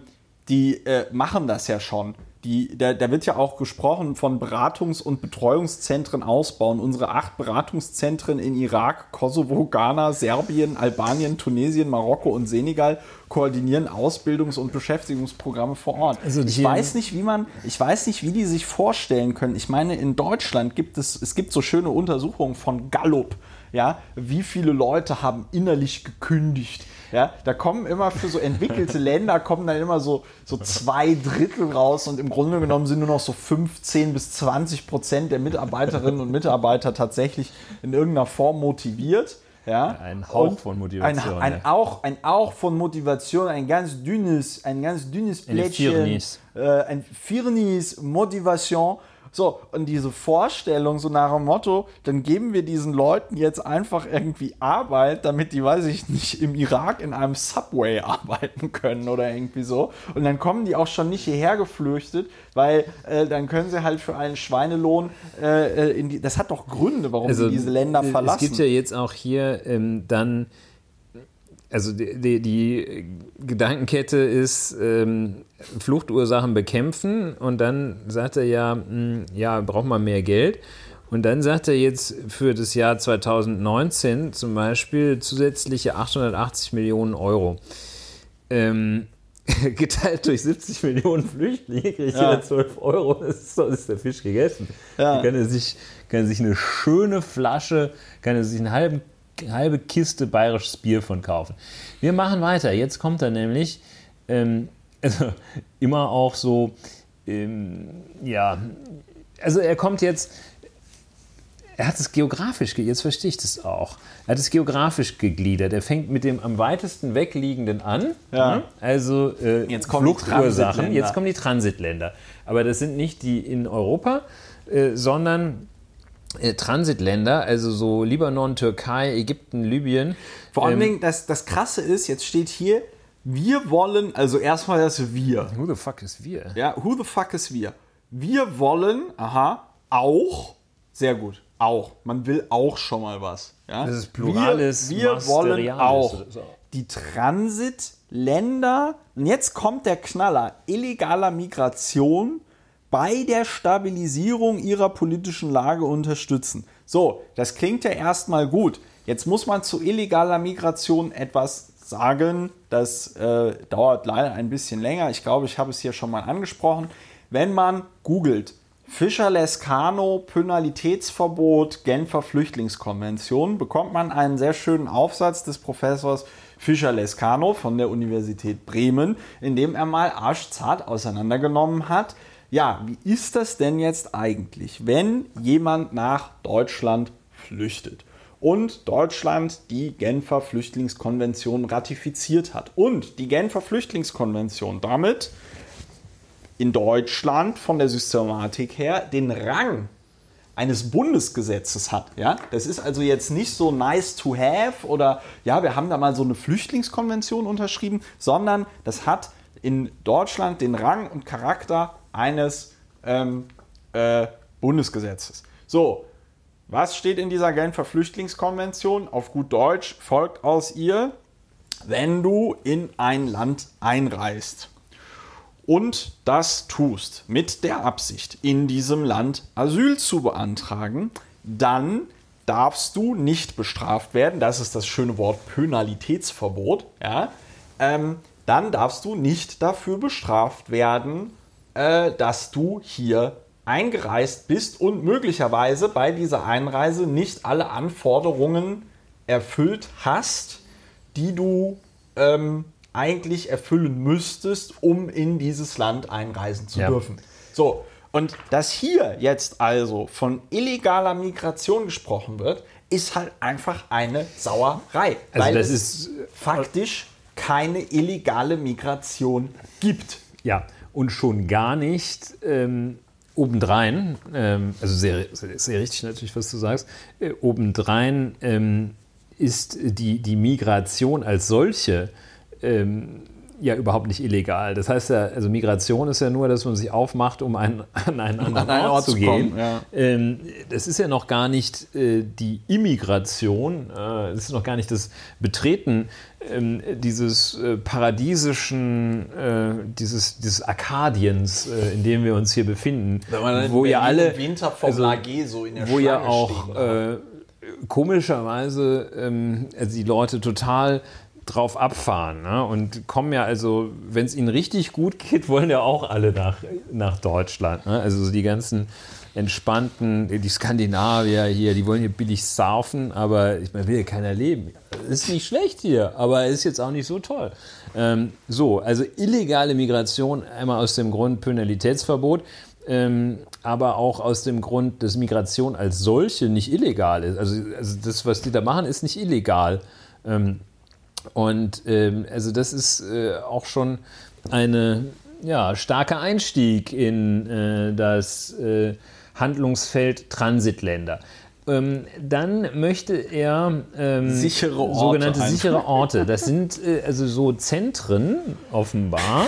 die äh, machen das ja schon. Die, da, da wird ja auch gesprochen von Beratungs- und Betreuungszentren ausbauen. Unsere acht Beratungszentren in Irak, Kosovo, Ghana, Serbien, Albanien, Tunesien, Marokko und Senegal koordinieren Ausbildungs- und Beschäftigungsprogramme vor Ort. Also ich weiß nicht, wie man, ich weiß nicht, wie die sich vorstellen können. Ich meine, in Deutschland gibt es, es gibt so schöne Untersuchungen von Gallup. Ja, wie viele Leute haben innerlich gekündigt? Ja, da kommen immer für so entwickelte Länder kommen dann immer so, so zwei Drittel raus und im Grunde genommen sind nur noch so 15 bis 20 Prozent der Mitarbeiterinnen und Mitarbeiter tatsächlich in irgendeiner Form motiviert. Ja, Ein Hauch Und von Motivation, Ein, ein, ja. auch, ein Auch von Motivation, ein ganz dünnes, ein ganz dünnes Eine Plättchen. Firnis. Äh, ein Firnis, Motivation. So, und diese Vorstellung, so nach dem Motto, dann geben wir diesen Leuten jetzt einfach irgendwie Arbeit, damit die, weiß ich nicht, im Irak in einem Subway arbeiten können oder irgendwie so. Und dann kommen die auch schon nicht hierher geflüchtet, weil äh, dann können sie halt für einen Schweinelohn äh, in die. Das hat doch Gründe, warum sie diese Länder äh, verlassen. Es gibt ja jetzt auch hier ähm, dann, also die, die, die Gedankenkette ist ähm, Fluchtursachen bekämpfen und dann sagt er ja, mh, ja, braucht man mehr Geld. Und dann sagt er jetzt für das Jahr 2019 zum Beispiel zusätzliche 880 Millionen Euro. Ähm, geteilt durch 70 Millionen Flüchtlinge kriegt Ja. jeder 12 Euro. Das ist, so ist der Fisch gegessen. Ja. Da kann er sich, kann er sich eine schöne Flasche, kann er sich eine halbe, halbe Kiste bayerisches Bier von kaufen. Wir machen weiter. Jetzt kommt er nämlich ähm, also immer auch so, ähm, ja, also er kommt jetzt, er hat es geografisch, ge- jetzt verstehe ich das auch. Er hat es geografisch gegliedert. Er fängt mit dem am weitesten wegliegenden an. Ja. ne? Also äh, Jetzt kommen die Fluchtursachen. Jetzt kommen die Transitländer. Aber das sind nicht die in Europa, äh, sondern Transitländer, also so Libanon, Türkei, Ägypten, Libyen. Vor allen Ähm, Dingen, das, das Krasse ist, jetzt steht hier, wir wollen, also erstmal das Wir. Who the fuck ist wir? Ja, who the fuck ist wir? Wir wollen, aha, auch, sehr gut, auch. Man will auch schon mal was. Ja? Das ist plurales Wir, wir wollen auch die Transitländer, und jetzt kommt der Knaller, illegaler Migration bei der Stabilisierung ihrer politischen Lage unterstützen. So, das klingt ja erstmal gut. Jetzt muss man zu illegaler Migration etwas sagen. Das äh, dauert leider ein bisschen länger. Ich glaube, ich habe es hier schon mal angesprochen. Wenn man googelt, Fischer Lescano, Pönalitätsverbot, Genfer Flüchtlingskonvention, bekommt man einen sehr schönen Aufsatz des Professors Fischer Lescano von der Universität Bremen, in dem er mal arschzart auseinandergenommen hat, ja, wie ist das denn jetzt eigentlich, wenn jemand nach Deutschland flüchtet? und Deutschland die Genfer Flüchtlingskonvention ratifiziert hat. Und die Genfer Flüchtlingskonvention damit in Deutschland von der Systematik her den Rang eines Bundesgesetzes hat. Ja? Das ist also jetzt nicht so nice to have oder ja, wir haben da mal so eine Flüchtlingskonvention unterschrieben, sondern das hat in Deutschland den Rang und Charakter eines ähm, äh, Bundesgesetzes. So, was steht in dieser Genfer Flüchtlingskonvention? Auf gut Deutsch folgt aus ihr, wenn du in ein Land einreist und das tust mit der Absicht, in diesem Land Asyl zu beantragen, dann darfst du nicht bestraft werden. Das ist das schöne Wort Pönalitätsverbot. Ja? Ähm, dann darfst du nicht dafür bestraft werden, äh, dass du hier eingereist bist und möglicherweise bei dieser Einreise nicht alle Anforderungen erfüllt hast, die du ähm, eigentlich erfüllen müsstest, um in dieses Land einreisen zu ja. dürfen. So, und dass hier jetzt also von illegaler Migration gesprochen wird, ist halt einfach eine Sauerei. Also weil das es ist faktisch keine illegale Migration gibt. Ja, und schon gar nicht ähm, obendrein, ähm, also sehr, sehr, richtig natürlich, was du sagst, äh, obendrein ähm, ist die, die Migration als solche ähm, ja überhaupt nicht illegal. Das heißt ja, also Migration ist ja nur, dass man sich aufmacht, um einen, an einen anderen an Ort, Ort, zu gehen. Kommen, ja. ähm, das ist ja noch gar nicht äh, die Immigration, äh, das ist noch gar nicht das Betreten ähm, dieses äh, paradiesischen, äh, dieses, dieses Arkadiens, in dem wir uns hier befinden, wo ja alle Winter vom also, AG so in der wo ja auch äh, komischerweise ähm, also die Leute total drauf abfahren. Ne? Und kommen ja also, wenn es ihnen richtig gut geht, wollen ja auch alle nach, nach Deutschland. Ne? Also so die ganzen entspannten, die Skandinavier hier, die wollen hier billig saufen, aber ich meine, will hier keiner leben. Ist nicht schlecht hier, aber ist jetzt auch nicht so toll. Ähm, so, also illegale Migration, einmal aus dem Grund Pönalitätsverbot, ähm, aber auch aus dem Grund, dass Migration als solche nicht illegal ist. Also, also das, was die da machen, ist nicht illegal. Ähm, und ähm, also das ist äh, auch schon ein ja, starker Einstieg in äh, das äh, Handlungsfeld Transitländer. Ähm, dann möchte er ähm, sichere Orte sogenannte sichere Orte. Das sind äh, also so Zentren offenbar,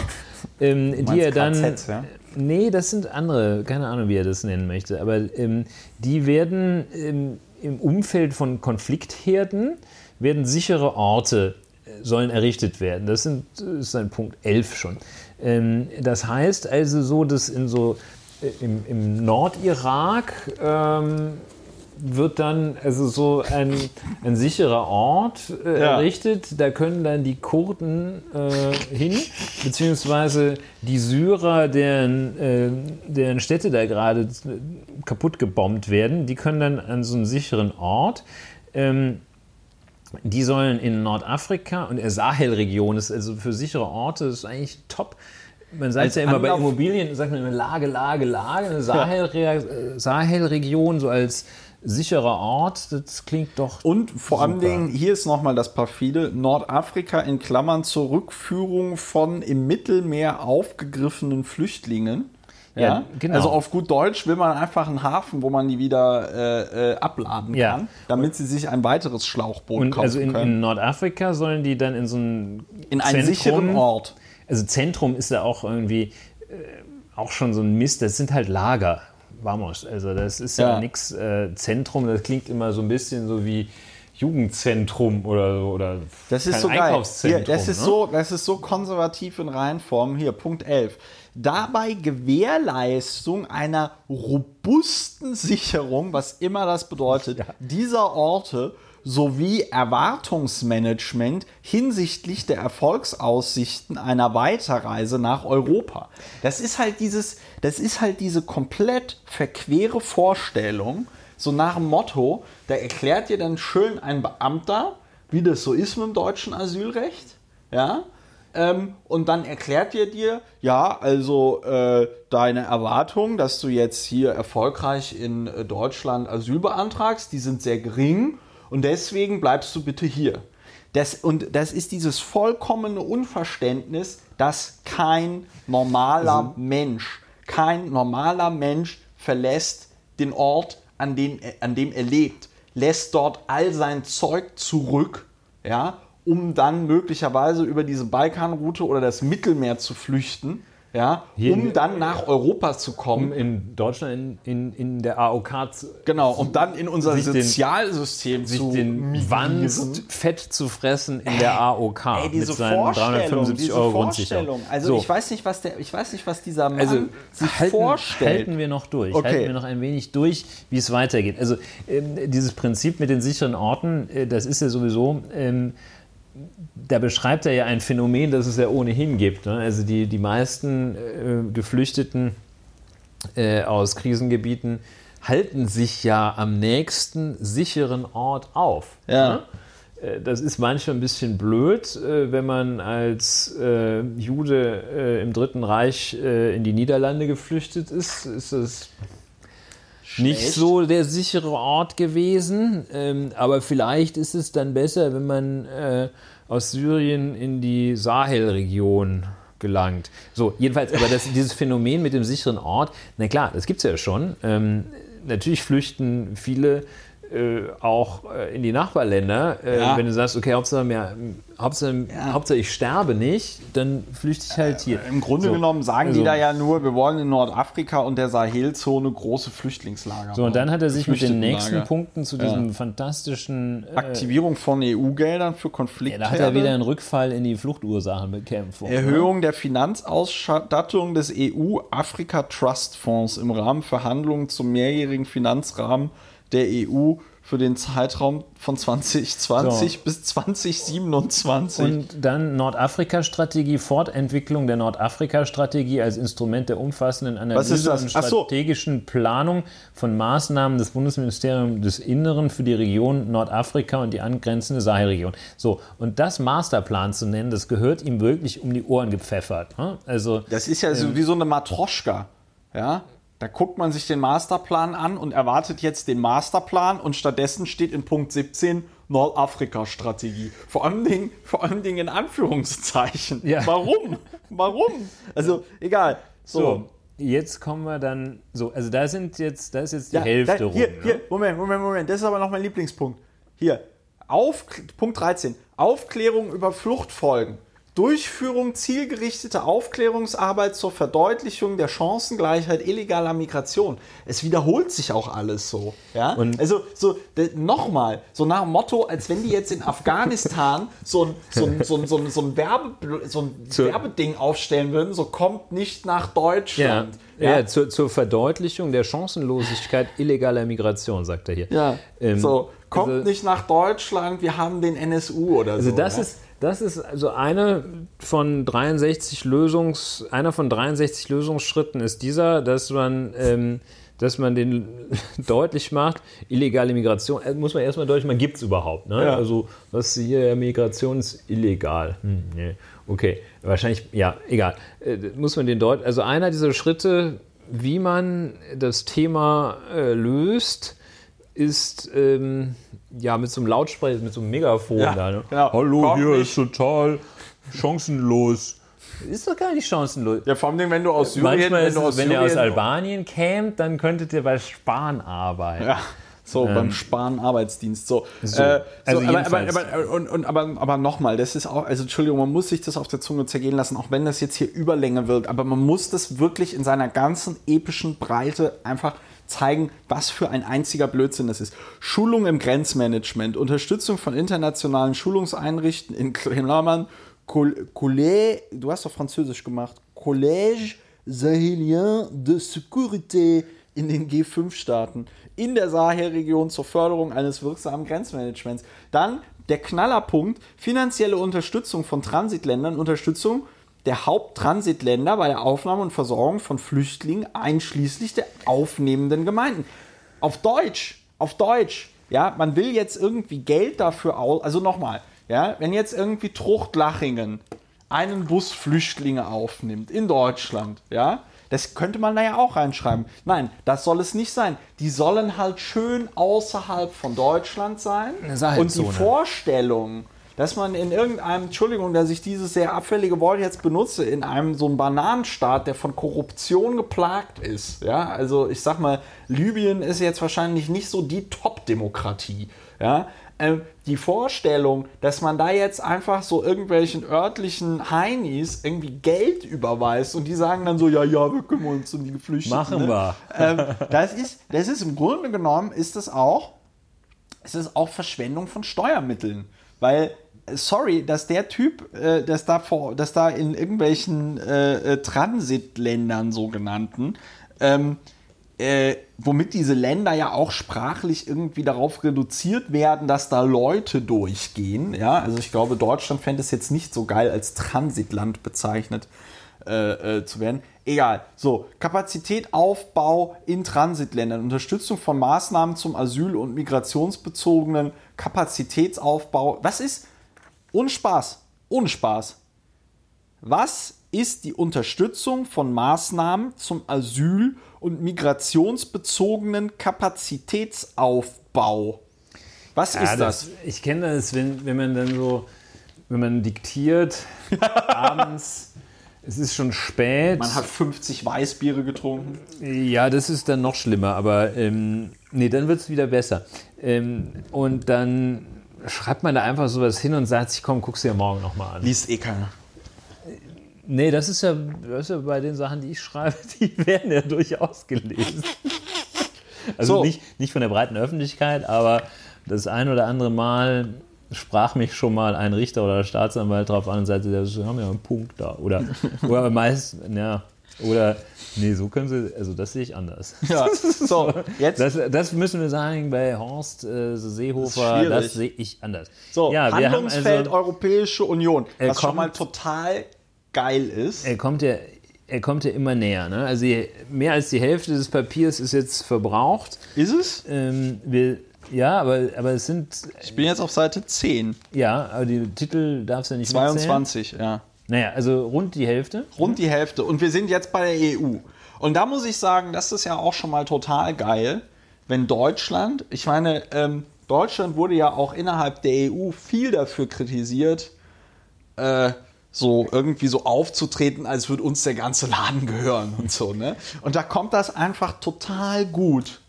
ähm, die er dann. KZ, ja? Nee, das sind andere, keine Ahnung, wie er das nennen möchte, aber ähm, die werden ähm, im Umfeld von Konfliktherden werden sichere Orte äh, sollen errichtet werden. Das, sind, das ist ein Punkt 11 schon. Ähm, das heißt also so, dass in so äh, im, im Nordirak ähm, wird dann also so ein, ein sicherer Ort äh, ja. errichtet. Da können dann die Kurden äh, hin, beziehungsweise die Syrer, deren, äh, deren Städte da gerade kaputt gebombt werden, die können dann an so einen sicheren Ort. Ähm, die sollen in Nordafrika und der Sahelregion ist also für sichere Orte ist eigentlich top. Man sagt ja immer bei Immobilien, sagt man immer Lage, Lage, Lage, eine Sahel, Sahelregion so als sicherer Ort, das klingt doch. Und vor allen Dingen, hier ist nochmal das perfide: Nordafrika in Klammern zur Rückführung von im Mittelmeer aufgegriffenen Flüchtlingen. Ja, ja, genau. Also auf gut Deutsch will man einfach einen Hafen, wo man die wieder äh, äh, abladen ja. kann, damit sie sich ein weiteres Schlauchboot und kaufen also in, können. in Nordafrika sollen die dann in so ein in einen Zentrum, sicheren Ort. Also Zentrum ist ja auch irgendwie äh, auch schon so ein Mist. Das sind halt Lager. Vamos. Also das ist ja, ja nichts äh, Zentrum. Das klingt immer so ein bisschen so wie Jugendzentrum oder so. Oder Das ist so geil. Hier, Einkaufszentrum. das, ist ne? so, das ist so konservativ in Reihenform. Hier, Punkt 11. Dabei Gewährleistung einer robusten Sicherung, was immer das bedeutet, dieser Orte sowie Erwartungsmanagement hinsichtlich der Erfolgsaussichten einer Weiterreise nach Europa. Das ist halt dieses, das ist halt diese komplett verquere Vorstellung, so nach dem Motto, da erklärt dir dann schön ein Beamter, wie das so ist mit dem deutschen Asylrecht, ja, ähm, und dann erklärt er dir, ja, also äh, deine Erwartungen, dass du jetzt hier erfolgreich in äh, Deutschland Asyl beantragst, die sind sehr gering und deswegen bleibst du bitte hier. Das, und das ist dieses vollkommene Unverständnis, dass kein normaler Mensch, kein normaler Mensch verlässt den Ort, an, den, an dem er lebt, lässt dort all sein Zeug zurück, ja, um dann möglicherweise über diese Balkanroute oder das Mittelmeer zu flüchten, ja, Hier um in- dann nach Europa zu kommen. um in Deutschland in, in, in der AOK zu, Genau, um dann in unser Sich den- Sozialsystem sich zu den. Wanst fett zu fressen in der AOK Ey, diese mit seinen Vorstellung, 375 diese Euro. Grundsicherung. Also So. ich weiß nicht, was der, ich weiß nicht, was dieser Mann Also sich halten, vorstellt. halten wir noch durch. Okay. Halten wir noch ein wenig durch, wie es weitergeht. Also ähm, dieses Prinzip mit den sicheren Orten, äh, das ist ja sowieso, ähm, da beschreibt er ja ein Phänomen, das es ja ohnehin gibt. Ne? Also die, die meisten äh, Geflüchteten äh, aus Krisengebieten halten sich ja am nächsten sicheren Ort auf. Ja. Ne? Äh, Das ist manchmal ein bisschen blöd, äh, wenn man als äh, Jude im Dritten Reich in die Niederlande geflüchtet ist. Ist das nicht Schlecht. so der sichere Ort gewesen. Ähm, aber vielleicht ist es dann besser, wenn man aus Syrien in die Sahelregion gelangt. So, jedenfalls, aber das, dieses Phänomen mit dem sicheren Ort, na klar, das gibt es ja schon. Ähm, natürlich flüchten viele äh, auch äh, in die Nachbarländer. Äh, Ja. Wenn du sagst, okay, Hauptsache, mehr, Hauptsache, Ja. Hauptsache ich sterbe nicht, dann flüchte ich halt hier. Im Grunde So, genommen sagen also- die da ja nur, wir wollen in Nordafrika und der Sahelzone große Flüchtlingslager. So, und dann hat er sich mit den nächsten. Punkten zu diesem fantastischen äh, Aktivierung von EU-Geldern für Ja, Konflikte. da hat er wieder einen Rückfall in die Fluchtursachenbekämpfung. ne? Erhöhung der Finanzausstattung des EU-Afrika-Trust-Fonds im Rahmen Verhandlungen zum mehrjährigen Finanzrahmen der EU für den Zeitraum von 2020 So. bis 2027. Und dann Nordafrika-Strategie, Fortentwicklung der Nordafrika-Strategie als Instrument der umfassenden Analyse und Ach so. strategischen Planung von Maßnahmen des Bundesministeriums des Inneren für die Region Nordafrika und die angrenzende Sahelregion. So, und das Masterplan zu nennen, das gehört ihm wirklich um die Ohren gepfeffert. ne? Also, Das ist ja so wie so eine Matroschka. Ja? Da guckt man sich den Masterplan an und erwartet jetzt den Masterplan und stattdessen steht in Punkt 17 Nordafrika-Strategie. Vor allem Dingen, vor allem Dingen in Anführungszeichen. Ja. Warum? Warum? Also, egal. So. so, jetzt kommen wir dann, so, also da sind jetzt, da ist jetzt die Ja, Hälfte da, rum. hier, ne? hier, Moment, Moment, Moment. Das ist aber noch mein Lieblingspunkt. Hier, auf, Punkt 13. Aufklärung über Fluchtfolgen. Durchführung zielgerichteter Aufklärungsarbeit zur Verdeutlichung der Chancengleichheit illegaler Migration. Es wiederholt sich auch alles so. Ja? Und- also so nochmal, so nach dem Motto, als wenn die jetzt in Afghanistan so ein, so ein, so ein, so ein, so ein, Werbe, so ein Zur- Werbeding aufstellen würden, so kommt nicht nach Ja, Deutschland. ja. zur, zur Verdeutlichung der Chancenlosigkeit illegaler Migration, sagt er hier. Ja, Ähm, so, kommt also- nicht nach Deutschland, wir haben den NSU oder Also so. das ja? ist, das ist also eine von 63 Lösungs, einer von 63 Lösungsschritten ist dieser, dass man, ähm, dass man den deutlich macht, illegale Migration, äh, muss man erstmal deutlich machen, gibt es überhaupt. Ne? Ja. Also was hier, Migration ist illegal. Hm, nee. Okay, wahrscheinlich, ja, egal. Äh, muss man den deut also einer dieser Schritte, wie man das Thema äh, löst, ist ähm, ja mit so einem Lautsprecher, mit so einem Megafon Ja, da. Ne? genau. Hallo, Kommt hier nicht. ist total chancenlos. Ist doch gar nicht chancenlos. Ja, vor allem, wenn du aus Syrien, Manchmal wenn ist du es, aus wenn ihr aus Albanien kämt, dann könntet ihr bei Spahn arbeiten. Ja, so beim Sparen Arbeitsdienst. So, Ähm. So, Äh, so also aber, aber, aber, und, und, aber, aber nochmal, das ist auch, also Entschuldigung, man muss sich das auf der Zunge zergehen lassen, auch wenn das jetzt hier Überlänge wirkt, aber man muss das wirklich in seiner ganzen epischen Breite einfach zeigen, was für ein einziger Blödsinn das ist. Schulung im Grenzmanagement, Unterstützung von internationalen Schulungseinrichtungen in Klammern, Collège, du hast doch Französisch gemacht, Collège Sahélien de Sécurité in den G5-Staaten in der Sahelregion zur Förderung eines wirksamen Grenzmanagements. Dann der Knallerpunkt, finanzielle Unterstützung von Transitländern, Unterstützung der Haupttransitländer bei der Aufnahme und Versorgung von Flüchtlingen einschließlich der aufnehmenden Gemeinden. Auf Deutsch, auf Deutsch, ja, man will jetzt irgendwie Geld dafür aus, also nochmal, ja, wenn jetzt irgendwie Truchtlachingen einen Bus Flüchtlinge aufnimmt in Deutschland, ja, das könnte man da ja auch reinschreiben. Nein, das soll es nicht sein. Die sollen halt schön außerhalb von Deutschland sein. Und die Vorstellung, dass man in irgendeinem, Entschuldigung, dass ich dieses sehr abfällige Wort jetzt benutze, in einem so einem Bananenstaat, der von Korruption geplagt ist. Ja, also ich sag mal, Libyen ist jetzt wahrscheinlich nicht so die Top-Demokratie. Ja, ähm, die Vorstellung, dass man da jetzt einfach so irgendwelchen örtlichen Heinis irgendwie Geld überweist und die sagen dann so, ja, ja, wir kümmern uns um die Geflüchteten. Machen ne? wir. Ähm, das, ist, das ist im Grunde genommen, ist das auch, es ist auch Verschwendung von Steuermitteln. Weil, sorry, dass der Typ, äh, dass, da vor, dass da in irgendwelchen äh, äh, Transitländern sogenannten, ähm, äh, womit diese Länder ja auch sprachlich irgendwie darauf reduziert werden, dass da Leute durchgehen. Ja, also ich glaube, Deutschland fände es jetzt nicht so geil, als Transitland bezeichnet äh, äh, zu werden. Egal. So, Kapazitetaufbau in Transitländern, Unterstützung von Maßnahmen zum Asyl- und migrationsbezogenen Kapazitätsaufbau. Was ist? Ohne Spaß. Ohne Spaß. Was ist die Unterstützung von Maßnahmen zum Asyl- und migrationsbezogenen Kapazitätsaufbau. Was ja, ist das? das? Ich kenne das, wenn, wenn man dann so, wenn man diktiert, abends, es ist schon spät. Man hat 50 Weißbiere getrunken. Ja, das ist dann noch schlimmer, aber ähm, nee, dann wird es wieder besser. Ähm, und dann schreibt man da einfach sowas hin und sagt sich, komm, guck's dir morgen nochmal an. Liest eh keiner. Nee, das ist, ja, das ist ja bei den Sachen, die ich schreibe, die werden ja durchaus gelesen. Also so. nicht, nicht von der breiten Öffentlichkeit, aber das ein oder andere Mal sprach mich schon mal ein Richter oder Staatsanwalt darauf an und sagte, sie haben ja einen Punkt da. Oder, oder meist, ja, oder nee, so können sie, also das sehe ich anders. Ja, so, jetzt. Das, das müssen wir sagen bei Horst äh, Seehofer, das, das sehe ich anders. So, ja, Handlungsfeld also, Europäische Union, was schon mal total geil ist. Er kommt ja, er kommt ja immer näher. Ne? Also mehr als die Hälfte des Papiers ist jetzt verbraucht. Ist es? Ähm, wir, ja, aber, aber es sind. Ich bin jetzt auf Seite 10. Ja, aber die Titel darfst du ja nicht 22, mitzählen. ja. Naja, also rund die Hälfte. Rund die Hälfte. Und wir sind jetzt bei der EU. Und da muss ich sagen, das ist ja auch schon mal total geil, wenn Deutschland, ich meine, ähm, Deutschland wurde ja auch innerhalb der EU viel dafür kritisiert, äh, so irgendwie so aufzutreten, als würde uns der ganze Laden gehören und so, ne? Und da kommt das einfach total gut.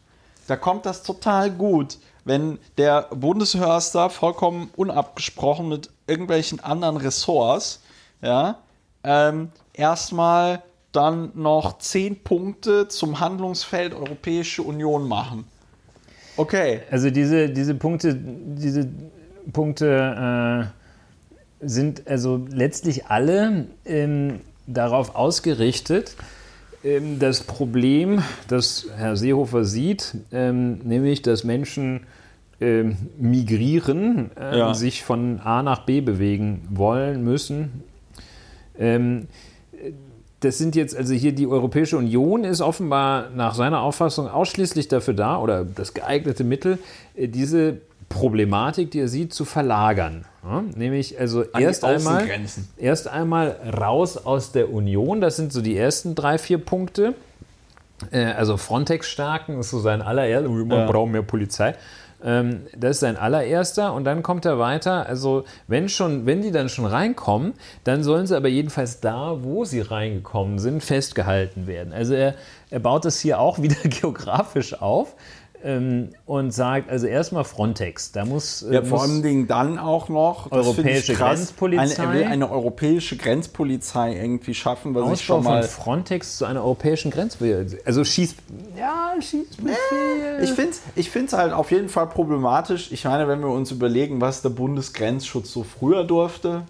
Da kommt das total gut, wenn der Bundeshörster vollkommen unabgesprochen mit irgendwelchen anderen Ressorts, ja, ähm, erstmal dann noch zehn Punkte zum Handlungsfeld Europäische Union machen. Okay. Also diese, diese Punkte, diese Punkte, äh sind also letztlich alle ähm, darauf ausgerichtet, ähm, das Problem, das Herr Seehofer sieht, ähm, nämlich, dass Menschen ähm, migrieren, äh, ja. sich von A nach B bewegen wollen, müssen. Ähm, das sind jetzt, also hier die Europäische Union ist offenbar nach seiner Auffassung ausschließlich dafür da, oder das geeignete Mittel, äh, diese Problematik, die er sieht, zu verlagern. Ja, nämlich also erst einmal, erst einmal raus aus der Union, das sind so die ersten drei, vier Punkte. Äh, also Frontex stärken ist so sein allererster, man ja. braucht mehr Polizei. Ähm, das ist sein allererster und dann kommt er weiter. Also wenn schon, wenn die dann schon reinkommen, dann sollen sie aber jedenfalls da, wo sie reingekommen sind, festgehalten werden. Also er, er baut das hier auch wieder geografisch auf ähm, und sagt, also erstmal Frontex, da muss, Ja, vor allen Dingen dann auch noch ich Europäische Grenzpolizei. Eine, er will eine europäische Grenzpolizei irgendwie schaffen, was ich Ausbau schon mal. von Frontex zu einer europäischen Grenzpolizei. Also schießt, ja, Schießbefehl. Ich finde es ich find's halt auf jeden Fall problematisch. Ich meine, wenn wir uns überlegen, was der Bundesgrenzschutz so früher durfte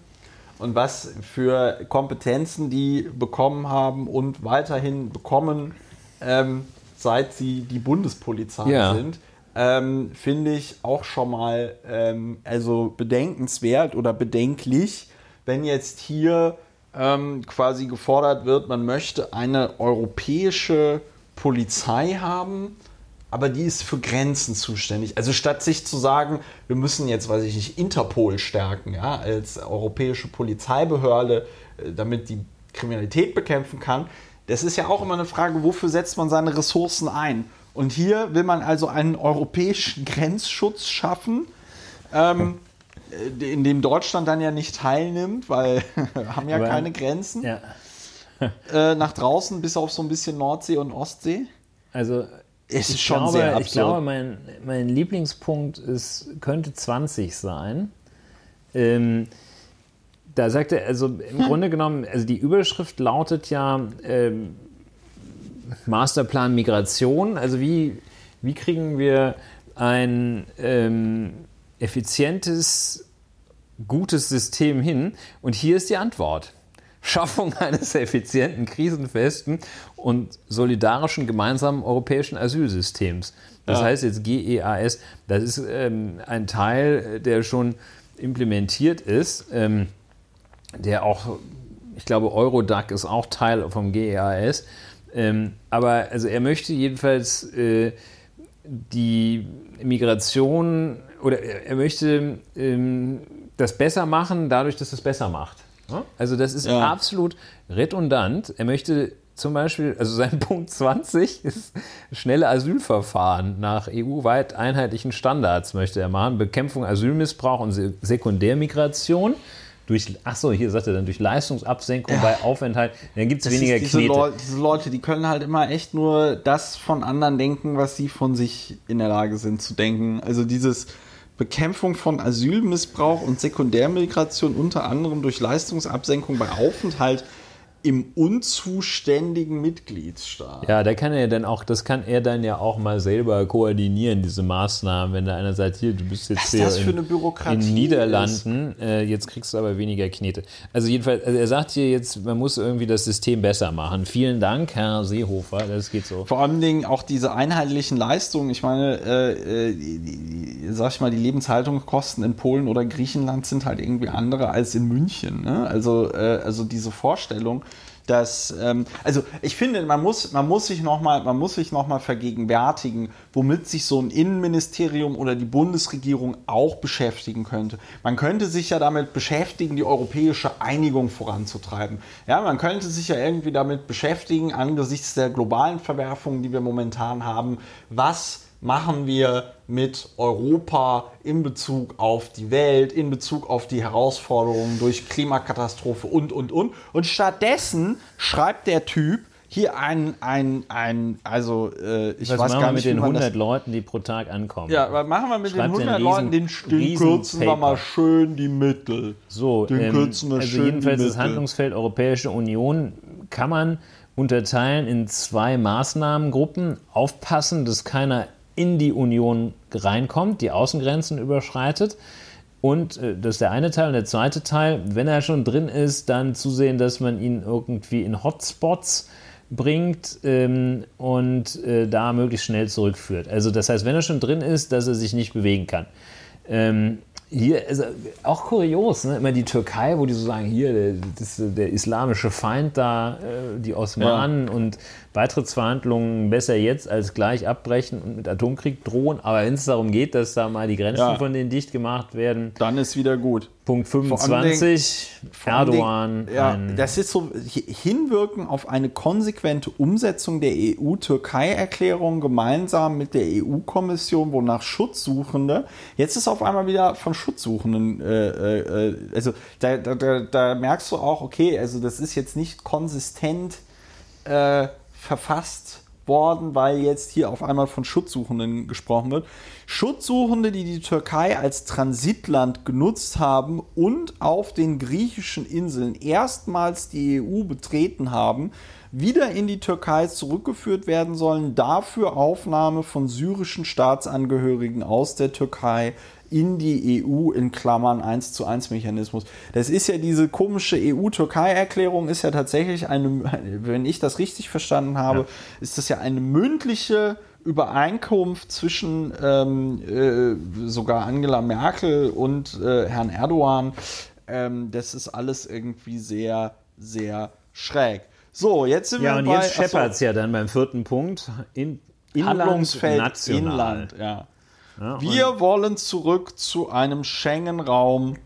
und was für Kompetenzen die bekommen haben und weiterhin bekommen, ähm, seit sie die Bundespolizei Ja. sind, ähm, finde ich auch schon mal ähm, also bedenkenswert oder bedenklich, wenn jetzt hier ähm, quasi gefordert wird, man möchte eine europäische Polizei haben, aber die ist für Grenzen zuständig. Also statt sich zu sagen, wir müssen jetzt, weiß ich nicht, Interpol stärken, ja, als europäische Polizeibehörde, äh, damit die Kriminalität bekämpfen kann, das ist ja auch immer eine Frage, wofür setzt man seine Ressourcen ein? Und hier will man also einen europäischen Grenzschutz schaffen, ähm, äh, in dem Deutschland dann ja nicht teilnimmt, weil wir haben ja Aber- keine Grenzen Ja, äh, nach draußen, bis auf so ein bisschen Nordsee und Ostsee. also Es ist ich schon glaube, sehr Ich absurd. glaube, mein, mein Lieblingspunkt ist, könnte 20 sein. Ähm, da sagt er, also im Grunde genommen, also die Überschrift lautet ja ähm, Masterplan Migration. Also wie, wie kriegen wir ein ähm, effizientes, gutes System hin? Und hier ist die Antwort. Schaffung eines effizienten, krisenfesten und solidarischen gemeinsamen europäischen Asylsystems. Das Ja. heißt jetzt GEAS, das ist ähm, ein Teil, der schon implementiert ist, ähm, der auch, ich glaube, Eurodac ist auch Teil vom GEAS. Ähm, aber also er möchte jedenfalls äh, die Migration oder er möchte ähm, das besser machen, dadurch, dass es besser macht. Also das ist Ja. absolut redundant. Er möchte zum Beispiel, also sein Punkt 20 ist schnelle Asylverfahren nach EU-weit einheitlichen Standards möchte er machen. Bekämpfung Asylmissbrauch und Se Sekundärmigration. Durch, ach so, hier sagt er dann durch Leistungsabsenkung bei Aufenthalt. Dann gibt es weniger diese, Knete. Leu diese Leute, die können halt immer echt nur das von anderen denken, was sie von sich in der Lage sind zu denken. Also dieses Bekämpfung von Asylmissbrauch und Sekundärmigration unter anderem durch Leistungsabsenkung bei Aufenthalt im unzuständigen Mitgliedsstaat. Ja, da kann er dann auch, das kann er dann ja auch mal selber koordinieren, diese Maßnahmen, wenn da einer sagt, hier, du bist jetzt Was hier das für in, eine Bürokratie in Niederlanden, äh, jetzt kriegst du aber weniger Knete. Also jedenfalls, also er sagt hier jetzt, man muss irgendwie das System besser machen. Vielen Dank, Herr Seehofer, das geht so. Vor allen Dingen auch diese einheitlichen Leistungen. Ich meine, äh, äh, sag ich mal, die Lebenshaltungskosten in Polen oder Griechenland sind halt irgendwie andere als in München. Ne? Also, äh, also diese Vorstellung, dass, ähm, also ich finde, man muss, man muss sich nochmal, man muss sich noch vergegenwärtigen, womit sich so ein Innenministerium oder die Bundesregierung auch beschäftigen könnte. Man könnte sich ja damit beschäftigen, die europäische Einigung voranzutreiben. Ja, man könnte sich ja irgendwie damit beschäftigen, angesichts der globalen Verwerfungen, die wir momentan haben, was machen wir mit Europa in Bezug auf die Welt, in Bezug auf die Herausforderungen durch Klimakatastrophe und, und, und. Und stattdessen schreibt der Typ hier ein, ein, ein also äh, ich Was weiß machen gar wir nicht, mit den wie man 100 das Leuten, die pro Tag ankommen? ja, was machen wir mit Schreibt den den 100 riesen- Leuten? Den, den riesen kürzen wir mal Paper. schön die Mittel. So, den ähm, kürzen wir also schön jedenfalls die das Mittel. Handlungsfeld Europäische Union kann man unterteilen in zwei Maßnahmengruppen. Aufpassen, dass keiner in die Union reinkommt, die Außengrenzen überschreitet. Und äh, das ist der eine Teil. Und der zweite Teil, wenn er schon drin ist, dann zusehen, dass man ihn irgendwie in Hotspots bringt ähm, und äh, da möglichst schnell zurückführt. Also das heißt, wenn er schon drin ist, dass er sich nicht bewegen kann. Ähm, hier ist auch kurios, ne? immer die Türkei, wo die so sagen, hier, der, der islamische Feind da, äh, die Osmanen und Beitrittsverhandlungen besser jetzt als gleich abbrechen und mit Atomkrieg drohen. Aber wenn es darum geht, dass da mal die Grenzen Ja. von denen dicht gemacht werden, Dann ist wieder gut. Punkt allen 25, Vor Erdogan. Dingen, ja, das ist so hi- hinwirken auf eine konsequente Umsetzung der EU-Türkei-Erklärung gemeinsam mit der EU-Kommission, wonach Schutzsuchende, jetzt ist auf einmal wieder von Schutzsuchenden, äh, äh, also da, da, da, da merkst du auch, okay, also das ist jetzt nicht konsistent äh, verfasst worden, weil jetzt hier auf einmal von Schutzsuchenden gesprochen wird. Schutzsuchende, die die Türkei als Transitland genutzt haben und auf den griechischen Inseln erstmals die EU betreten haben, wieder in die Türkei zurückgeführt werden sollen. Dafür Aufnahme von syrischen Staatsangehörigen aus der Türkei in die EU in Klammern 1 zu 1 Mechanismus. Das ist ja diese komische EU-Türkei-Erklärung, ist ja tatsächlich eine, wenn ich das richtig verstanden habe, ja. ist das ja eine mündliche Übereinkunft zwischen ähm, äh, sogar Angela Merkel und äh, Herrn Erdogan. Ähm, das ist alles irgendwie sehr, sehr schräg. So, jetzt sind ja, wir und bei... jetzt scheppert es ja dann beim vierten Punkt. In, Inland, Handlungsfeld national. Inland, ja. Ja, wir wollen zurück zu einem Schengen-Raum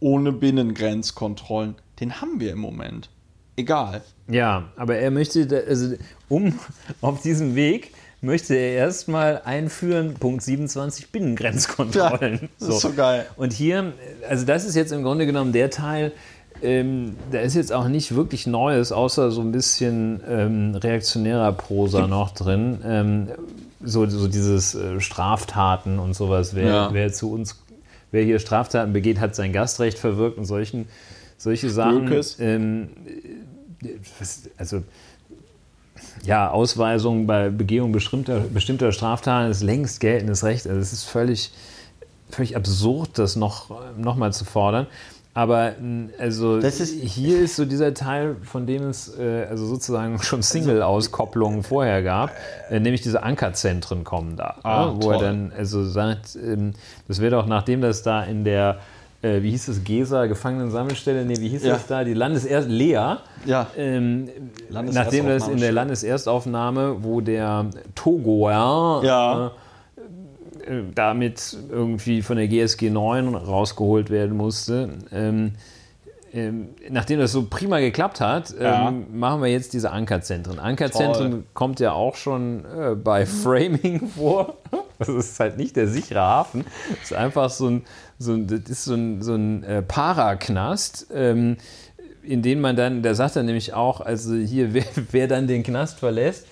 ohne Binnengrenzkontrollen. Den haben wir im Moment. Egal. Ja, aber er möchte, also um auf diesem Weg möchte er erstmal einführen, Punkt 27, Binnengrenzkontrollen. Ja, das so. ist so geil. Und hier, also das ist jetzt im Grunde genommen der Teil, ähm, da ist jetzt auch nicht wirklich Neues, außer so ein bisschen ähm, reaktionärer Prosa noch drin. Ähm, so, so dieses äh, Straftaten und sowas. Wer, ja. wer zu uns, wer hier Straftaten begeht, hat sein Gastrecht verwirkt und solchen, solche Sachen. Ähm, also ja, Ausweisung bei Begehung bestimmter, bestimmter Straftaten ist längst geltendes Recht. Also es ist völlig, völlig absurd, das noch, noch mal zu fordern. Aber also ist hier ist so dieser Teil, von dem es äh, also sozusagen schon Single-Auskopplungen vorher gab, äh, nämlich diese Ankerzentren kommen da, ah, ne, wo toll. er dann also sagt, ähm, das wäre doch nachdem das da in der äh, wie hieß es, Gesa, Gefangenensammelstelle, nee, wie hieß ja. das da, die Landeserst, Lea, ja. ähm, nachdem das in der Landeserstaufnahme, wo der Togoer ja. Damit irgendwie von der GSG 9 rausgeholt werden musste. Ähm, ähm, nachdem das so prima geklappt hat, ja. ähm, machen wir jetzt diese Ankerzentren. Ankerzentren Toll. kommt ja auch schon äh, bei Framing vor. Das ist halt nicht der sichere Hafen. Das ist einfach so ein, so ein, das ist so ein, so ein äh, Paraknast. Ähm, in den man dann, da sagt er nämlich auch, also hier, wer, wer dann den Knast verlässt,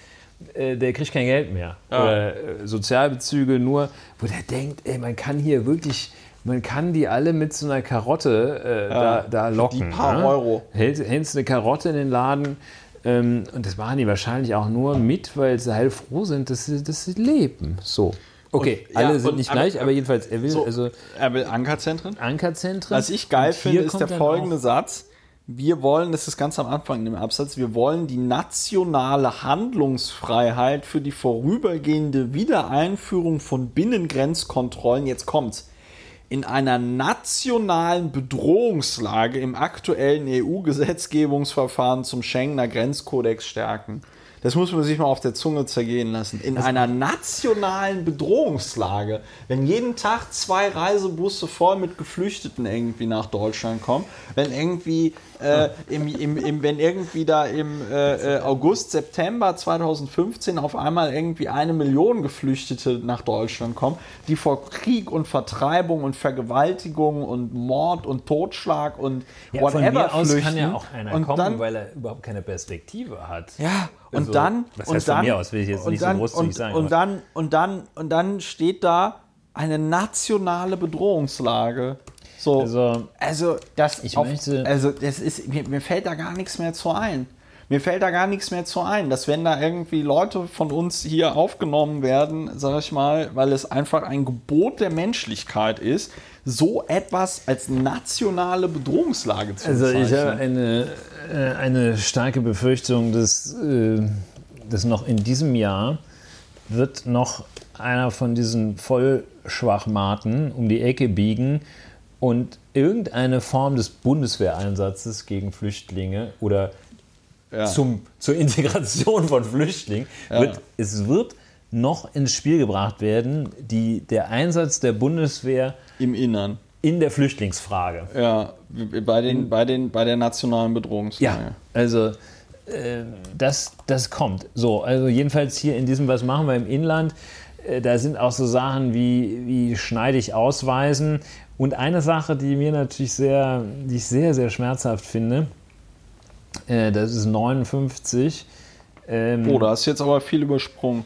der kriegt kein Geld mehr. Ja. Oder äh, Sozialbezüge nur, wo der denkt, ey, man kann hier wirklich, man kann die alle mit so einer Karotte äh, ja. da, da locken. Die paar ne? Euro. Hältst, hältst eine Karotte in den Laden ähm, und das machen die wahrscheinlich auch nur mit, weil sie halt froh sind, dass sie, dass sie leben. So. Okay, und, alle ja, sind nicht aber, gleich, aber jedenfalls, er will so, also. Er will Ankerzentren. Ankerzentren. Was ich geil finde, ist der folgende Satz wir wollen, das ist ganz am Anfang in dem Absatz, wir wollen die nationale Handlungsfreiheit für die vorübergehende Wiedereinführung von Binnengrenzkontrollen, jetzt kommt's, in einer nationalen Bedrohungslage im aktuellen EU-Gesetzgebungsverfahren zum Schengener Grenzkodex stärken. Das muss man sich mal auf der Zunge zergehen lassen. In das einer nationalen Bedrohungslage, wenn jeden Tag zwei Reisebusse voll mit Geflüchteten irgendwie nach Deutschland kommen, wenn irgendwie äh, im, im, im, wenn irgendwie da im äh, äh August, September 2015 auf einmal irgendwie eine Million Geflüchtete nach Deutschland kommen, die vor Krieg und Vertreibung und Vergewaltigung und Mord und Totschlag und ja, whatever von mir flüchten. kann ja auch einer und kommen, dann, weil er überhaupt keine Perspektive hat. Ja, und also, dann was und heißt dann, von mir aus will ich jetzt nicht dann, so großzügig und, sagen. Und dann und dann und dann steht da eine nationale Bedrohungslage. So, also, also das, ich auf, möchte, also das ist, mir, mir fällt da gar nichts mehr zu ein. Mir fällt da gar nichts mehr zu ein, dass wenn da irgendwie Leute von uns hier aufgenommen werden, sag ich mal, weil es einfach ein Gebot der Menschlichkeit ist, so etwas als nationale Bedrohungslage zu Also ich habe eine, äh, eine starke Befürchtung, dass, äh, dass noch in diesem Jahr wird noch einer von diesen Vollschwachmaten um die Ecke biegen und irgendeine Form des Bundeswehreinsatzes gegen Flüchtlinge oder ja. zum, zur Integration von Flüchtlingen, wird, es wird noch ins Spiel gebracht werden, die, der Einsatz der Bundeswehr im Innern. In der Flüchtlingsfrage. Ja, bei, den, bei, den, bei der nationalen Bedrohungslage. Ja, also äh, das, das kommt. So, also jedenfalls hier in diesem Was machen wir im Inland, äh, da sind auch so Sachen wie, wie schneidig ausweisen und eine Sache, die mir natürlich sehr, die ich sehr, sehr schmerzhaft finde, äh, das ist 59. Ähm, oh, da hast du jetzt aber viel übersprungen.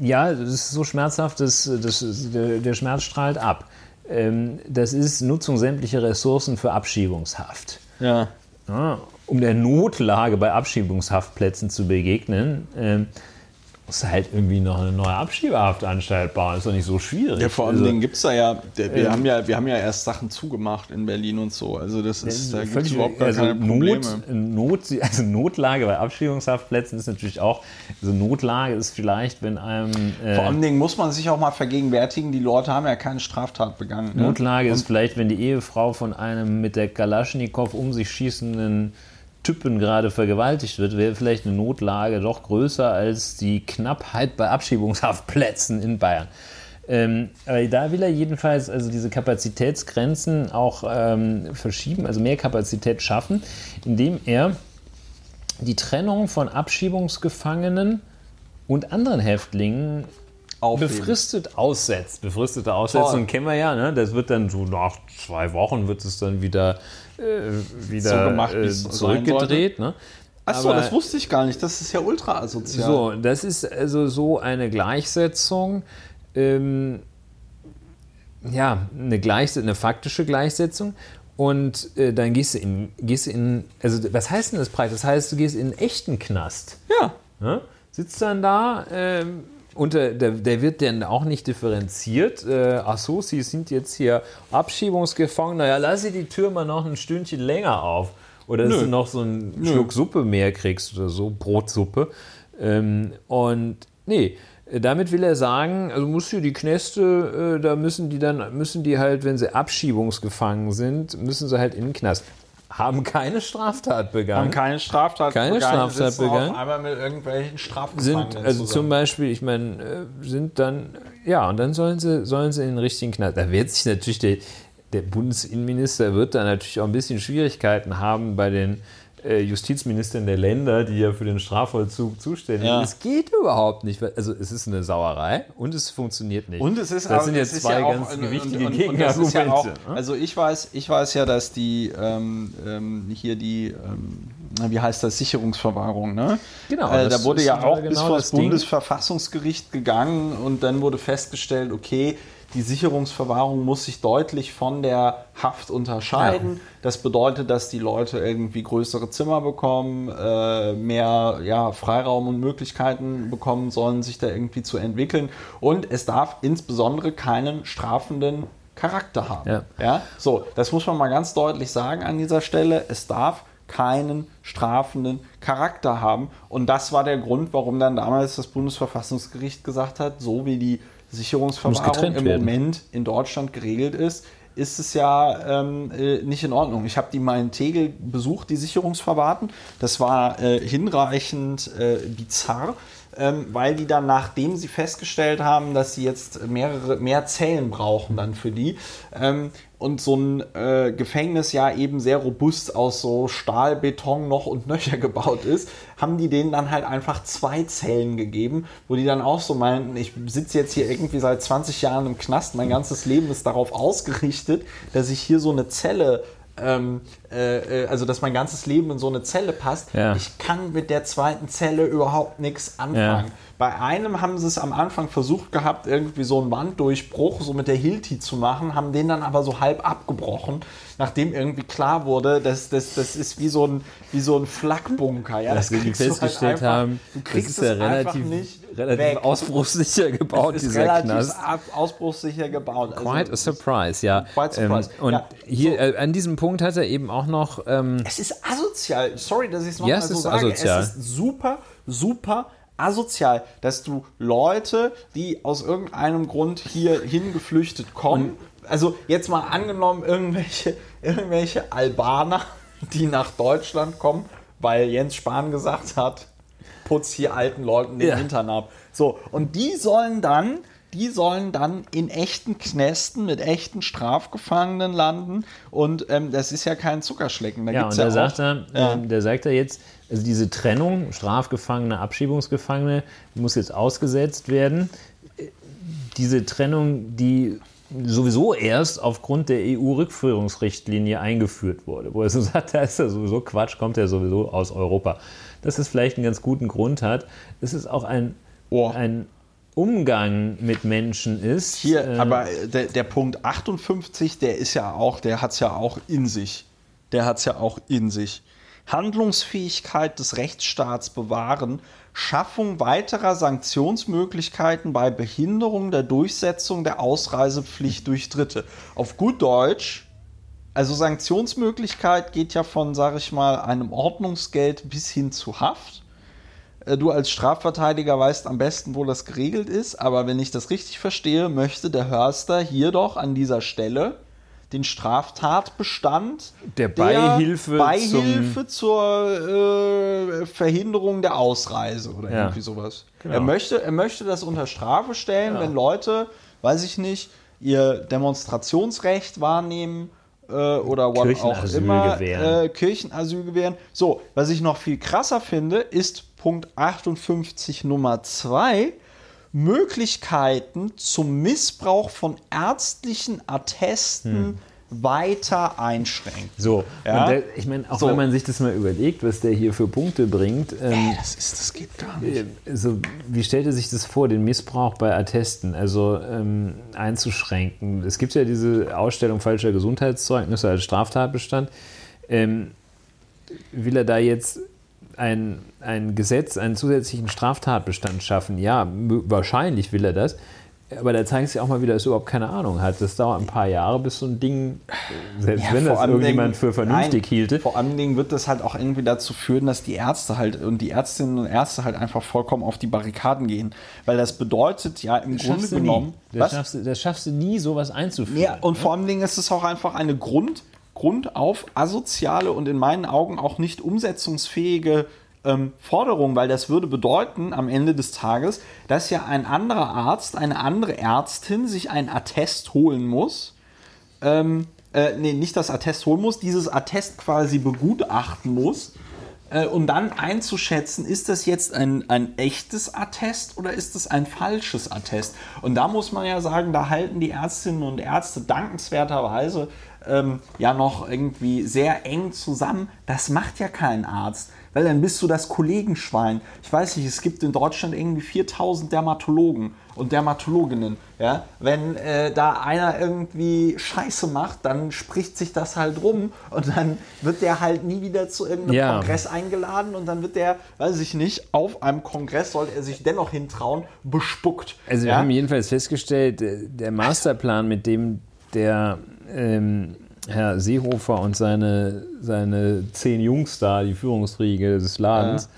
Ja, das ist so schmerzhaft, dass, dass der, der Schmerz strahlt ab. Ähm, das ist Nutzung sämtlicher Ressourcen für Abschiebungshaft. Ja. ja um der Notlage bei Abschiebungshaftplätzen zu begegnen, ähm, muss halt irgendwie noch eine neue Abschiebehaftanstalt bauen. Ist doch nicht so schwierig. Ja, vor allen also, Dingen gibt es da ja wir, ähm, haben ja, wir haben ja erst Sachen zugemacht in Berlin und so. Also das ist, da gibt überhaupt gar also keine Probleme. Not, Not, also Notlage bei Abschiebungshaftplätzen ist natürlich auch, also Notlage ist vielleicht, wenn einem... Äh, vor allen Dingen muss man sich auch mal vergegenwärtigen, die Leute haben ja keine Straftat begangen. Ne? Notlage ist vielleicht, wenn die Ehefrau von einem mit der Kalaschnikow um sich schießenden Typen gerade vergewaltigt wird, wäre vielleicht eine Notlage doch größer als die Knappheit bei Abschiebungshaftplätzen in Bayern. Ähm, aber da will er jedenfalls also diese Kapazitätsgrenzen auch ähm, verschieben, also mehr Kapazität schaffen, indem er die Trennung von Abschiebungsgefangenen und anderen Häftlingen Aufheben. befristet aussetzt. Befristete Aussetzung kennen wir ja, ne? das wird dann so nach zwei Wochen wird es dann wieder äh, wieder so gemacht, äh, zurückgedreht. Ne? Achso, das wusste ich gar nicht. Das ist ja ultra asozial. So, das ist also so eine Gleichsetzung. Ähm, ja, eine, Gleich eine faktische Gleichsetzung. Und äh, dann gehst du, in, gehst du in, also was heißt denn das Preis? Das heißt, du gehst in einen echten Knast. Ja. ja? Sitzt dann da, ähm, und der, der, wird dann auch nicht differenziert. Äh, ach so, Sie sind jetzt hier Abschiebungsgefangen. Naja, lass Sie die Tür mal noch ein Stündchen länger auf. Oder dass Nö. du noch so einen Nö. Schluck Suppe mehr kriegst oder so, Brotsuppe. Ähm, und nee, damit will er sagen, also muss hier die Knäste, äh, da müssen die dann, müssen die halt, wenn sie abschiebungsgefangen sind, müssen sie halt in den Knast haben keine Straftat begangen. Haben keine Straftat keine begangen. Straftat begangen. Auf einmal mit irgendwelchen Strafen sind Also zusammen. zum Beispiel, ich meine, äh, sind dann, ja, und dann sollen sie, sollen sie in den richtigen Knast. Da wird sich natürlich der, der Bundesinnenminister wird da natürlich auch ein bisschen Schwierigkeiten haben bei den äh, Justizministern der Länder, die ja für den Strafvollzug zuständig sind. Ja. Es geht überhaupt nicht. Also es ist eine Sauerei und es funktioniert nicht. Und es ist das auch, sind jetzt zwei ja ganz gewichtige Gegenargumente. Ja auch, also ich weiß, ich weiß ja, dass die ähm, ähm, hier die ähm, wie heißt das, Sicherungsverwahrung, ne? Genau. Äh, da wurde ja auch genau bis vor das Bundesverfassungsgericht gegangen und dann wurde festgestellt, okay, die Sicherungsverwahrung muss sich deutlich von der Haft unterscheiden. Ja. Das bedeutet, dass die Leute irgendwie größere Zimmer bekommen, äh, mehr ja, Freiraum und Möglichkeiten bekommen sollen, sich da irgendwie zu entwickeln. Und es darf insbesondere keinen strafenden Charakter haben. Ja. ja. So, das muss man mal ganz deutlich sagen an dieser Stelle. Es darf keinen strafenden Charakter haben. Und das war der Grund, warum dann damals das Bundesverfassungsgericht gesagt hat, so wie die Sicherungsverwahrung im werden. Moment in Deutschland geregelt ist, ist es ja ähm, äh, nicht in Ordnung. Ich habe die mal in Tegel besucht, die Sicherungsverwahrten. Das war äh, hinreichend äh, bizarr ähm, weil die dann, nachdem sie festgestellt haben, dass sie jetzt mehrere, mehr Zellen brauchen dann für die, ähm, und so ein äh, Gefängnis ja eben sehr robust aus so Stahl, Beton noch und nöcher gebaut ist, haben die denen dann halt einfach zwei Zellen gegeben, wo die dann auch so meinten, ich sitze jetzt hier irgendwie seit 20 Jahren im Knast, mein ganzes Leben ist darauf ausgerichtet, dass ich hier so eine Zelle ähm, äh, äh, also dass mein ganzes Leben in so eine Zelle passt. Ja. Ich kann mit der zweiten Zelle überhaupt nichts anfangen. Ja. Bei einem haben sie es am Anfang versucht gehabt, irgendwie so einen Wanddurchbruch so mit der Hilti zu machen, haben den dann aber so halb abgebrochen, nachdem irgendwie klar wurde, dass das, das ist wie so ein, wie so ein Flakbunker. Ja? Das wir festgestellt halt einfach, haben, du kriegst das ist ja relativ, relativ ausbruchssicher gebaut, dieser relativ Knast. ausbruchssicher gebaut. Also, quite a surprise, ja. Quite surprise. Ähm, und ja, hier so. äh, an diesem Punkt hat er eben auch noch... Ähm, es ist asozial. Sorry, dass ich es nochmal ja, so sage. Asozial. Es ist super, super asozial, dass du Leute, die aus irgendeinem Grund hier hingeflüchtet kommen, also jetzt mal angenommen, irgendwelche, irgendwelche Albaner, die nach Deutschland kommen, weil Jens Spahn gesagt hat, putz hier alten Leuten den ja. Hintern ab. So, und die sollen dann die sollen dann in echten Knästen mit echten Strafgefangenen landen. Und ähm, das ist ja kein Zuckerschlecken. Da ja, und ja der, sagt er, ja. Ähm, der sagt er jetzt, also diese Trennung, Strafgefangene, Abschiebungsgefangene, muss jetzt ausgesetzt werden. Diese Trennung, die sowieso erst aufgrund der EU-Rückführungsrichtlinie eingeführt wurde, wo er so sagt, da ist ja sowieso Quatsch, kommt ja sowieso aus Europa. dass es vielleicht einen ganz guten Grund hat. Es ist auch ein, Oh. ein Umgang mit Menschen ist. Hier, äh, aber der, der Punkt 58, der ist ja auch, der hat es ja auch in sich. Der hat es ja auch in sich. Handlungsfähigkeit des Rechtsstaats bewahren, Schaffung weiterer Sanktionsmöglichkeiten bei Behinderung der Durchsetzung der Ausreisepflicht durch Dritte. Auf gut Deutsch, also Sanktionsmöglichkeit geht ja von, sag ich mal, einem Ordnungsgeld bis hin zu Haft. Äh, Du als Strafverteidiger weißt am besten, wo das geregelt ist, aber wenn ich das richtig verstehe, möchte der Hörster hier doch an dieser Stelle den Straftatbestand Der Beihilfe Beihilfe zur äh, Verhinderung der Ausreise oder Ja. irgendwie sowas. Genau. Er, möchte, er möchte das unter Strafe stellen, wenn Leute, weiß ich nicht, ihr Demonstrationsrecht wahrnehmen äh, oder what auch immer, gewähren. äh, Kirchenasyl gewähren. So, was ich noch viel krasser finde, ist Punkt 58 Nummer 2. Möglichkeiten zum Missbrauch von ärztlichen Attesten weiter einschränken. so, Ja. der, ich meine, auch So. wenn man sich das mal überlegt, was der hier für Punkte bringt, ähm, Das ist, das geht gar nicht. also, wie stellt er sich das vor, den Missbrauch bei Attesten, also ähm, einzuschränken? Es gibt ja diese Ausstellung falscher Gesundheitszeugnisse als Straftatbestand. Ähm, will er da jetzt ein, ein Gesetz, einen zusätzlichen Straftatbestand schaffen? Ja, wahrscheinlich will er das. Aber da zeigt sich auch mal wieder, dass er überhaupt keine Ahnung hat. Das dauert ein paar Jahre, bis so ein Ding, selbst wenn vor das irgendjemand Dingen- für vernünftig nein, hielte, Vor allen Dingen wird das halt auch irgendwie dazu führen, dass die Ärzte halt und die Ärztinnen und Ärzte halt einfach vollkommen auf die Barrikaden gehen. Weil das bedeutet ja im Grunde schaffst du genommen. nie. Das schaffst, du, das schaffst du nie, sowas einzuführen. Ja, und vor allen Dingen ist es auch einfach eine Grund, Grund auf asoziale und in meinen Augen auch nicht umsetzungsfähige ähm, Forderung, weil das würde bedeuten am Ende des Tages, dass ja ein anderer Arzt, eine andere Ärztin sich ein Attest holen muss. Ähm, äh, nee, nicht das Attest holen muss, dieses Attest quasi begutachten muss, äh, um dann einzuschätzen, ist das jetzt ein, ein echtes Attest oder ist es ein falsches Attest? Und da muss man ja sagen, da halten die Ärztinnen und Ärzte dankenswerterweise ähm, ja noch irgendwie sehr eng zusammen. Das macht ja kein Arzt. Weil dann bist du das Kollegenschwein. Ich weiß nicht, es gibt in Deutschland irgendwie 4000 Dermatologen und Dermatologinnen. Ja? Wenn äh, da einer irgendwie Scheiße macht, dann spricht sich das halt rum und dann wird der halt nie wieder zu irgendeinem Ja. Kongress eingeladen und dann wird der, weiß ich nicht, auf einem Kongress sollte er sich dennoch hintrauen, bespuckt. Also wir ja? haben jedenfalls festgestellt, äh, der Masterplan, mit dem der ähm, Herr Seehofer und seine, seine zehn Jungs da, die Führungsriege des Ladens,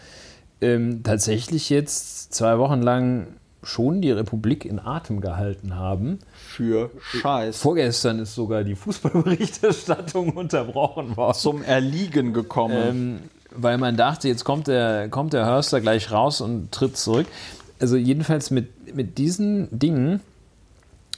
ähm, tatsächlich jetzt zwei Wochen lang schon die Republik in Atem gehalten haben. für Scheiß Vorgestern ist sogar die Fußballberichterstattung unterbrochen worden. zum Erliegen gekommen. Ähm, weil man dachte, jetzt kommt der, kommt der Hörster gleich raus und tritt zurück. Also jedenfalls mit, mit diesen Dingen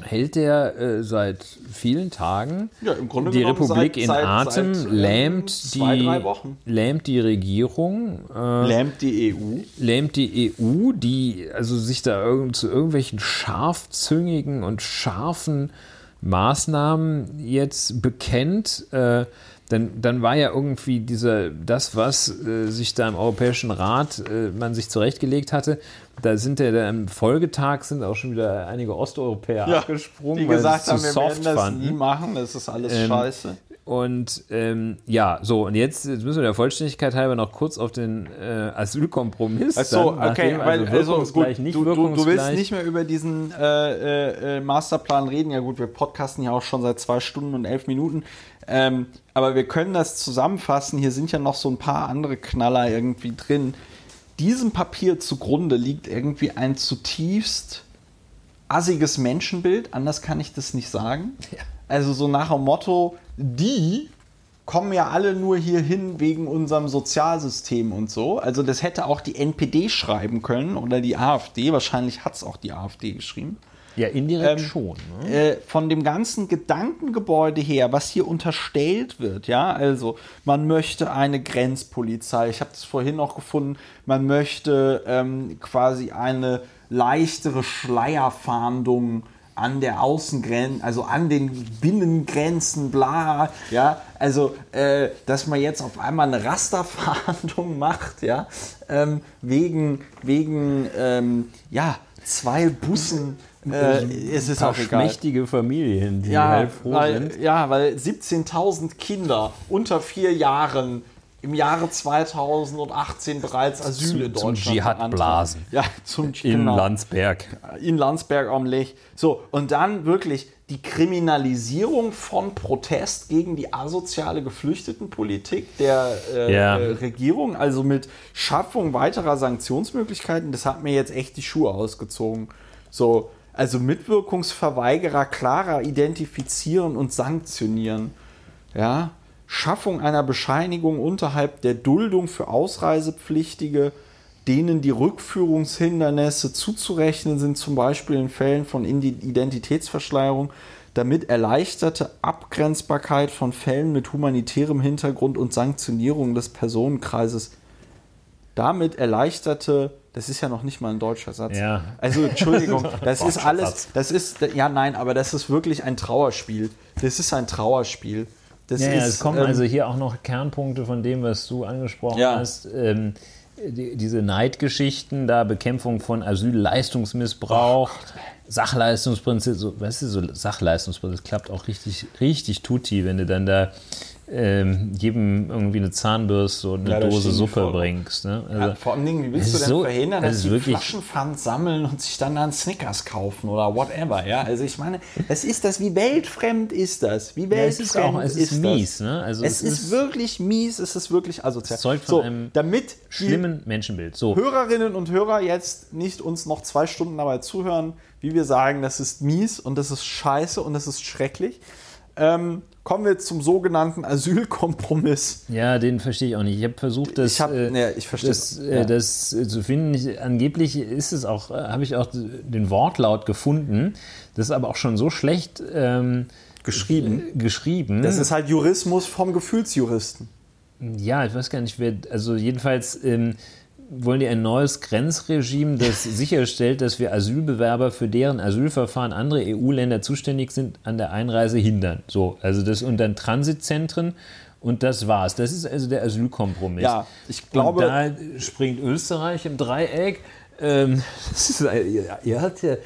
hält er äh, seit vielen Tagen Ja, die Republik seit- in seit- Atem, seit, ähm, lähmt, zwei, die, lähmt die Regierung, äh, Lähmt die EU. lähmt die EU, die also sich da irgend, zu irgendwelchen scharfzüngigen und scharfen Maßnahmen jetzt bekennt. Äh, dann, dann war ja irgendwie dieser, das, was äh, sich da im Europäischen Rat äh, man sich zurechtgelegt hatte, da sind ja da im Folgetag sind auch schon wieder einige Osteuropäer abgesprungen, die weil gesagt haben, wir werden das fanden. nie machen, das ist alles Ähm, scheiße. Und ähm, ja, so, und jetzt, jetzt müssen wir der Vollständigkeit halber noch kurz auf den äh, Asylkompromiss. Achso, okay, weil, also wirkungsgleich, gut, nicht du, du, willst nicht mehr über diesen äh, äh, äh, Masterplan reden. Ja gut, wir podcasten ja auch schon seit zwei Stunden und elf Minuten. Ähm, aber wir können das zusammenfassen. Hier sind ja noch so ein paar andere Knaller irgendwie drin. Diesem Papier zugrunde liegt irgendwie ein zutiefst assiges Menschenbild. Anders kann ich das nicht sagen. Also so nach dem Motto, die kommen ja alle nur hier hin wegen unserem Sozialsystem und so. Also das hätte auch die NPD schreiben können oder die AfD. Wahrscheinlich hat es auch die AfD geschrieben. Ja, indirekt Ähm, schon. Ne? Äh, von dem ganzen Gedankengebäude her, was hier unterstellt wird, ja, also man möchte eine Grenzpolizei, ich habe das vorhin noch gefunden, man möchte ähm, quasi eine leichtere Schleierfahndung an der Außengrenze, also an den Binnengrenzen, bla, ja, also, äh, dass man jetzt auf einmal eine Rasterverhandlung macht, ja, ähm, wegen, wegen, ähm, ja, zwei Bussen. Äh, es ist auch egal. mächtige Familien, die Ja, halt froh weil, sind. ja, weil 17.000 Kinder unter vier Jahren im Jahre 2018 bereits Asyl Zum- in zum Deutschland Dschihad beantragen. blasen. Ja, zum In genau. Landsberg. in Landsberg am Lech. So, und dann wirklich die Kriminalisierung von Protest gegen die asoziale Geflüchtetenpolitik der äh, Ja. äh, Regierung, also mit Schaffung weiterer Sanktionsmöglichkeiten, das hat mir jetzt echt die Schuhe ausgezogen. So, also Mitwirkungsverweigerer klarer identifizieren und sanktionieren. Ja, Schaffung einer Bescheinigung unterhalb der Duldung für Ausreisepflichtige, denen die Rückführungshindernisse zuzurechnen sind, zum Beispiel in Fällen von Identitätsverschleierung, damit erleichterte Abgrenzbarkeit von Fällen mit humanitärem Hintergrund und Sanktionierung des Personenkreises. Damit erleichterte, das ist ja noch nicht mal ein deutscher Satz. Ja. Also Entschuldigung, das ist alles, das ist, ja nein, aber das ist wirklich ein Trauerspiel. Das ist ein Trauerspiel. Das Ja, ist, ja, es kommen ähm, also hier auch noch Kernpunkte von dem, was du angesprochen Ja. hast. Ähm, die, diese Neidgeschichten, da Bekämpfung von Asylleistungsmissbrauch, Sachleistungsprinzip, so, weißt du, so Sachleistungsprinzip, das klappt auch richtig, richtig tutti, wenn du dann da ähm, jedem irgendwie eine Zahnbürste und eine Ja, Dose Suppe voll. bringst. Ne? Also, Ja, vor allen Dingen, wie willst es du ist denn so- verhindern, es dass ist die Flaschenpfand sammeln und sich dann an Snickers kaufen oder whatever, ja? Also ich meine, es ist das, wie weltfremd ist das? Wie ja, weltfremd es ist auch, es ist, das? mies. Ne? Also Es, ist, wirklich mies, es ist wirklich asozial. Es zeugt von so, einem damit schlimmen Menschenbild. So. Hörerinnen und Hörer jetzt nicht uns noch zwei Stunden dabei zuhören, wie wir sagen, das ist mies und das ist scheiße und das ist schrecklich. Ähm, kommen wir zum sogenannten Asylkompromiss. Ja, den verstehe ich auch nicht. Ich habe versucht, das, Ich hab- äh, nee, ich das, äh, Ja. das äh, zu finden. Ich, angeblich ist es auch, äh, habe ich auch den Wortlaut gefunden. Das ist aber auch schon so schlecht ähm, Geschrieben. äh, geschrieben. Das ist halt Jurismus vom Gefühlsjuristen. ja, ich weiß gar nicht, wer. Also jedenfalls ähm, wollen die ein neues Grenzregime, das sicherstellt, dass wir Asylbewerber für deren Asylverfahren andere EU-Länder zuständig sind, an der Einreise hindern. So, also das und dann Transitzentren. Und das war's. Das ist also der Asylkompromiss. Ja, ich glaube- Und da springt Österreich im Dreieck. Ähm, ist, ihr, ihr habt ja,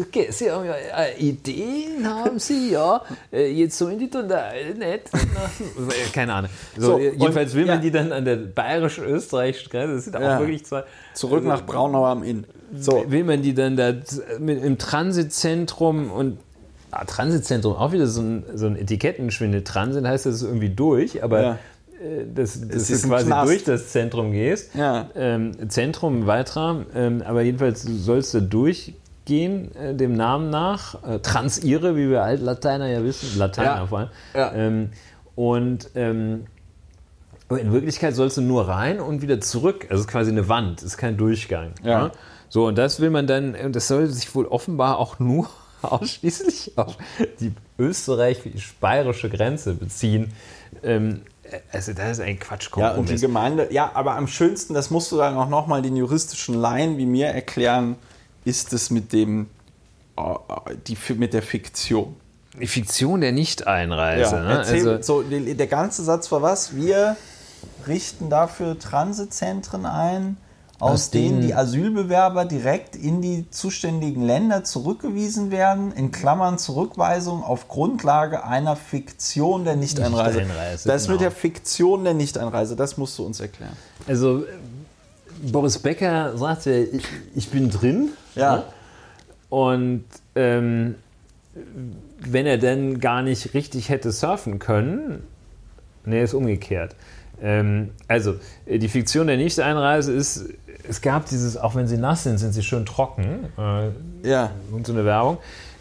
okay, Sie haben ja äh, Ideen, haben Sie ja. Äh, jetzt so in die Tunnel, nicht? Äh, Keine Ahnung. So, So, jedenfalls und- will man ja. die dann an der bayerisch-österreichischen Grenze, das sind auch Ja. wirklich zwei. Zurück nach Braunau am Inn. So, Will man die dann da im Transitzentrum und ah, Transitzentrum auch wieder so ein, so ein Etikettenschwindel. Transit heißt, das ist irgendwie durch, aber Ja. äh, dass, Es du quasi Knast. durch das Zentrum gehst. Ja. Ähm, Zentrum weiter, ähm, aber jedenfalls sollst du durchgehen, äh, dem Namen nach. Äh, Transire, wie wir Altlateiner ja wissen, Lateiner Ja. vor allem. Ja. Ähm, und ähm, in Wirklichkeit sollst du nur rein und wieder zurück. Also es ist quasi eine Wand, ist kein Durchgang. Ja. ne? So, und das will man dann, und das soll sich wohl offenbar auch nur ausschließlich auf die österreichisch-bayerische Grenze beziehen. Ähm, also das ist ein ja, und die. Gemeinde, ja, aber am schönsten, das musst du dann auch nochmal den juristischen Laien wie mir erklären, ist es mit dem, äh, die, mit der Fiktion. die Fiktion der Nicht-Einreise. Ja, ne? also, so, der, ganze Satz war was? Wir richten dafür Transitzentren ein, aus, Aus denen die Asylbewerber direkt in die zuständigen Länder zurückgewiesen werden, in Klammern Zurückweisung auf Grundlage einer Fiktion der Nichteinreise. Nichteinreise, das mit genau. der Fiktion der Nichteinreise, das musst du uns erklären. also Boris Becker sagte, ich, ich bin drin. Ja. ne? Und ähm, wenn er denn gar nicht richtig hätte surfen können, nee, ist umgekehrt. Ähm, also, äh, die Fiktion der Nicht-Einreise ist, es gab dieses, auch wenn sie nass sind, sind sie schön trocken. Äh, Ja. und so eine Werbung.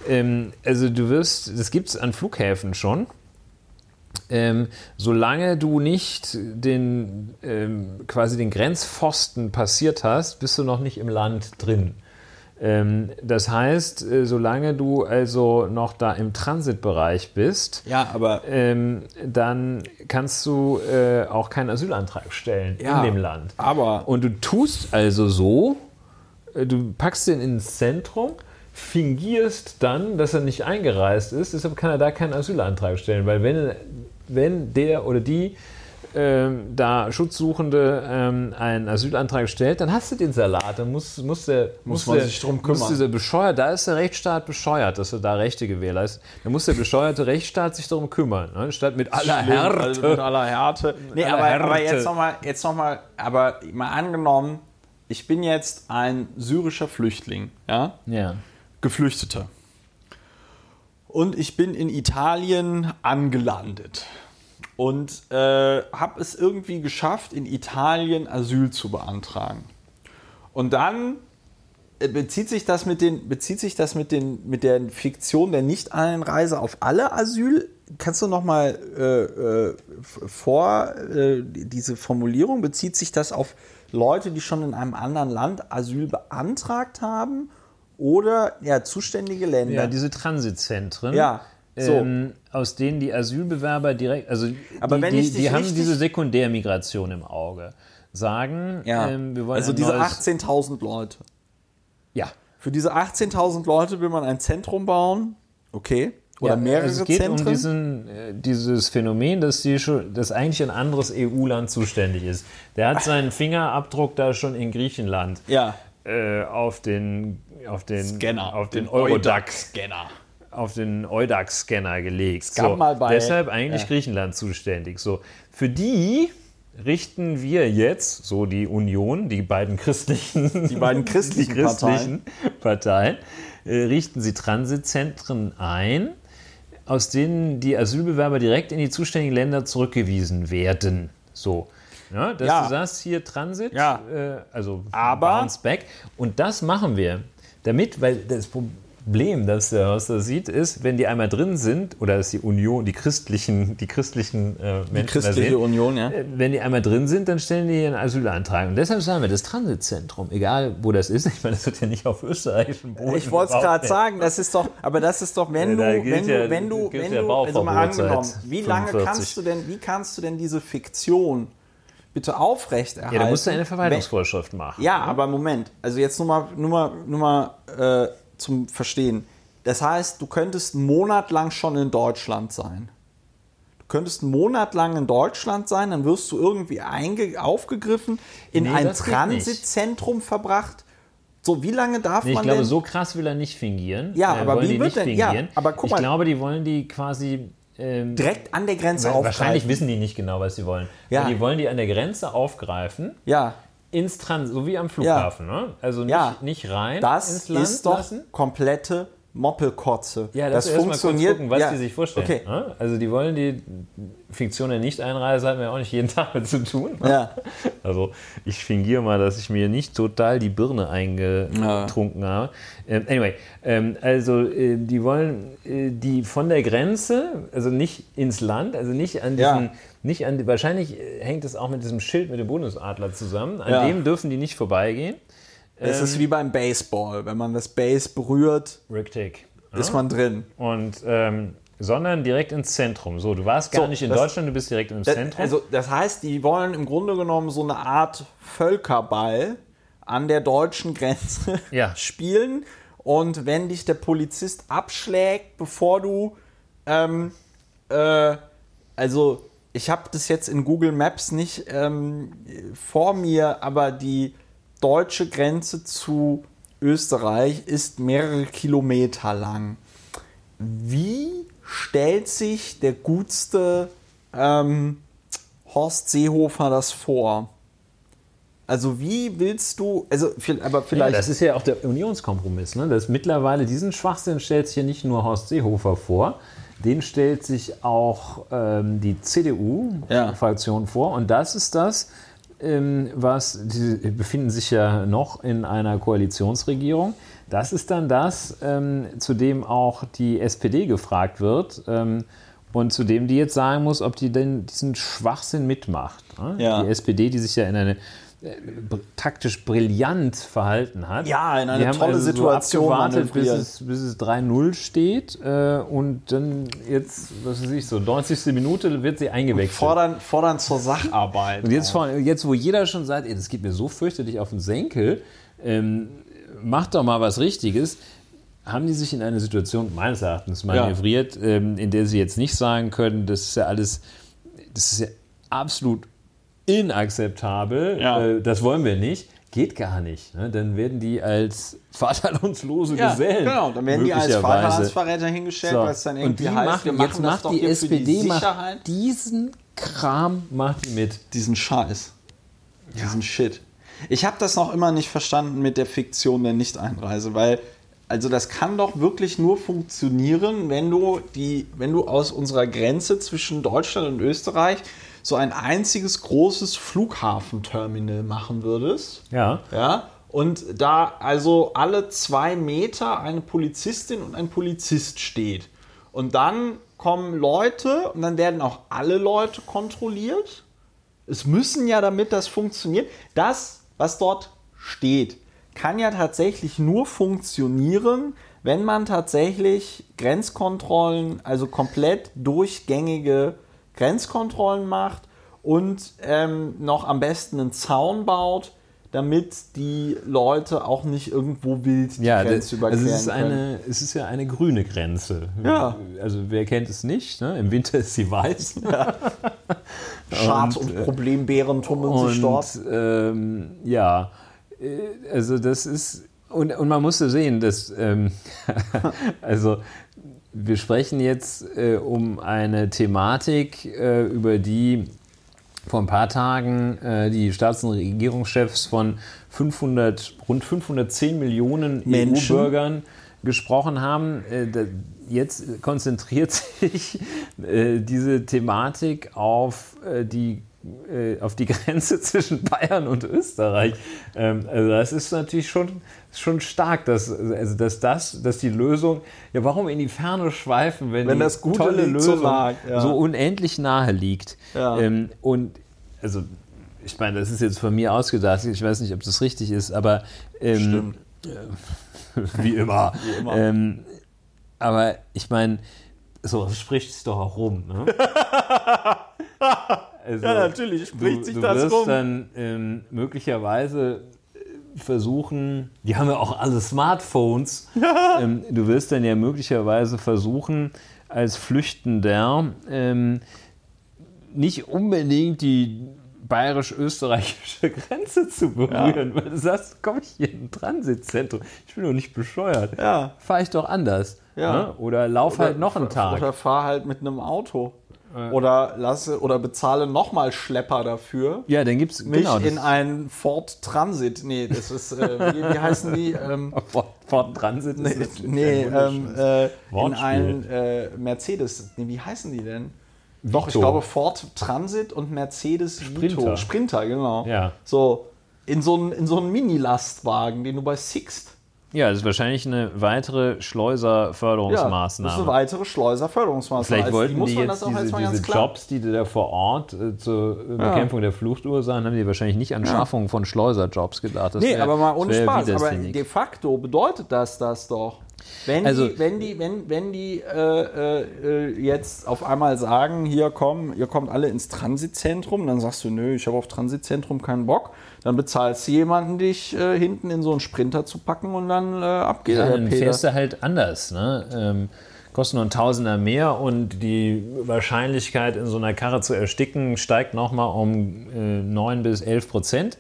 Ähm, also du wirst, das gibt es an Flughäfen schon. Ähm, solange du nicht den ähm, quasi den Grenzpfosten passiert hast, bist du noch nicht im Land drin. Ähm, das heißt, äh, solange du also noch da im Transitbereich bist, Ja, aber ähm, dann kannst du äh, auch keinen Asylantrag stellen Ja, in dem Land. aber- Und du tust also so, äh, du packst den ins Zentrum, fingierst dann, dass er nicht eingereist ist, deshalb kann er da keinen Asylantrag stellen, weil wenn, wenn der oder die ähm, da Schutzsuchende ähm, einen Asylantrag stellt, dann hast du den Salat. Dann muss, muss, der, Muss muss man der, sich drum muss kümmern. dieser bescheuert, da ist der Rechtsstaat bescheuert, dass er da Rechte gewährleistet. Da muss der bescheuerte Rechtsstaat sich darum kümmern, ne? statt mit aller Schlimm, Härte. also mit aller Härte. Nee, aller aber, aber Härte. jetzt nochmal, jetzt noch mal, aber mal angenommen, ich bin jetzt ein syrischer Flüchtling, ja, ja. Geflüchteter. Und ich bin in Italien angelandet und äh, habe es irgendwie geschafft, in Italien Asyl zu beantragen. Und dann äh, bezieht sich das mit den bezieht sich das mit den mit der Fiktion der Nicht-Einreise auf alle Asyl? Kannst du noch mal äh, äh, vor äh, diese Formulierung bezieht sich das auf Leute, die schon in einem anderen Land Asyl beantragt haben oder ja zuständige Länder? Ja, diese Transitzentren. Ja, so. Ähm, aus denen die Asylbewerber direkt, also Aber die, wenn die, die haben diese Sekundärmigration im Auge. Sagen, Ja. ähm, wir wollen also diese neues, 18.000 Leute. Ja. Für diese 18.000 Leute will man ein Zentrum bauen. Okay. Oder ja, mehrere also es geht Zentren. um diesen, äh, dieses Phänomen, dass, die schon, dass eigentlich ein anderes EU-Land zuständig ist. Der hat seinen Fingerabdruck da schon in Griechenland ja. äh, auf den, auf den, Scanner. auf den, Eurodac, Scanner. auf den Eudax-Scanner gelegt. mal bei- deshalb eigentlich ja. Griechenland zuständig. So, für die richten wir jetzt, so die Union, die beiden christlichen, Die beiden christlichen, die christlichen Parteien, äh, richten sie Transitzentren ein, aus denen die Asylbewerber direkt in die zuständigen Länder zurückgewiesen werden. So. Ja, dass Ja. du sagst, hier Transit, Ja. äh, also Aber- bounce back. Und das machen wir. Damit, weil das Problem, das der Horst da sieht, ist, wenn die einmal drin sind, oder dass die Union, die christlichen, die christlichen äh, Menschen Die christliche sind, Union, ja. äh, wenn die einmal drin sind, dann stellen die einen Asylantrag. Und deshalb sagen wir, das Transitzentrum, egal wo das ist, ich meine, das wird ja nicht auf österreichischem Boden Ich wollte es gerade sagen, das ist doch, aber das ist doch, wenn Ja, du, wenn du, ja- wenn du, wenn du, also mal angenommen, wie lange 45. kannst du denn, wie kannst du denn diese Fiktion bitte aufrechterhalten? Ja, da musst du eine Verwaltungsvorschrift machen. Ja, aber Moment. Also jetzt nur mal, nur mal, nur mal äh, zum Verstehen. Das heißt, du könntest einen Monat lang schon in Deutschland sein. Du könntest einen Monat lang in Deutschland sein, dann wirst du irgendwie einge aufgegriffen, in Nee, ein Transitzentrum verbracht. So, wie lange darf Nee, ich man glaube, denn? so krass will er nicht fingieren. Ja, äh, aber wie wird nicht denn- ja, fingieren. aber guck ich mal- glaube, die wollen die quasi. Ähm, direkt an der Grenze wa- wahrscheinlich aufgreifen. wissen die nicht genau, was sie wollen. Ja. Aber die wollen die an der Grenze aufgreifen, Ja, ins Trans, so wie am Flughafen. Ne? Also nicht, Ja. nicht rein das ins Land ist doch lassen. komplette Moppelkotze. Ja, das das, funktioniert. Gucken, was ja, die sich vorstellen. Okay. ne? Also die wollen die Fiktion der Nicht-Einreise haben wir auch nicht jeden Tag mit zu tun. ne? Ja. Also ich fingiere mal, dass ich mir nicht total die Birne eingetrunken habe. Ähm, anyway, ähm, also äh, die wollen äh, die von der Grenze, also nicht ins Land, also nicht an Ja. diesen, nicht an, wahrscheinlich äh, hängt es auch mit diesem Schild mit dem Bundesadler zusammen. An Ja. dem dürfen die nicht vorbeigehen. Es ist wie beim Baseball. Wenn man das Base berührt, Rick Tick. ist man drin. Und ähm, sondern direkt ins Zentrum. So, du warst gar So, nicht in das- Deutschland, du bist direkt im Das, Zentrum. also, das heißt, die wollen im Grunde genommen so eine Art Völkerball an der deutschen Grenze Ja. spielen. Und wenn dich der Polizist abschlägt, bevor du, ähm, äh, also ich habe das jetzt in Google Maps nicht ähm, vor mir, aber die deutsche Grenze zu Österreich ist mehrere Kilometer lang. Wie stellt sich der gutste ähm, Horst Seehofer das vor? Also wie willst du, also aber ja, vielleicht, das ist ja auch der Unionskompromiss. Ne? Das mittlerweile diesen Schwachsinn stellt sich hier nicht nur Horst Seehofer vor, den stellt sich auch ähm, die Ja. CDU-Fraktion vor. Und das ist das, ähm, was, die befinden sich ja noch in einer Koalitionsregierung. Das ist dann das, ähm, zu dem auch die SPD gefragt wird. Ähm, und zu dem die jetzt sagen muss, ob die denn diesen Schwachsinn mitmacht. Ne? Ja. Die SPD, die sich ja in eine taktisch brillant verhalten hat. Ja, in eine Die haben tolle also Situation So abgewartet, bis es, bis es 3-0 steht äh, und dann jetzt, was weiß ich, so 90. Minute wird sie eingewechselt. fordern, fordern zur Sacharbeit. Und jetzt, vor- jetzt, wo jeder schon sagt, ey, das geht mir so fürchterlich auf den Senkel, ähm, mach doch mal was Richtiges, haben die sich in eine Situation meines Erachtens manövriert, ja. ähm, in der sie jetzt nicht sagen können, das ist ja alles, das ist ja absolut inakzeptabel, ja. äh, das wollen wir nicht. Geht gar nicht. Ne? Dann werden die als vaterlandslose ja, Gesellen. Genau, dann werden die als Vaterlandsverräter hingestellt, so. weil es dann irgendwie und die heißt, machen, wir machen jetzt macht die SPD die macht diesen Kram macht die mit. Diesen Scheiß. Diesen Shit. Ich habe das noch immer nicht verstanden mit der Fiktion der Nicht-Einreise, weil also das kann doch wirklich nur funktionieren, wenn du die, wenn du aus unserer Grenze zwischen Deutschland und Österreich so ein einziges großes Flughafenterminal machen würdest. Ja. Ja. Und da also alle zwei Meter eine Polizistin und ein Polizist steht. Und dann kommen Leute und dann werden auch alle Leute kontrolliert. Es müssen ja, damit das funktioniert, das, was dort steht, kann ja tatsächlich nur funktionieren, wenn man tatsächlich Grenzkontrollen, also komplett durchgängige Grenzkontrollen macht und ähm, noch am besten einen Zaun baut, damit die Leute auch nicht irgendwo wild die ja, Grenze überqueren also es ist eine, Es ist ja eine grüne Grenze. Ja. Also wer kennt es nicht? Ne? Im Winter ist sie weiß. Ja. Schad- und, und Problembären tummeln sich dort. Ähm, ja, äh, also das ist, und, und man musste sehen, dass, ähm, also wir sprechen jetzt äh, um eine Thematik, äh, über die vor ein paar Tagen äh, die Staats- und Regierungschefs von 500, rund 510 Millionen EU-Bürgern gesprochen haben. Äh, da, jetzt konzentriert sich äh, diese Thematik auf die äh, auf die Grenze zwischen Bayern und Österreich. Ähm, also das ist natürlich schon, schon stark, dass, also dass, das, dass die Lösung, ja warum in die Ferne schweifen, wenn, wenn die das Gute tolle Lösung so, lag, ja. so, unendlich nahe liegt. Ja. Ähm, und also ich meine, das ist jetzt von mir ausgedacht, ich weiß nicht, ob das richtig ist, aber ähm. Äh, wie immer. Wie immer. Ähm, aber ich meine, so spricht es doch auch rum. Ne? Also, ja, natürlich spricht du, sich du das wirst rum. dann ähm, möglicherweise versuchen, die haben ja auch alle Smartphones, ähm, du wirst dann ja möglicherweise versuchen, als Flüchtender ähm, nicht unbedingt die bayerisch-österreichische Grenze zu berühren, ja. weil du sagst, komm ich hier in ein Transitzentrum, ich bin doch nicht bescheuert, ja. fahre ich doch anders. Ja. Ne? Oder lauf halt noch einen Tag. Oder fahr halt mit einem Auto. Oder lasse oder bezahle nochmal Schlepper dafür. Ja, dann gibt's mich genau, in ein Ford Transit. Nee, das ist äh, wie, wie, heißen die? Ähm, Ford, Ford, Transit. Nee, nee ähm, äh, in ein äh, Mercedes. Nee, wie heißen die denn? Vito. Doch, ich glaube Ford Transit und Mercedes Sprinter. Vito. Sprinter, genau. Ja. So in so einen in so einen Mini-Lastwagen, den du bei Sixt ja, das ist wahrscheinlich eine weitere Schleuserförderungsmaßnahme. Ja, das ist eine weitere Schleuserförderungsmaßnahme. Vielleicht wollten die, die jetzt diese, diese Jobs, die da vor Ort äh, zur Bekämpfung ja. der Fluchtursachen, haben die wahrscheinlich nicht an Schaffung ja. von Schleuserjobs gedacht. Das nee, wär, aber mal ohne Spaß. Aber de facto bedeutet das das doch. Wenn also, die, wenn die, wenn, wenn die äh, äh, jetzt auf einmal sagen, hier kommen, ihr kommt alle ins Transitzentrum, dann sagst du, nö, ich habe auf Transitzentrum keinen Bock, dann bezahlst du jemanden, dich äh, hinten in so einen Sprinter zu packen und dann äh, ab geht ja, dann Peter. fährst du halt anders. Ne? Ähm, kostet nur ein Tausender mehr und die Wahrscheinlichkeit, in so einer Karre zu ersticken, steigt nochmal um äh, 9 bis 11 Prozent.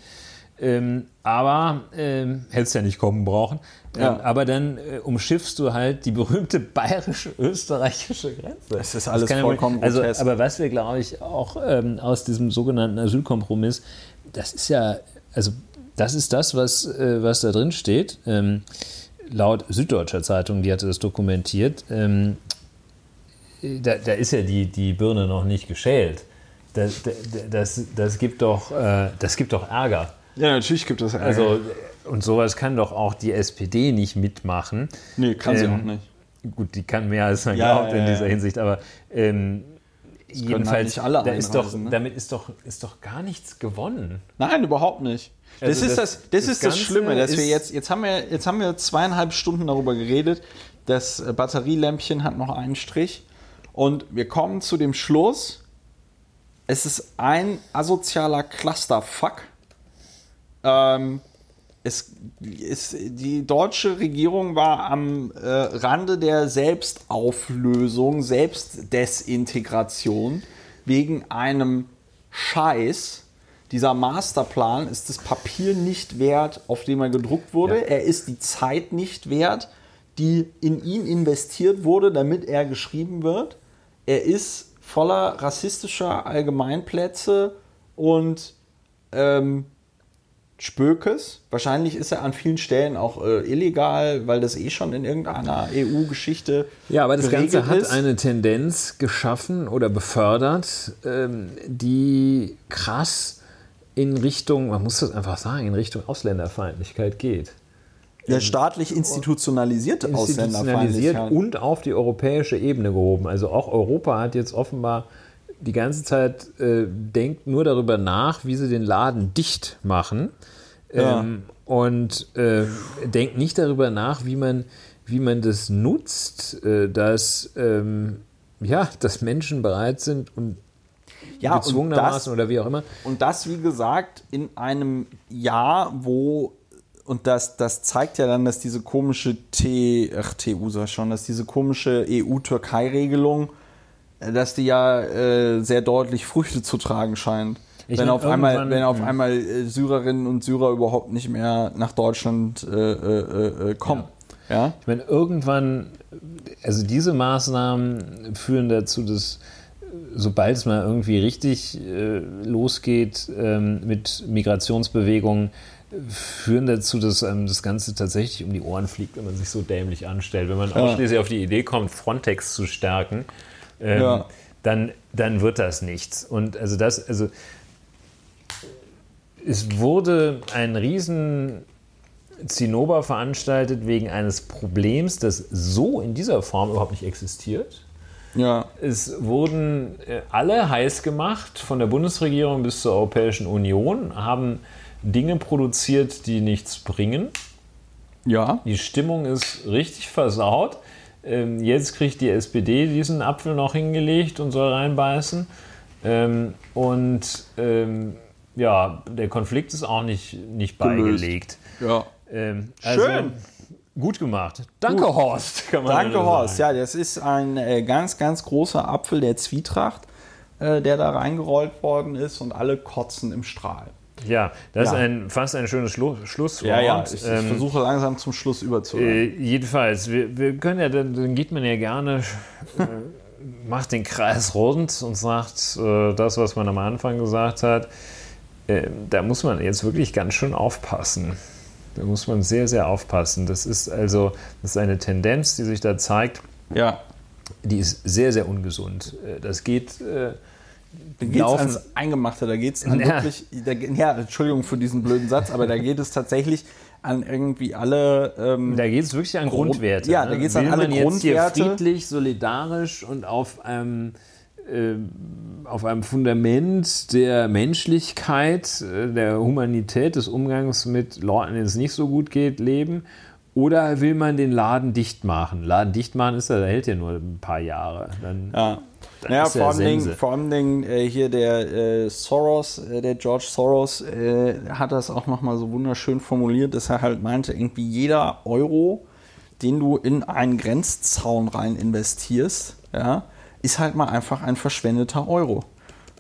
Ähm, aber ähm, hättest ja nicht kommen brauchen. Ähm, ja. aber dann äh, umschiffst du halt die berühmte bayerische-österreichische Grenze. Das ist alles das vollkommen also, Aber was wir, glaube ich, auch ähm, aus diesem sogenannten Asylkompromiss, das ist ja, also das ist das, was, äh, was da drin steht. Ähm, laut Süddeutscher Zeitung, die hatte das dokumentiert, ähm, da, da, ist ja die, die Birne noch nicht geschält. Das, das, das, gibt doch, äh, das gibt doch Ärger. Ja, natürlich gibt es Ärger. Also, und sowas kann doch auch die SPD nicht mitmachen. Nee, kann ähm, sie auch nicht. Gut, die kann mehr als man ja, glaubt ja, in dieser Hinsicht, aber ähm, jedenfalls, alle da ist doch, ne? damit ist doch, ist doch gar nichts gewonnen. Nein, überhaupt nicht. Das also ist das, das, das, ist das Schlimme, dass wir jetzt, jetzt haben wir, jetzt haben wir zweieinhalb Stunden darüber geredet. Das Batterielämpchen hat noch einen Strich. Und wir kommen zu dem Schluss, es ist ein asozialer Clusterfuck. Ähm, es ist, die deutsche Regierung war am äh, Rande der Selbstauflösung, Selbstdesintegration wegen einem Scheiß. Dieser Masterplan ist das Papier nicht wert, auf dem er gedruckt wurde. Ja. Er ist die Zeit nicht wert, die in ihn investiert wurde, damit er geschrieben wird. Er ist voller rassistischer Allgemeinplätze und ähm, Spökes. Wahrscheinlich ist er an vielen Stellen auch äh, illegal, weil das eh schon in irgendeiner EU-Geschichte Ja, aber das Ganze hat ist. eine Tendenz geschaffen oder befördert, ähm, die krass in Richtung, man muss das einfach sagen, in Richtung Ausländerfeindlichkeit geht. der staatlich institutionalisierte Institutionalisiert Ausländerfeindlichkeit. und auf die europäische Ebene gehoben. Also auch Europa hat jetzt offenbar die ganze Zeit äh, denkt nur darüber nach, wie sie den Laden dicht machen. Ja. Ähm, und äh, denkt nicht darüber nach, wie man, wie man das nutzt, äh, dass, ähm, ja, dass Menschen bereit sind und ja, und gezwungenermaßen das, oder wie auch immer. und das, wie gesagt, in einem Jahr, wo und das, das zeigt ja dann, dass diese komische T, ach, TU sag schon, dass diese komische EU-Türkei-Regelung, dass die ja äh, sehr deutlich Früchte zu tragen scheint. Ich wenn, auf einmal, wenn auf einmal äh, Syrerinnen und Syrer überhaupt nicht mehr nach Deutschland äh, äh, äh, kommen. Ja. Ich meine, irgendwann, also diese Maßnahmen führen dazu, dass sobald es mal irgendwie richtig äh, losgeht ähm, mit Migrationsbewegungen, führen dazu, dass einem das Ganze tatsächlich um die Ohren fliegt, wenn man sich so dämlich anstellt. Wenn man ausschließlich auf die Idee kommt, Frontex zu stärken, ähm, Ja. dann, dann wird das nichts. Und also das, also es wurde ein riesen Zinnober veranstaltet wegen eines Problems, das so in dieser Form überhaupt nicht existiert. Ja. Es wurden äh, alle heiß gemacht, von der Bundesregierung bis zur Europäischen Union, haben Dinge produziert, die nichts bringen. Ja. Die Stimmung ist richtig versaut. Ähm, Jetzt kriegt die SPD diesen Apfel noch hingelegt und soll reinbeißen. Ähm, Und ähm, ja, der Konflikt ist auch nicht, nicht Gelöst. beigelegt. Ja. Ähm, also, Schön. Gut gemacht. Danke, Gut. Horst. Danke, Horst. sagen. Ja, das ist ein äh, ganz, ganz großer Apfel der Zwietracht, äh, der da reingerollt worden ist und alle kotzen im Strahl. Ja, das Ja. ist ein, fast ein schönes Schlu Schlusswort. Ja, ja, ich, ich Ähm, versuche langsam zum Schluss äh, überzuleiten. jedenfalls, wir, wir können ja, dann, dann geht man ja gerne, äh, macht den Kreis rund und sagt äh, das, was man am Anfang gesagt hat. Äh, da muss man jetzt wirklich ganz schön aufpassen. Da muss man sehr, sehr aufpassen. Das ist also das ist eine Tendenz, die sich da zeigt, ja. die ist sehr, sehr ungesund. Äh, Das geht. Da geht es laufen- ans Eingemachte, da geht es an Ja. wirklich, da, ja, Entschuldigung für diesen blöden Satz, aber da geht es tatsächlich an irgendwie alle, ähm, Da geht es wirklich an Grund- Grundwerte. ja, ne? da geht's an Will alle man jetzt hier Grundwerte. friedlich, solidarisch und auf einem, äh, auf einem Fundament der Menschlichkeit, äh, der Humanität, des Umgangs mit Leuten, denen es nicht so gut geht, leben? Oder will man den Laden dicht machen? Laden dicht machen ist ja, da hält ja nur ein paar Jahre. Dann, Ja. Naja, ja vor allem, Dingen, vor allem Dingen, äh, hier der äh, Soros, äh, der George Soros, äh, hat das auch nochmal so wunderschön formuliert, dass er halt meinte, irgendwie jeder Euro, den du in einen Grenzzaun rein investierst, ja, ist halt mal einfach ein verschwendeter Euro.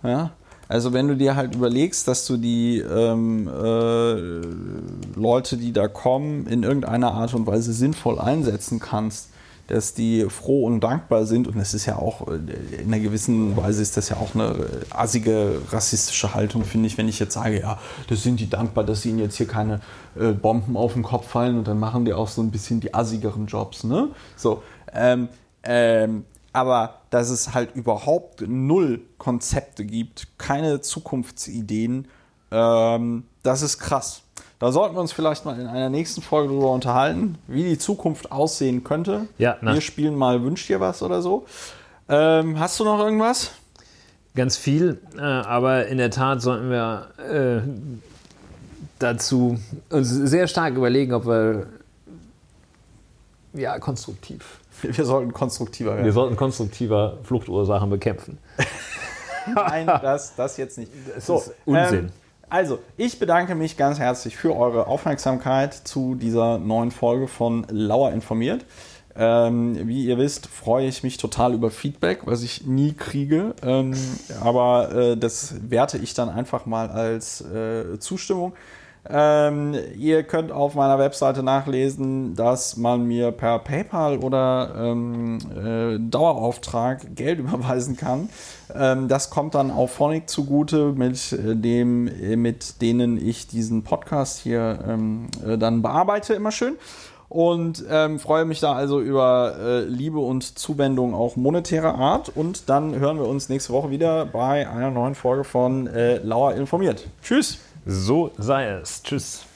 Ja? Also wenn du dir halt überlegst, dass du die ähm, äh, Leute, die da kommen, in irgendeiner Art und Weise sinnvoll einsetzen kannst, dass die froh und dankbar sind und das ist ja auch äh, in einer gewissen Weise ist das ja auch eine äh, assige rassistische Haltung, finde ich, wenn ich jetzt sage, ja, das sind die dankbar, dass ihnen jetzt hier keine äh, Bomben auf den Kopf fallen und dann machen die auch so ein bisschen die assigeren Jobs, ne? So, ähm, ähm, aber dass es halt überhaupt null Konzepte gibt, keine Zukunftsideen, ähm, das ist krass. Da sollten wir uns vielleicht mal in einer nächsten Folge darüber unterhalten, wie die Zukunft aussehen könnte. Ja, na. Wir spielen mal Wünsch dir was oder so. Ähm, hast du noch irgendwas? Ganz viel, äh, aber in der Tat sollten wir äh, dazu uns sehr stark überlegen, ob wir ja konstruktiv. Wir sollten konstruktiver Wir werden. sollten konstruktiver Fluchtursachen bekämpfen. Nein, das, das jetzt nicht. So, ist Unsinn. Ähm, Also, ich bedanke mich ganz herzlich für eure Aufmerksamkeit zu dieser neuen Folge von Lauer informiert. Ähm, wie ihr wisst, freue ich mich total über Feedback, was ich nie kriege. Ähm, aber äh, das werte ich dann einfach mal als äh, Zustimmung. Ähm, ihr könnt auf meiner Webseite nachlesen, dass man mir per PayPal oder ähm, äh, Dauerauftrag Geld überweisen kann. Ähm, das kommt dann auf Phonic zugute, mit, äh, dem, äh, mit denen ich diesen Podcast hier ähm, äh, dann bearbeite, immer schön. Und ähm, freue mich da also über äh, Liebe und Zuwendung auch monetärer Art. Und dann hören wir uns nächste Woche wieder bei einer neuen Folge von äh, Lauer informiert. Tschüss! So sei es. Tschüss.